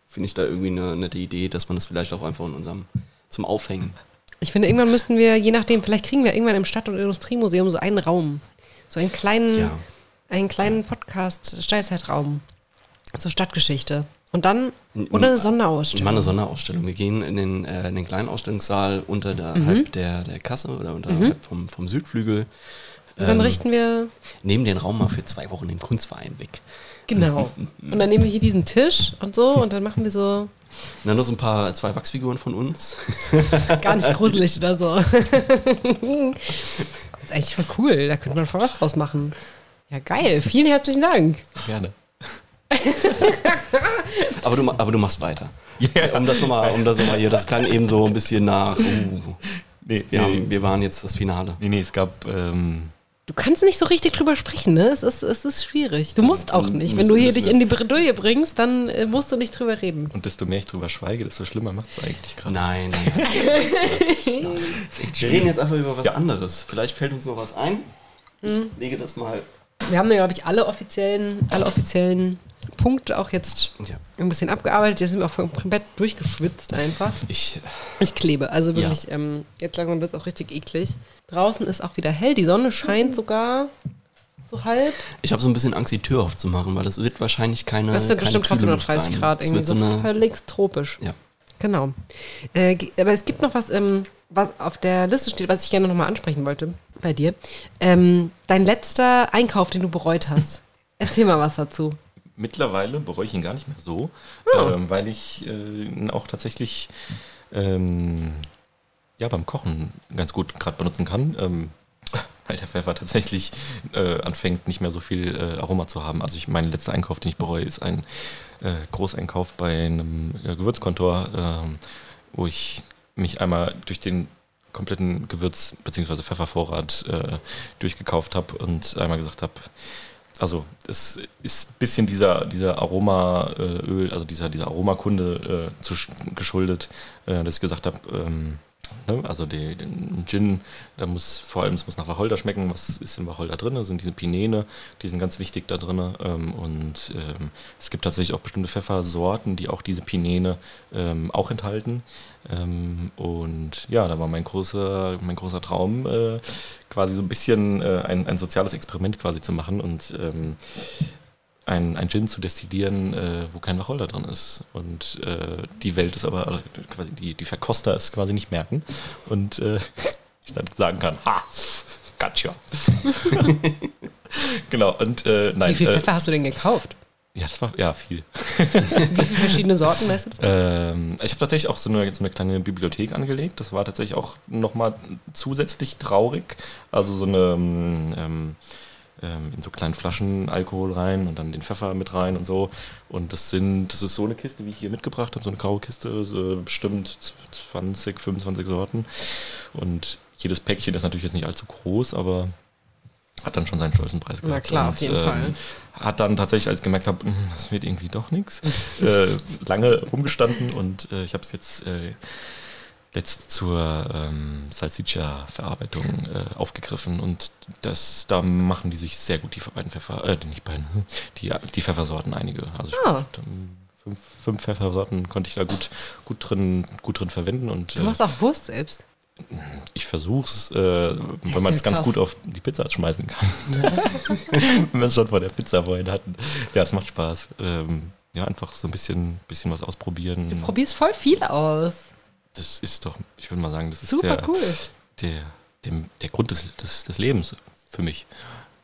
finde ich da irgendwie eine nette Idee, dass man das vielleicht auch einfach in unserem zum Aufhängen. Ich finde, irgendwann müssten wir, je nachdem, vielleicht kriegen wir irgendwann im Stadt- und Industriemuseum so einen Raum. So einen kleinen, Ja. einen kleinen Podcast, Steilzeitraum. zur Stadtgeschichte. Und dann, oder eine Sonderausstellung. Mal eine Sonderausstellung. Wir gehen in den, äh, in den kleinen Ausstellungssaal unterhalb Mhm. der, der Kasse oder unterhalb vom, vom Südflügel. Und dann Ähm, richten wir, Nehmen den Raum mal für zwei Wochen im Kunstverein weg. genau. [laughs] Und dann nehmen wir hier diesen Tisch und so und dann machen wir so, Und dann noch so ein paar, zwei Wachsfiguren von uns. [laughs] gar nicht gruselig oder so. das [laughs] ist eigentlich voll cool, da könnte man voll was draus machen. Ja, geil. Vielen herzlichen Dank. Gerne. [laughs] Aber du, aber du machst weiter. Um das nochmal, um das nochmal hier, das klang eben so ein bisschen nach, uh, Nee, wir, nee, haben, wir waren jetzt das Finale. nee, nee, es gab, ähm, Du kannst nicht so richtig drüber sprechen, ne? Es ist, es ist schwierig. Du musst auch nicht. Wenn du hier dich in die Bredouille bringst, dann äh, musst du nicht drüber reden. Und desto mehr ich drüber schweige, desto schlimmer macht es eigentlich gerade. Nein. [laughs] Wir reden jetzt einfach über was Ja. anderes. Vielleicht fällt uns noch was ein. Ich lege das mal. Wir haben ja, glaube ich, alle offiziellen, alle offiziellen Punkte auch jetzt Ja. ein bisschen abgearbeitet. Jetzt sind wir auch komplett durchgeschwitzt einfach. Ich, Ich klebe. Also wirklich, ähm, jetzt langsam wird es auch richtig eklig. Draußen ist auch wieder hell. Die Sonne scheint sogar so halb. ich habe so ein bisschen Angst, die Tür aufzumachen, weil das wird wahrscheinlich keine. Das sind keine bestimmt trotzdem noch kühle Luft 30 sein. Grad. Es Irgendwie so, so eine, völlig tropisch. ja. Genau. Äh, aber es gibt noch was, ähm, was auf der Liste steht, was ich gerne nochmal ansprechen wollte bei dir. Ähm, dein letzter Einkauf, den du bereut hast. [laughs] Erzähl mal was dazu. Mittlerweile bereue ich ihn gar nicht mehr so, Ja. ähm, weil ich äh, ihn auch tatsächlich ähm, ja, beim Kochen ganz gut gerade benutzen kann. Ähm, [laughs] weil der Pfeffer tatsächlich äh, anfängt, nicht mehr so viel äh, Aroma zu haben. Also ich, mein letzter Einkauf, den ich bereue, ist ein äh, Großeinkauf bei einem äh, Gewürzkontor, ähm, wo ich mich einmal durch den kompletten Gewürz- bzw. Pfeffervorrat äh, durchgekauft habe und einmal gesagt habe, also es ist ein bisschen dieser, dieser Aromaöl, also dieser, dieser Aromakunde äh, zu, sch- geschuldet, äh, dass ich gesagt habe, ähm, also die, den Gin, da muss vor allem, es muss nach Wacholder schmecken. Was ist im Wacholder drin? Sind diese Pinene, die sind ganz wichtig da drin. Ähm, und ähm, es gibt tatsächlich auch bestimmte Pfeffersorten, die auch diese Pinene ähm, auch enthalten. Und ja, da war mein großer, mein großer Traum, äh, quasi so ein bisschen äh, ein, ein soziales Experiment quasi zu machen und ein, ein Gin zu destillieren, äh, wo kein Wacholder drin ist. Und äh, die Welt ist aber, also quasi die, die Verkoster es quasi nicht merken. Und äh, [laughs] ich dann sagen kann, ha, gotcha. [laughs] genau, und äh, nein. Wie viel äh, Pfeffer hast du denn gekauft? Ja, das war, ja, viel. Wie viele verschiedene Sorten, weißt du das? [laughs] Ähm, ich habe tatsächlich auch so eine, so eine kleine Bibliothek angelegt. Das war tatsächlich auch nochmal zusätzlich traurig. Also so eine ähm, ähm, in so kleinen Flaschen Alkohol rein und dann den Pfeffer mit rein und so. Und das sind, das ist so eine Kiste, wie ich hier mitgebracht habe, so eine graue Kiste, so bestimmt 20, 25 Sorten. Und jedes Päckchen ist natürlich jetzt nicht allzu groß, aber hat dann schon seinen stolzen Preis Na klar, auf jeden Fall. Hat dann tatsächlich, als ich gemerkt habe, "Hm, das wird irgendwie doch nichts, [laughs] äh, lange rumgestanden und äh, ich habe es jetzt äh, letzt zur ähm, Salsiccia-Verarbeitung äh, aufgegriffen und das, da machen die sich sehr gut, die beiden Pfeffer, äh, nicht beiden, die, die Pfeffersorten einige. Also ich, ähm, fünf, fünf Pfeffersorten konnte ich da gut, gut, drin, gut drin verwenden und Du äh, machst auch Wurst selbst. ich versuche es, äh, wenn man es ganz gut auf die Pizza schmeißen kann. [laughs] wenn wir es schon von der Pizza vorhin hatten. Ja, es macht Spaß. Ähm, ja, einfach so ein bisschen, bisschen was ausprobieren. Du probierst voll viel aus. Das ist doch, ich würde mal sagen, das ist Super der, cool. der, der, der Grund des, des, des Lebens für mich.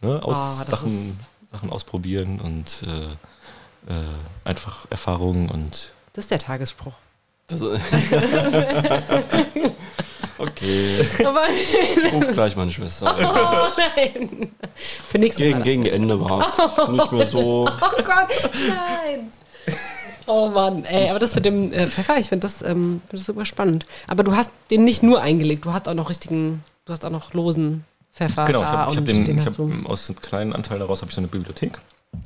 Ne? Aus das Sachen, Sachen ausprobieren und äh, äh, einfach Erfahrungen und Das ist der Tagesspruch. [laughs] Okay. Aber Ich ruf gleich meine Schwester. oh nein. Für Gegen, gegen Ende war es nicht mehr so. Oh Gott, nein. Oh Mann, ey, aber das mit dem äh, Pfeffer, ich finde das, ähm, find das super spannend. Aber du hast den nicht nur eingelegt, du hast auch noch richtigen, du hast auch noch losen Pfeffer Genau, ich habe hab den, den ich hab, aus einem kleinen Anteil daraus habe ich so eine Bibliothek.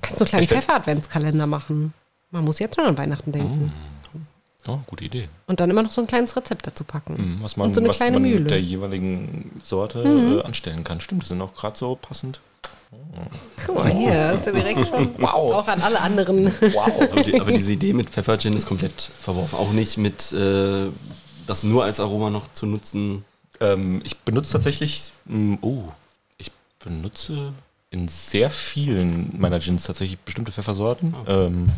Kannst du einen kleinen. Pfeffer-Adventskalender machen? Man muss jetzt schon an Weihnachten denken. Ja, gute Idee. Und dann immer noch so ein kleines Rezept dazu packen. Mhm, Was man, Und so eine was kleine man Mühle. mit der jeweiligen Sorte äh, anstellen kann. Stimmt, die sind auch gerade so passend. Guck mal hier, ist ja direkt schon [laughs] Wow. auch an alle anderen. Wow. Aber, die, aber [laughs] diese Idee mit Pfeffergin ist komplett verworfen. Auch nicht mit äh, das nur als Aroma noch zu nutzen. ähm, ich benutze tatsächlich, mh, oh, ich benutze in sehr vielen meiner Gins tatsächlich bestimmte Pfeffersorten. Ähm,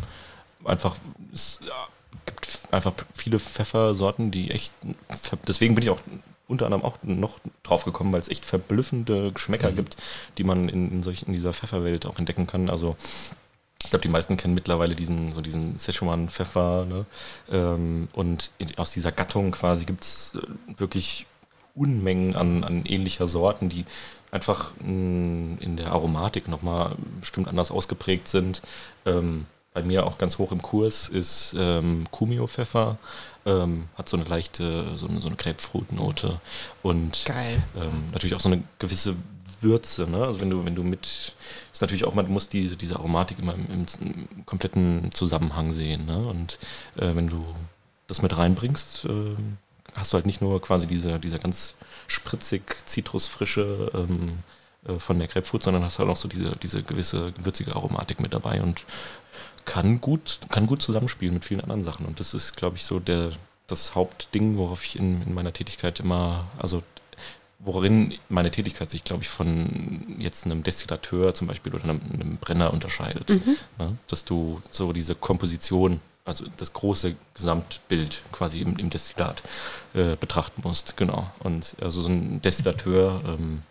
einfach, es ja, gibt f- einfach viele Pfeffersorten, die echt, deswegen bin ich auch unter anderem auch noch drauf gekommen, weil es echt verblüffende Geschmäcker gibt, die man in, in, solch, in dieser Pfefferwelt auch entdecken kann. Also ich glaube, die meisten kennen mittlerweile diesen, so diesen Szechuan-Pfeffer. Ne? Ähm, und in, aus dieser Gattung quasi gibt es äh, wirklich Unmengen an, an ähnlicher Sorten, die einfach mh, in der Aromatik nochmal bestimmt anders ausgeprägt sind. Ähm, bei mir auch ganz hoch im Kurs ist ähm, Kumio-Pfeffer, ähm, hat so eine leichte, so eine, so eine Grapefruit-Note und Geil. ähm, natürlich auch so eine gewisse Würze, ne? Also wenn du, wenn du mit, ist natürlich auch, man muss diese, diese Aromatik immer im, im, im kompletten Zusammenhang sehen, ne? Und äh, wenn du das mit reinbringst, äh, hast du halt nicht nur quasi diese, diese ganz spritzig, zitrusfrische ähm, äh, von der Grapefruit, sondern hast halt auch so diese, diese gewisse würzige Aromatik mit dabei und kann gut, kann gut zusammenspielen mit vielen anderen Sachen. Und das ist, glaube ich, so der, das Hauptding, worauf ich in, in meiner Tätigkeit immer, also worin meine Tätigkeit sich, glaube ich, von jetzt einem Destillateur zum Beispiel oder einem, einem Brenner unterscheidet. Mhm. Ja, dass du so diese Komposition, also das große Gesamtbild quasi im, im Destillat äh, betrachten musst. Genau. Und also so ein Destillateur, ähm,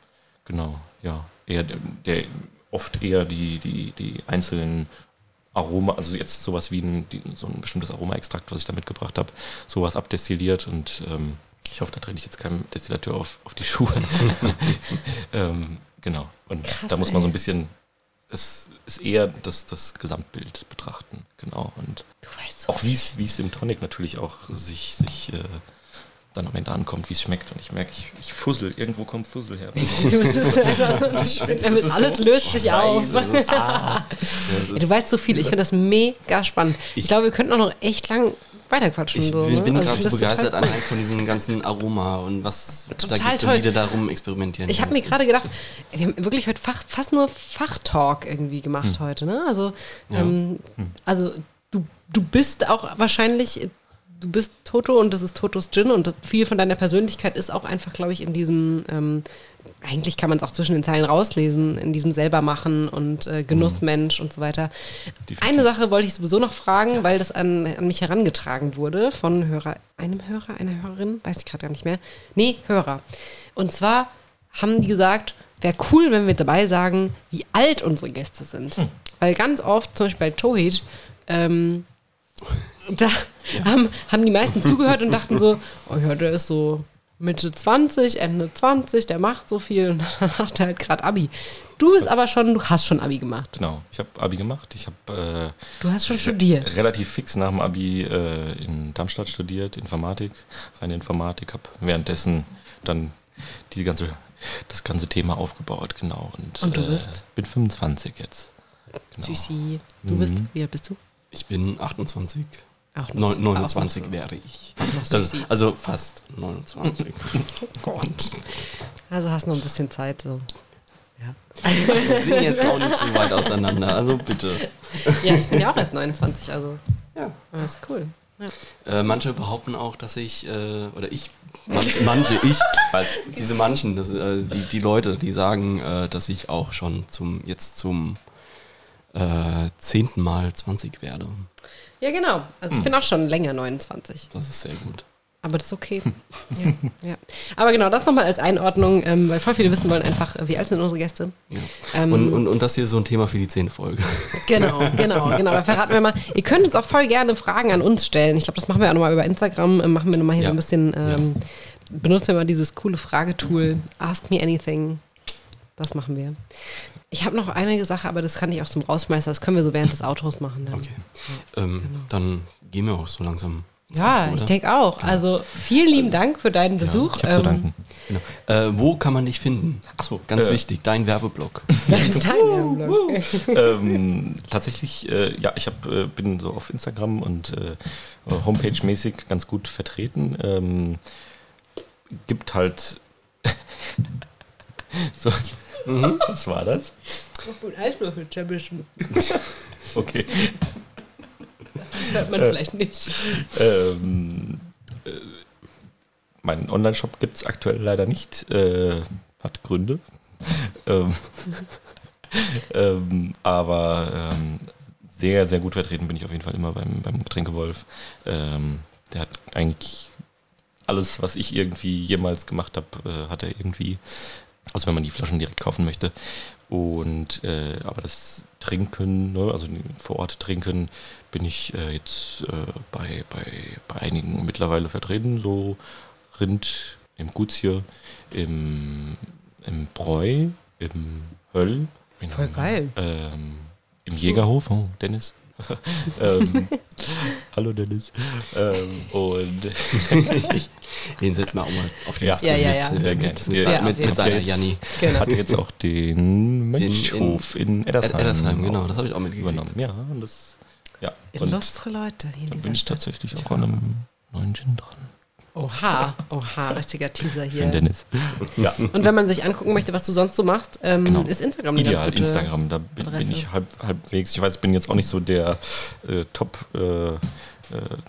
genau, ja, eher der, der oft eher die, die, die einzelnen Aroma, also jetzt sowas wie ein, so ein bestimmtes Aromaextrakt, was ich da mitgebracht habe, sowas abdestilliert und ähm, ich hoffe, da trete ich jetzt keinem Destillateur auf, auf die Schuhe. [laughs] ähm, genau. Und Krass, da muss man so ein bisschen, das ist eher das, das Gesamtbild betrachten. Genau. Und so auch wie es im Tonic natürlich auch sich, sich äh, dann am Ende ankommt, wie es schmeckt. Und ich merke, ich, ich fussel, irgendwo kommt Fussel her. alles löst sich auf. Ah. [laughs] du weißt so viel, ich finde das mega spannend. Ich, ich glaube, wir könnten auch noch echt lang weiterquatschen. Ich so, bin, ne? bin also gerade so begeistert anhand von diesem ganzen Aroma und was total da gibt toll. und wie die darum experimentieren. Ich habe mir gerade gedacht, wir haben wirklich heute Fach, fast nur Fachtalk irgendwie gemacht hm. heute. Ne? Also, ja. ähm, hm. also du, du bist auch wahrscheinlich du bist Toto und das ist Totos Gin und viel von deiner Persönlichkeit ist auch einfach, glaube ich, in diesem, ähm, eigentlich kann man es auch zwischen den Zeilen rauslesen, in diesem Selbermachen und äh, Genussmensch mhm. und so weiter. Definitiv. Eine Sache wollte ich sowieso noch fragen, weil das an, an mich herangetragen wurde von Hörer, einem Hörer, einer Hörerin, weiß ich gerade gar nicht mehr. Nee, Hörer. Und zwar haben die gesagt, wäre cool, wenn wir dabei sagen, wie alt unsere Gäste sind. Hm. Weil ganz oft, zum Beispiel bei Tohit, ähm, da ja. haben, haben die meisten zugehört und dachten so, oh ja, der ist so Mitte 20, Ende 20, der macht so viel und [laughs] dann macht er halt gerade Abi. Du bist aber schon, du hast schon Abi gemacht. Genau, ich habe Abi gemacht. Ich habe. Äh, du hast schon studiert. Relativ fix nach dem Abi äh, in Darmstadt studiert, Informatik, reine Informatik. Habe währenddessen dann die ganze, das ganze Thema aufgebaut, genau. Und, und du äh, bist? bin 25 jetzt. Genau. Süßi. Du bist, mhm. wie alt bist du? Ich bin 28. Ach, 29 so. wäre ich. Das, also fast 29. [laughs] oh Gott. Also hast du noch ein bisschen Zeit. So. Ja. Wir sind jetzt auch nicht so weit auseinander, also bitte. Ja, ich bin ja auch erst 29, also. Ja. Das ist cool. Ja. Äh, manche behaupten auch, dass ich, äh, oder ich, manche, manche ich, weiß, diese manchen, das, äh, die, die Leute, die sagen, äh, dass ich auch schon zum, jetzt zum äh, zehnten Mal 20 werde. Ja, genau. Also ich hm. bin auch schon länger 29. Das ist sehr gut. Aber das ist okay. [laughs] ja, ja. Aber genau, das nochmal als Einordnung, ähm, weil voll viele wissen wollen einfach, wie alt sind unsere Gäste. Ja. Ähm, und, und, und das hier ist so ein Thema für die zehnte Folge. [laughs] Genau, genau, genau. Da verraten wir mal. Ihr könnt uns auch voll gerne Fragen an uns stellen. Ich glaube, das machen wir auch nochmal über Instagram. Äh, machen wir nochmal hier so ein bisschen, ähm, benutzen wir mal dieses coole Fragetool. Ask me anything. Das machen wir. Ich habe noch eine Sache, aber das kann ich auch zum Rausschmeißen. Das können wir so während des Autos machen. Dann. Okay. Ja, ähm, genau. Dann gehen wir auch so langsam. Ja, Auto, ich denke auch. Genau. Also vielen lieben Dank für deinen Besuch. Ja, ich habe zu danken. Genau. Äh, wo kann man dich finden? Achso, ganz äh, wichtig, dein Werbeblock. [laughs] dein Werbeblock. [laughs] ähm, tatsächlich, äh, ja, ich hab, äh, bin so auf Instagram und äh, Homepage-mäßig ganz gut vertreten. Ähm, gibt halt [laughs] so Mhm. Was war das? Ein Eiswürfel zermischen. [laughs] okay. Das hört man äh, vielleicht nicht. Ähm, äh, meinen Online-Shop gibt es aktuell leider nicht. Äh, hat Gründe. [laughs] ähm, ähm, aber ähm, sehr, sehr gut vertreten bin ich auf jeden Fall immer beim, beim Getränkewolf. Ähm, der hat eigentlich alles, was ich irgendwie jemals gemacht habe, äh, hat er irgendwie. Also wenn man die Flaschen direkt kaufen möchte. Und äh, aber das Trinken, ne, also vor Ort trinken, bin ich äh, jetzt äh, bei, bei, bei einigen mittlerweile vertreten, so Rind im Gutsje, im, im Bräu, im Höll. Voll geil. Ähm, Im Jägerhof, oh, Dennis. [laughs] ähm, hallo Dennis. Ähm, und [laughs] Den setzen wir auch mal auf die Ja. Liste Ja, ja, mit, ja. äh, mit, mit, Ja, mit, mit, seiner. Janni. Genau. hat jetzt auch den Mönchhof in, Eddersheim, Eddersheim, genau, das habe ich auch mitgekriegt. übernommen. Ja, und das, ja. Und Illustre Leute hier in da bin ich tatsächlich auch an einem neuen Gin dran. Oha, oha, richtiger Teaser Für hier. Dennis. Ja. Und wenn man sich angucken möchte, was du sonst so machst, ähm, Genau. ist Instagram eine Ideal, ganz gute Instagram, da bin, bin ich halb, halbwegs. Ich weiß, ich bin jetzt auch nicht so der äh, Top, äh, äh,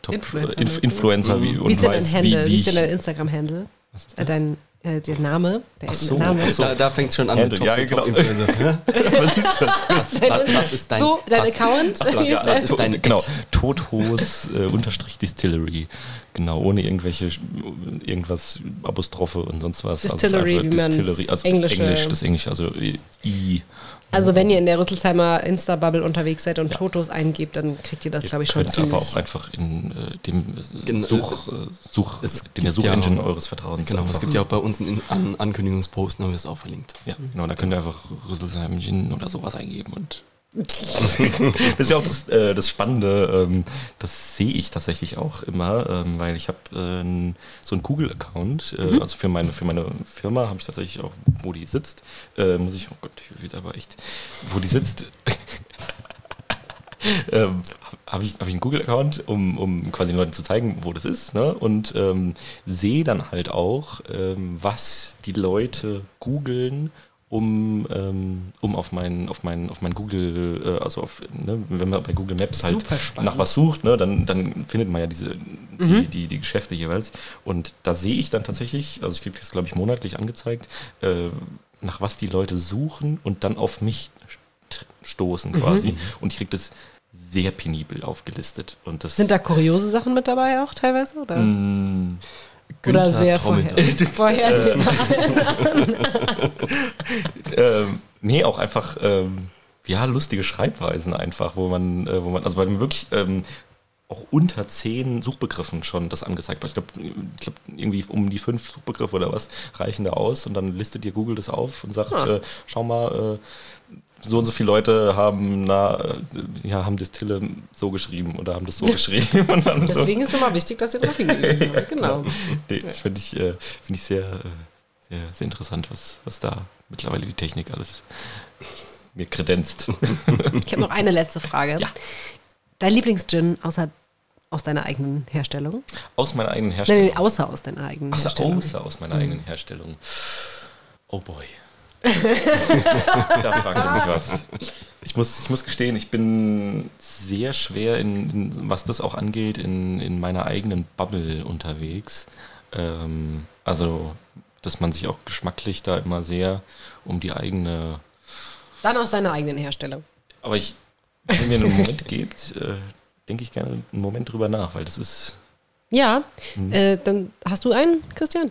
Top Influencer, Inf? Influencer wie, Wie und ist denn dein weiß, Handle? wie, Wie, wie ist denn dein Instagram-Handle? was ist Äh, dein, äh, der Name? Der Ach so, Name. ach so. Da, da fängt es schon an Handle, ja, genau. [laughs] Was ist das? Dein, was ist dein- so, dein was- Account? So, ja, was ist dein genau, Tothos äh, unterstrich Distillery. Genau, ohne irgendwelche irgendwas Apostrophe und sonst was. Distillery, also wie man's Distillery, also Englische- Englisch, das Englisch, also I. Also wenn ihr in der Rüsselsheimer Insta-Bubble unterwegs seid und Totos eingebt, dann kriegt ihr das, glaube ich, schon könnt ziemlich. aber auch einfach in äh, dem äh, Such, äh, Such es in der ja Suchengine auch- eures Vertrauens. Genau, es gibt ja auch bei uns einen An Ankündigungsposten, haben wir es auch verlinkt. Ja, genau, da könnt ihr einfach Rüsselsheim Gin oder sowas eingeben und. [laughs] das ist ja auch das, äh, das Spannende, ähm, das sehe ich tatsächlich auch immer, ähm, weil ich habe äh, so einen Google-Account, äh, also für meine, für meine Firma habe ich tatsächlich auch, wo die sitzt, äh, muss ich, oh Gott, hier wird aber echt, wo die sitzt, [laughs] ähm, habe ich, hab ich einen Google-Account, um, um quasi den Leuten zu zeigen, wo das ist, ne? und ähm, sehe dann halt auch, ähm, was die Leute googeln, um, ähm, um auf mein, auf mein, auf mein Google, äh, also auf, ne, wenn man bei Google Maps halt nach was sucht, ne, dann, dann findet man ja diese, die, Mhm. die, die Geschäfte jeweils. Und da sehe ich dann tatsächlich, also ich kriege das, glaube ich, monatlich angezeigt, äh, nach was die Leute suchen und dann auf mich st- stoßen Mhm. quasi. Und ich kriege das sehr penibel aufgelistet. Und das Sind da kuriose Sachen mit dabei auch teilweise? Oder, Mm, oder Günther sehr Trommelder. vorher, [laughs] vorhersehbar? ähm, nee, auch einfach, ähm, ja, lustige Schreibweisen einfach, wo man, äh, wo man, also weil man wirklich ähm, auch unter zehn Suchbegriffen schon das angezeigt wird. Ich glaube, ich glaub, irgendwie um die fünf Suchbegriffe oder was reichen da aus und dann listet dir Google das auf und sagt, Ah. äh, schau mal, äh, so und so viele Leute haben, na, äh, ja, haben Distille so geschrieben oder haben das so [laughs] geschrieben. Dann so. Deswegen ist nochmal wichtig, dass wir darauf hingewiesen haben. Genau. Nee, das finde ich, äh, find ich sehr, sehr, sehr interessant, was, was da mittlerweile die Technik alles mir kredenzt. [laughs] Ich habe noch eine letzte Frage. Ja. Dein Lieblingsgin außer aus deiner eigenen Herstellung? Aus meiner eigenen Herstellung. nein, außer aus deiner eigenen so, Herstellung. außer aus meiner eigenen Herstellung. Oh boy. [laughs] da fragt ihr mich was. Ich muss, ich muss gestehen, ich bin sehr schwer, in, in, was das auch angeht, in, in meiner eigenen Bubble unterwegs. Ähm, also, dass man sich auch geschmacklich da immer sehr um die eigene Dann aus deiner eigenen Herstellung. Aber ich, wenn ihr mir einen Moment gebt, äh, denke ich gerne einen Moment drüber nach, weil das ist. Ja, Mhm. äh, dann hast du einen, Christian?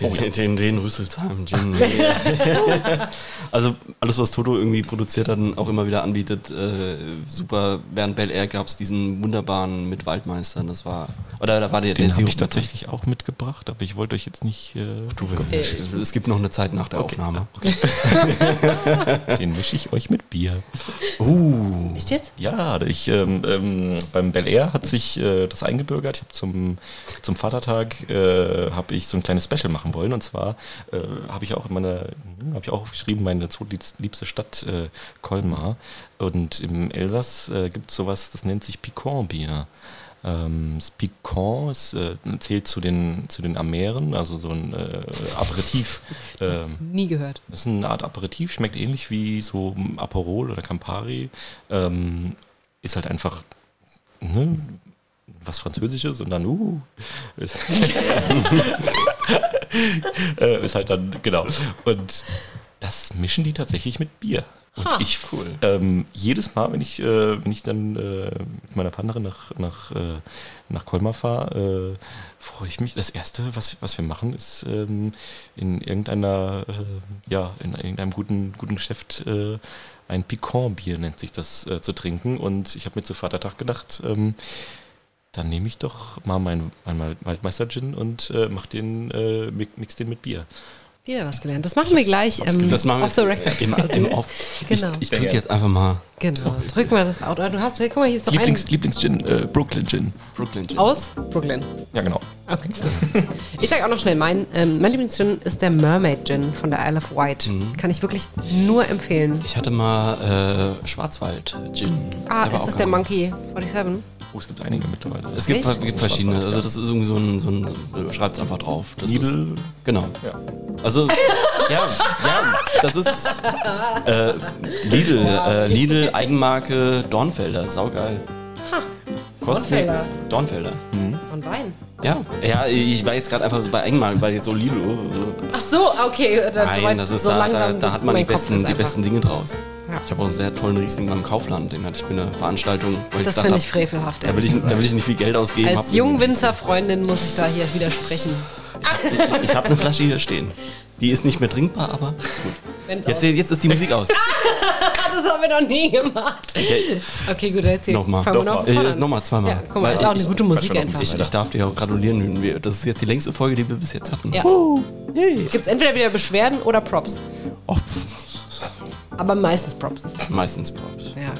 Den, den, den Rüsselsheim Gin. [laughs] [laughs] also alles, was Toto irgendwie produziert hat und auch immer wieder anbietet, äh, super. Während Bel Air gab es diesen wunderbaren mit Waldmeistern. Das war, oder da war der, Den habe ich tatsächlich auch mitgebracht, aber ich wollte euch jetzt nicht. Äh, Du, es gibt noch eine Zeit nach der Okay. Aufnahme. [laughs] den mische ich euch mit Bier. Uh, Echt jetzt? Ja, ich, ähm, ähm, beim Bel Air hat sich äh, das eingebürgert. Ich habe zum, zum Vatertag äh, habe ich so ein kleines Special machen wollen. Und zwar äh, habe ich auch in meiner, hm, habe ich auch aufgeschrieben, meine zweitliebste Stadt äh, Colmar. Und im Elsass äh, gibt es sowas, das nennt sich Piquant-Bier. Ähm, das Piquant ist, äh, zählt zu den, zu den Ameren, also so ein äh, Aperitif. [laughs] Ähm, Nie gehört. das ist eine Art Aperitif, schmeckt ähnlich wie so Aperol oder Campari. Ähm, ist halt einfach ne, was Französisches und dann, uh, [laughs] [laughs] [laughs] äh, ist halt dann, genau. Und das mischen die tatsächlich mit Bier. Und Ha, ich, ähm, jedes Mal, wenn ich, äh, wenn ich dann äh, mit meiner Partnerin nach, nach, äh, nach Colmar fahre, äh, freue ich mich. Das Erste, was, was wir machen, ist ähm, in irgendeiner, äh, ja, in irgendeinem guten, guten Geschäft äh, ein Piquant-Bier, nennt sich das, zu trinken. Und ich habe mir zu Vatertag gedacht, ähm, dann nehme ich doch mal meinen mein Waldmeister-Gin und äh, mach den, äh, mi- mix den mit Bier. Wieder was gelernt. Das machen wir gleich. Ähm, Das machen wir off the record. im, im Off. Genau. Ich, ich drücke jetzt einfach mal Genau. Drück mal das Auto. Du hast, guck mal, hier ist doch Lieblings, ein Lieblings-Gin, äh, Brooklyn Gin. Brooklyn Gin. aus Brooklyn. Ja, genau. Okay. Ich sage auch noch schnell, mein, ähm, mein Lieblingsgin ist der Mermaid Gin von der Isle of Wight. Mhm. Kann ich wirklich nur empfehlen. Ich hatte mal äh, Schwarzwald Gin. Ah, Der ist das der. Monkey 47? Oh, es gibt einige mittlerweile. Es gibt, Echt? gibt verschiedene. Also das ist irgendwie so ein, so ein schreibt es einfach drauf. Das Lidl. Ist, genau. Ja. Also, [laughs] ja, ja, das ist äh, Lidl, äh, Lidl Eigenmarke Dornfelder, saugeil. Kostet Dornfelder. Dornfelder. So ein Wein. Ja, ja, ich war jetzt gerade einfach so bei Eigenmarke, weil jetzt so Lidl. Ach so, okay. Da, Nein, das ist so da, da, langsam, da hat man die besten, die besten Dinge draus. Ja. Ich habe auch einen sehr tollen Riesling beim Kaufland, den hatte ich für eine Veranstaltung. Das finde ich frevelhaft. Da will, ich, da will ich nicht viel Geld ausgeben. Als Jungwinzerfreundin muss ich da hier widersprechen. Ich, ich habe eine Flasche hier stehen. Die ist nicht mehr trinkbar, aber gut. Jetzt, jetzt ist die Musik aus. [laughs] das haben wir noch nie gemacht. Okay, gut, erzähl. Nochmal. Fangen noch mal. von Äh. Nochmal zweimal. Ja, guck mal, ist auch eine gute Musik einfach. Ich, ich darf dir auch gratulieren. Das ist jetzt die längste Folge, die wir bis jetzt hatten. Ja. Gibt es entweder wieder Beschwerden oder Props. Oh, Aber meistens Props. meistens Props. Ja.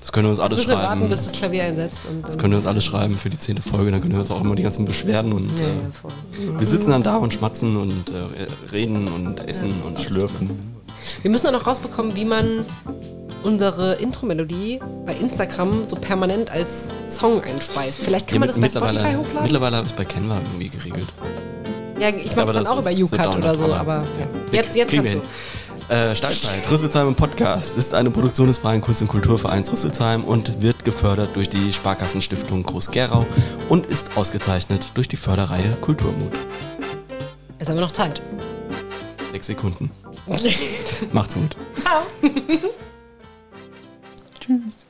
Das können wir uns Jetzt alles müssen wir warten, schreiben. bis das Klavier einsetzt. Das können wir uns alles schreiben für die zehnte Folge. Dann können wir uns auch immer die ganzen Beschwerden und ja, äh, ja, wir sitzen dann da und schmatzen und äh, reden und essen und schlürfen. Wir müssen auch noch rausbekommen, wie man unsere Intro-Melodie bei Instagram so permanent als Song einspeist. Vielleicht kann man das bei Spotify hochladen? mittlerweile habe ich es bei Canva irgendwie geregelt. Ja, ich mache es dann auch über ist- UCut wird oder so, aber ja. jetzt, jetzt kannst hin. du. Äh, Steilzeit, Rüsselsheim im Podcast ist eine Produktion des Freien Kunst- und Kulturvereins Rüsselsheim und wird gefördert durch die Sparkassenstiftung Groß-Gerau und ist ausgezeichnet durch die Förderreihe Kulturmut. Jetzt haben wir noch Zeit. Sechs Sekunden. [laughs] Macht's gut. Ciao. Cheers.